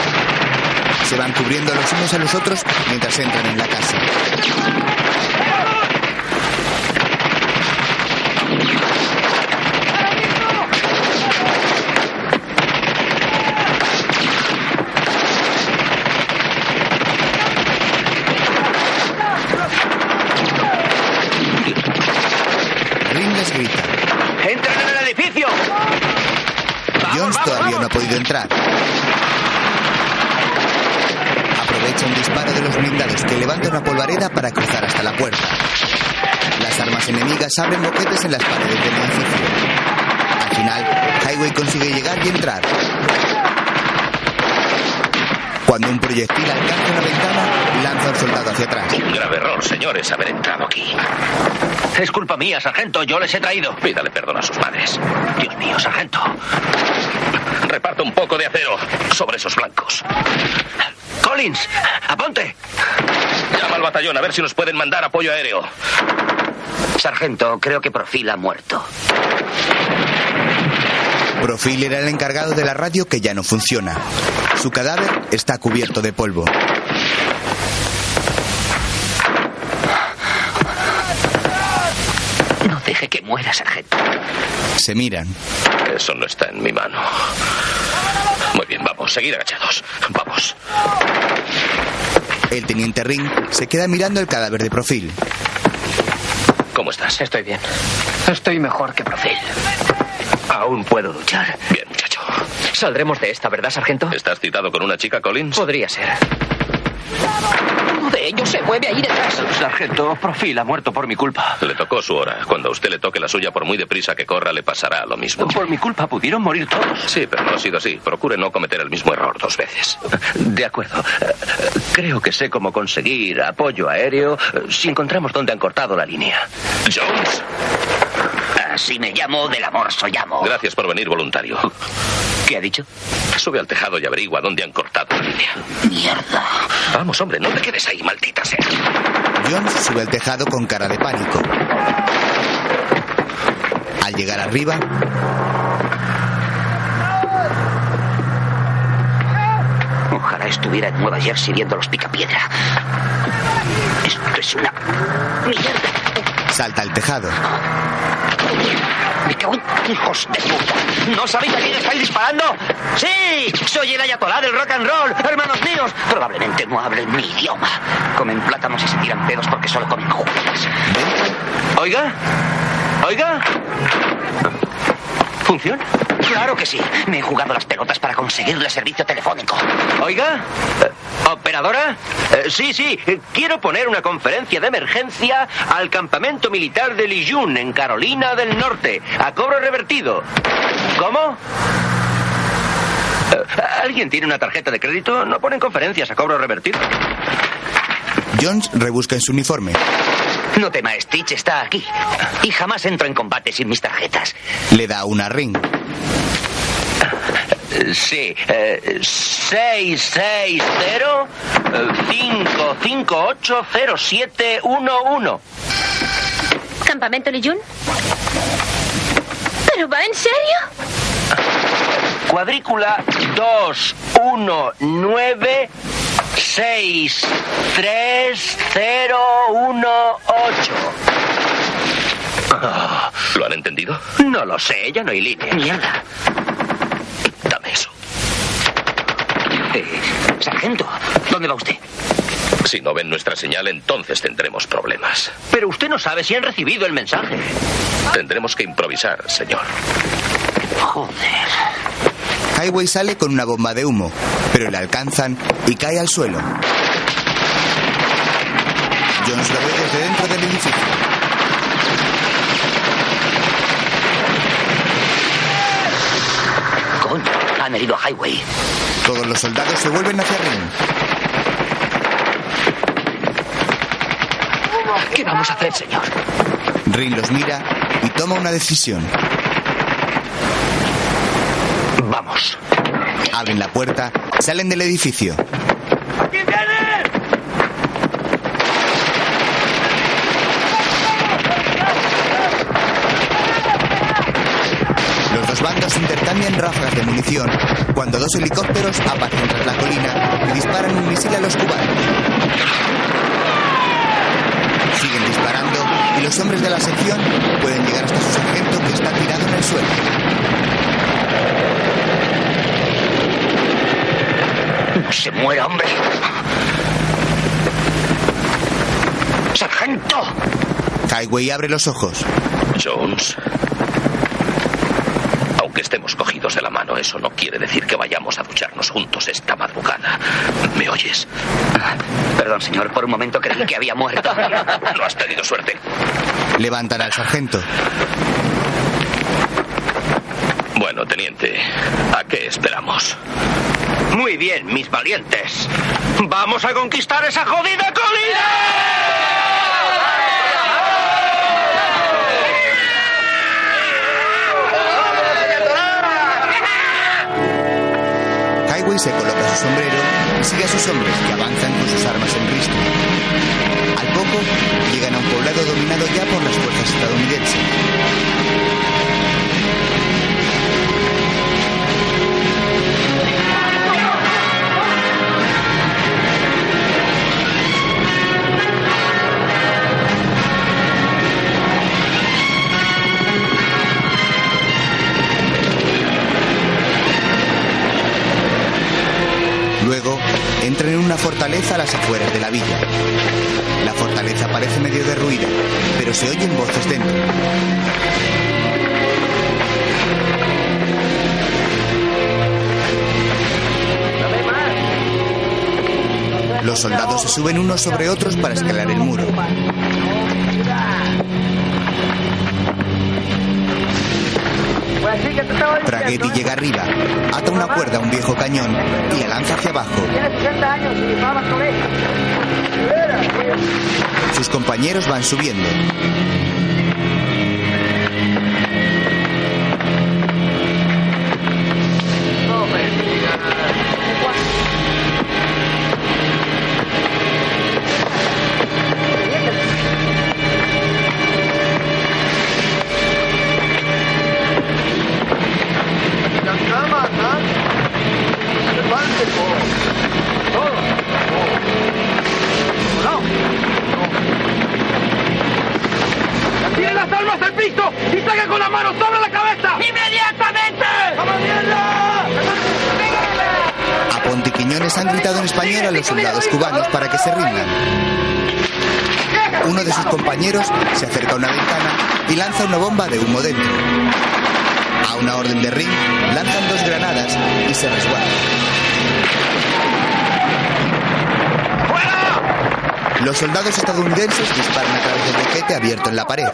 Se van cubriendo los unos a los otros mientras entran en la casa. Ring les grita. ¡Entren en el edificio! Jones todavía no ha podido entrar. Aprovecha un disparo de los blindados que levanta una polvareda para cruzar hasta la puerta. Las armas enemigas abren boquetes en las paredes del edificio. Al final, Highway consigue llegar y entrar. Cuando un proyectil alcanza una ventana, lanza un soldado hacia atrás. Un grave error, señores, haber entrado aquí. Es culpa mía, sargento. Yo les he traído. Pídale perdón a sus padres. Dios mío, sargento. Reparta un poco de acero sobre esos blancos. Collins, aponte. Llama al batallón a ver si nos pueden mandar apoyo aéreo. Sargento, creo que Profil ha muerto. Profil era el encargado de la radio que ya no funciona. Su cadáver está cubierto de polvo. No deje que muera, sargento. Se miran. Eso no está en mi mano. Muy bien, vamos, seguid agachados. Vamos. El teniente Ring se queda mirando el cadáver de Profil. ¿Cómo estás? Estoy bien. Estoy mejor que Profil. Aún puedo luchar. Bien, muchacho. Saldremos de esta, ¿verdad, sargento? ¿Estás citado con una chica, Collins? Podría ser. Uno de ellos se mueve ahí detrás. Sargento, Profil ha muerto por mi culpa. Le tocó su hora. Cuando a usted le toque la suya, por muy deprisa que corra, le pasará lo mismo. Por mi culpa pudieron morir todos. Sí, pero no ha sido así. Procure no cometer el mismo error dos veces. De acuerdo. Creo que sé cómo conseguir apoyo aéreo si encontramos dónde han cortado la línea. Jones. Así me llamo, del amor soy amo. Gracias por venir voluntario. ¿Qué ha dicho? Sube al tejado y averigua dónde han cortado la línea. Mierda. Vamos, hombre, no te quedes ahí, maldita sea. Jones sube al tejado con cara de pánico. Al llegar arriba, Ojalá estuviera en Nueva Jersey viendo los picapiedra. Esto es una mierda. Salta al tejado. Me cago en hijos de puta. ¿No sabéis a quién estáis disparando? ¡Sí! Soy el ayatolá del rock and roll, hermanos míos. Probablemente no hablen mi idioma. Comen plátanos y se tiran pedos porque solo comen juguetes. Oiga. Oiga. ¿Funciona? Claro que sí. Me he jugado las pelotas para conseguirle servicio telefónico. Oiga. Eh, ¿Operadora? Eh, sí, sí. Quiero poner una conferencia de emergencia al campamento militar de Lijun, en Carolina del Norte, a cobro revertido. ¿Cómo? Eh, ¿Alguien tiene una tarjeta de crédito? No ponen conferencias a cobro revertido. Jones rebusca en su uniforme. No tema, Stitch está aquí. Y jamás entro en combate sin mis tarjetas. Le da una ring. Sí, eh, 660-558-0711. ¿Campamento Lijun? ¿Pero va en serio? Cuadrícula 219 6, 3, 0, 1, 8. ¿Lo han entendido? No lo sé, ya no hay líneas. Mierda. Dame eso. Eh, sargento, ¿dónde va usted? Si no ven nuestra señal, entonces tendremos problemas. Pero usted no sabe si han recibido el mensaje. Tendremos que improvisar, señor. Joder. Highway sale con una bomba de humo, pero le alcanzan y cae al suelo. Jones lo ve desde dentro del edificio. Han herido a Highway. Todos los soldados se vuelven hacia Ring. ¿Qué vamos a hacer, señor? Ring los mira y toma una decisión. Vamos. Abren la puerta, salen del edificio. ¡Aquí viene! Los dos bandos intercambian ráfagas de munición cuando dos helicópteros aparecen tras la colina y disparan un misil a los cubanos. Siguen disparando y los hombres de la sección pueden llegar hasta su sargento que está tirado en el suelo. Se muera, hombre. ¡Sargento! Highway abre los ojos. Jones. Aunque estemos cogidos de la mano, eso no quiere decir que vayamos a ducharnos juntos esta madrugada. ¿Me oyes? Perdón, señor, por un momento creí que había muerto. No has tenido suerte. Levantan al sargento. Bueno, teniente, ¿a qué esperamos? Muy bien, mis valientes. ¡Vamos a conquistar esa jodida colina! Highway se coloca su sombrero y sigue a sus hombres que avanzan con sus armas en risco. Al poco llegan a un poblado dominado ya por las fuerzas estadounidenses. Entran en una fortaleza a las afueras de la villa. La fortaleza parece medio derruida, pero se oyen voces dentro. Los soldados se suben unos sobre otros para escalar el muro. Traghetti llega arriba, ata una cuerda a un viejo cañón y la lanza hacia abajo. Sus compañeros van subiendo. Rindan. Uno de sus compañeros se acerca a una ventana y lanza una bomba de humo dentro. A una orden de ring, lanzan dos granadas y se resguardan. Los soldados estadounidenses disparan a través del boquete abierto en la pared.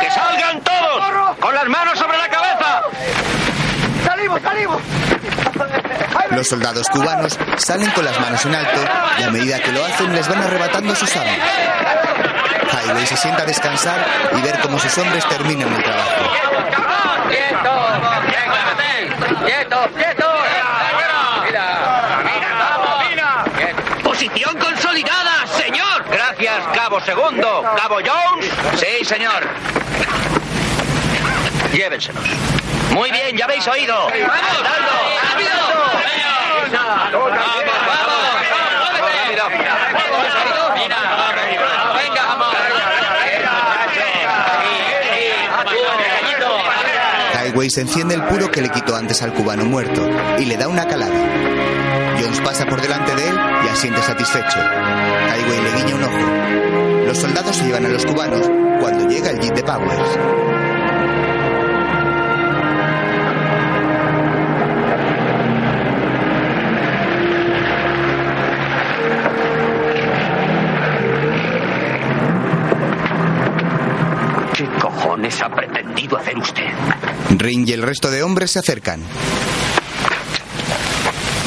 ¡Que salgan todos! ¡Con las manos sobre la cabeza! ¡Salimos, salimos! Los soldados cubanos salen con las manos en alto y a medida que lo hacen les van arrebatando sus armas. Highway se sienta a descansar y ver cómo sus hombres terminan el trabajo. ¡Quieto! ¡Quieto! ¡Posición consolidada, señor! Gracias, Cabo Segundo. ¿Cabo Jones? Sí, señor. Llévenselos. Muy bien, ya habéis oído. ¡Vamos! Highway se enciende el puro que le quitó antes al cubano muerto y le da una calada. Jones pasa por delante de él y asiente satisfecho. Highway le guiña un ojo. Los soldados se llevan a los cubanos cuando llega el jeep de Powers. Ha pretendido hacer usted? Ring y el resto de hombres se acercan.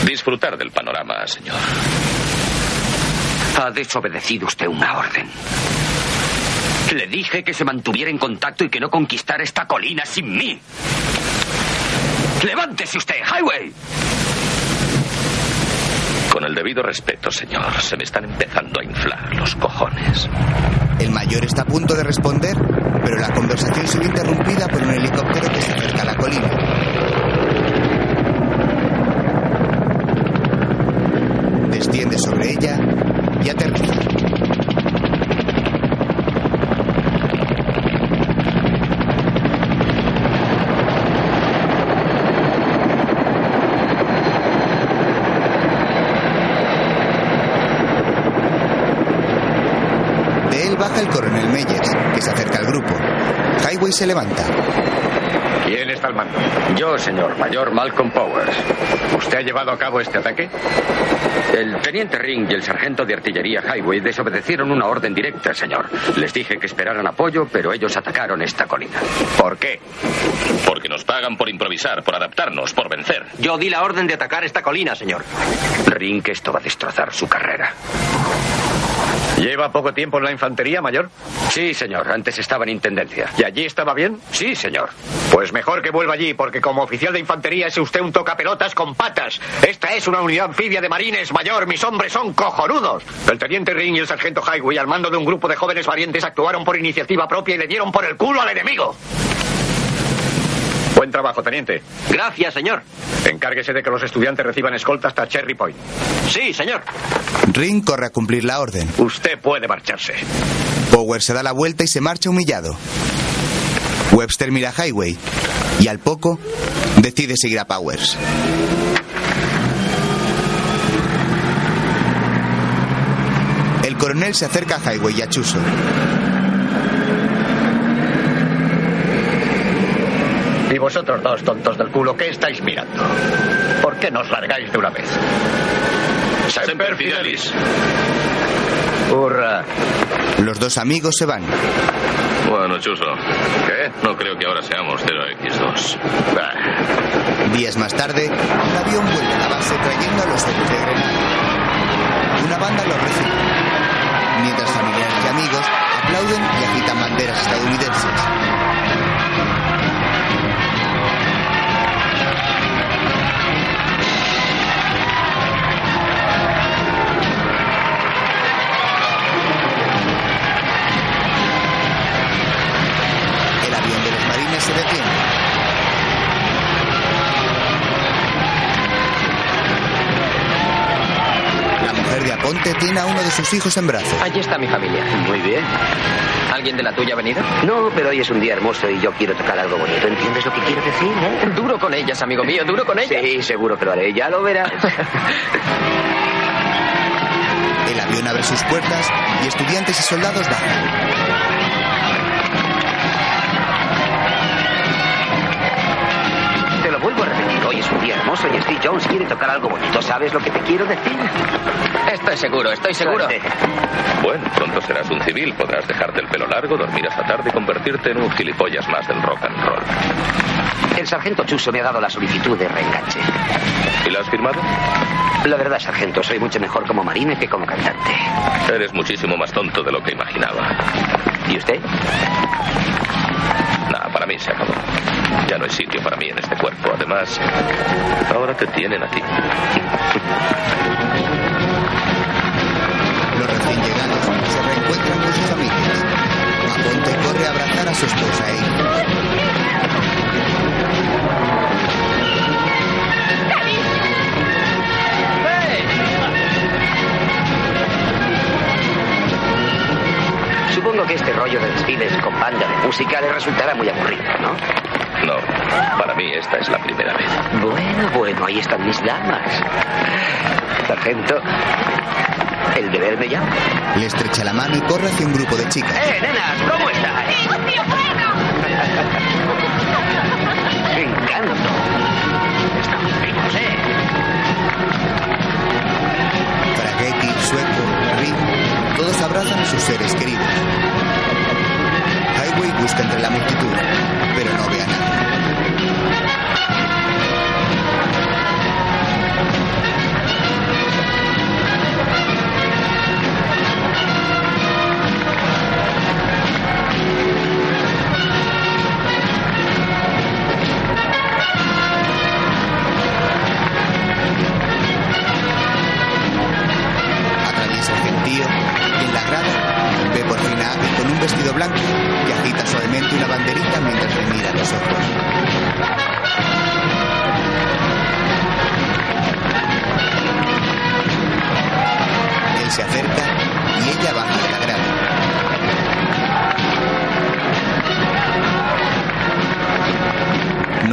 Disfrutar del panorama, señor. Ha desobedecido usted una orden. Le dije que se mantuviera en contacto y que no conquistara esta colina sin mí. Levántese usted, Highway. Con el debido respeto, señor, se me están empezando a inflar los cojones. El mayor está a punto de responder, pero la conversación se ve interrumpida por un helicóptero que se acerca a la colina. Desciende sobre ella y aterriza. De él baja el coronel Meyers, que se acerca al grupo. Se levanta. ¿Quién está al mando? Yo, señor mayor Malcolm Powers. ¿Usted ha llevado a cabo este ataque? El teniente Ring y el sargento de artillería Highway desobedecieron una orden directa, señor. Les dije que esperaran apoyo, pero ellos atacaron esta colina. ¿Por qué? Porque nos pagan por improvisar, por adaptarnos, por vencer. Yo di la orden de atacar esta colina, señor. Ring, esto va a destrozar su carrera. ¿Lleva poco tiempo en la infantería, mayor? Sí, señor. Antes estaba en intendencia. ¿Y allí estaba bien? Sí, señor. Pues mejor que vuelva allí, porque como oficial de infantería es usted un tocapelotas con patas. Esta es una unidad anfibia de marines, mayor. Mis hombres son cojonudos. El teniente Ring y el sargento Highway, al mando de un grupo de jóvenes valientes, actuaron por iniciativa propia y le dieron por el culo al enemigo. Buen trabajo, teniente. Gracias, señor. Encárguese de que los estudiantes reciban escolta hasta Cherry Point. Sí, señor. Ring corre a cumplir la orden. Usted puede marcharse. Power se da la vuelta y se marcha humillado. Webster mira a Highway y al poco decide seguir a Powers. El coronel se acerca a Highway y a Chuso. Y vosotros dos tontos del culo, ¿qué estáis mirando? ¿Por qué no os largáis de una vez? Semper Fidelis. Hurra. Los dos amigos se van. Bueno, Chuso. ¿Qué? No creo que ahora seamos 0X2. Días más tarde, un avión vuelve a la base trayendo a los héroes de Grenada. Una banda los recibe. Mientras familiares y amigos aplauden y agitan banderas estadounidenses. Se detiene. La mujer de Aponte tiene a uno de sus hijos en brazos. Allí está mi familia. Muy bien. ¿Alguien de la tuya ha venido? No, pero hoy es un día hermoso y yo quiero tocar algo bonito. ¿Entiendes lo que quiero decir, eh? Duro con ellas, amigo mío, duro con ellas. Sí, seguro que lo haré. Ya lo verás. El avión abre sus puertas y estudiantes y soldados bajan. Es un día hermoso y Steve Jones quiere tocar algo bonito. ¿Sabes lo que te quiero decir? Estoy seguro, estoy seguro. Suerte. Bueno, pronto serás un civil, podrás dejarte el pelo largo, dormir hasta tarde y convertirte en un gilipollas más del rock and roll. El sargento Chuso me ha dado la solicitud de reenganche. ¿Y la has firmado? La verdad, sargento, soy mucho mejor como marine que como cantante. Eres muchísimo más tonto de lo que imaginaba. ¿Y usted? Nada, para mí se acabó. Ya no hay sitio para mí en este cuerpo. Además, ahora te tienen a ti. Los recién llegados se reencuentran con sus familias. Aponte corre a abrazar a su esposa ¿eh? Supongo que este rollo de desfiles con banda de música le resultará muy aburrido, ¿no? No, para mí esta es la primera vez. Bueno, bueno, ahí están mis damas. Sargento, el deber me llama. Le estrecha la mano y corre hacia un grupo de chicas. ¡Eh, nenas! ¿Cómo estáis? ¡Un videojuego! ¡Qué [LAUGHS] encanto! Estamos vivos, ¿eh? Fragetti, Sueco, Rick, todos abrazan a sus seres queridos. Highway busca entre la multitud, pero no ve a nadie.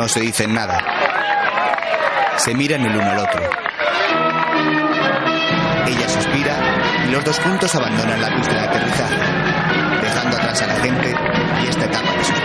Se dicen nada. Se miran el uno al otro. Ella suspira y los dos juntos abandonan la pista de aterrizaje, dejando atrás a la gente y esta etapa de sus.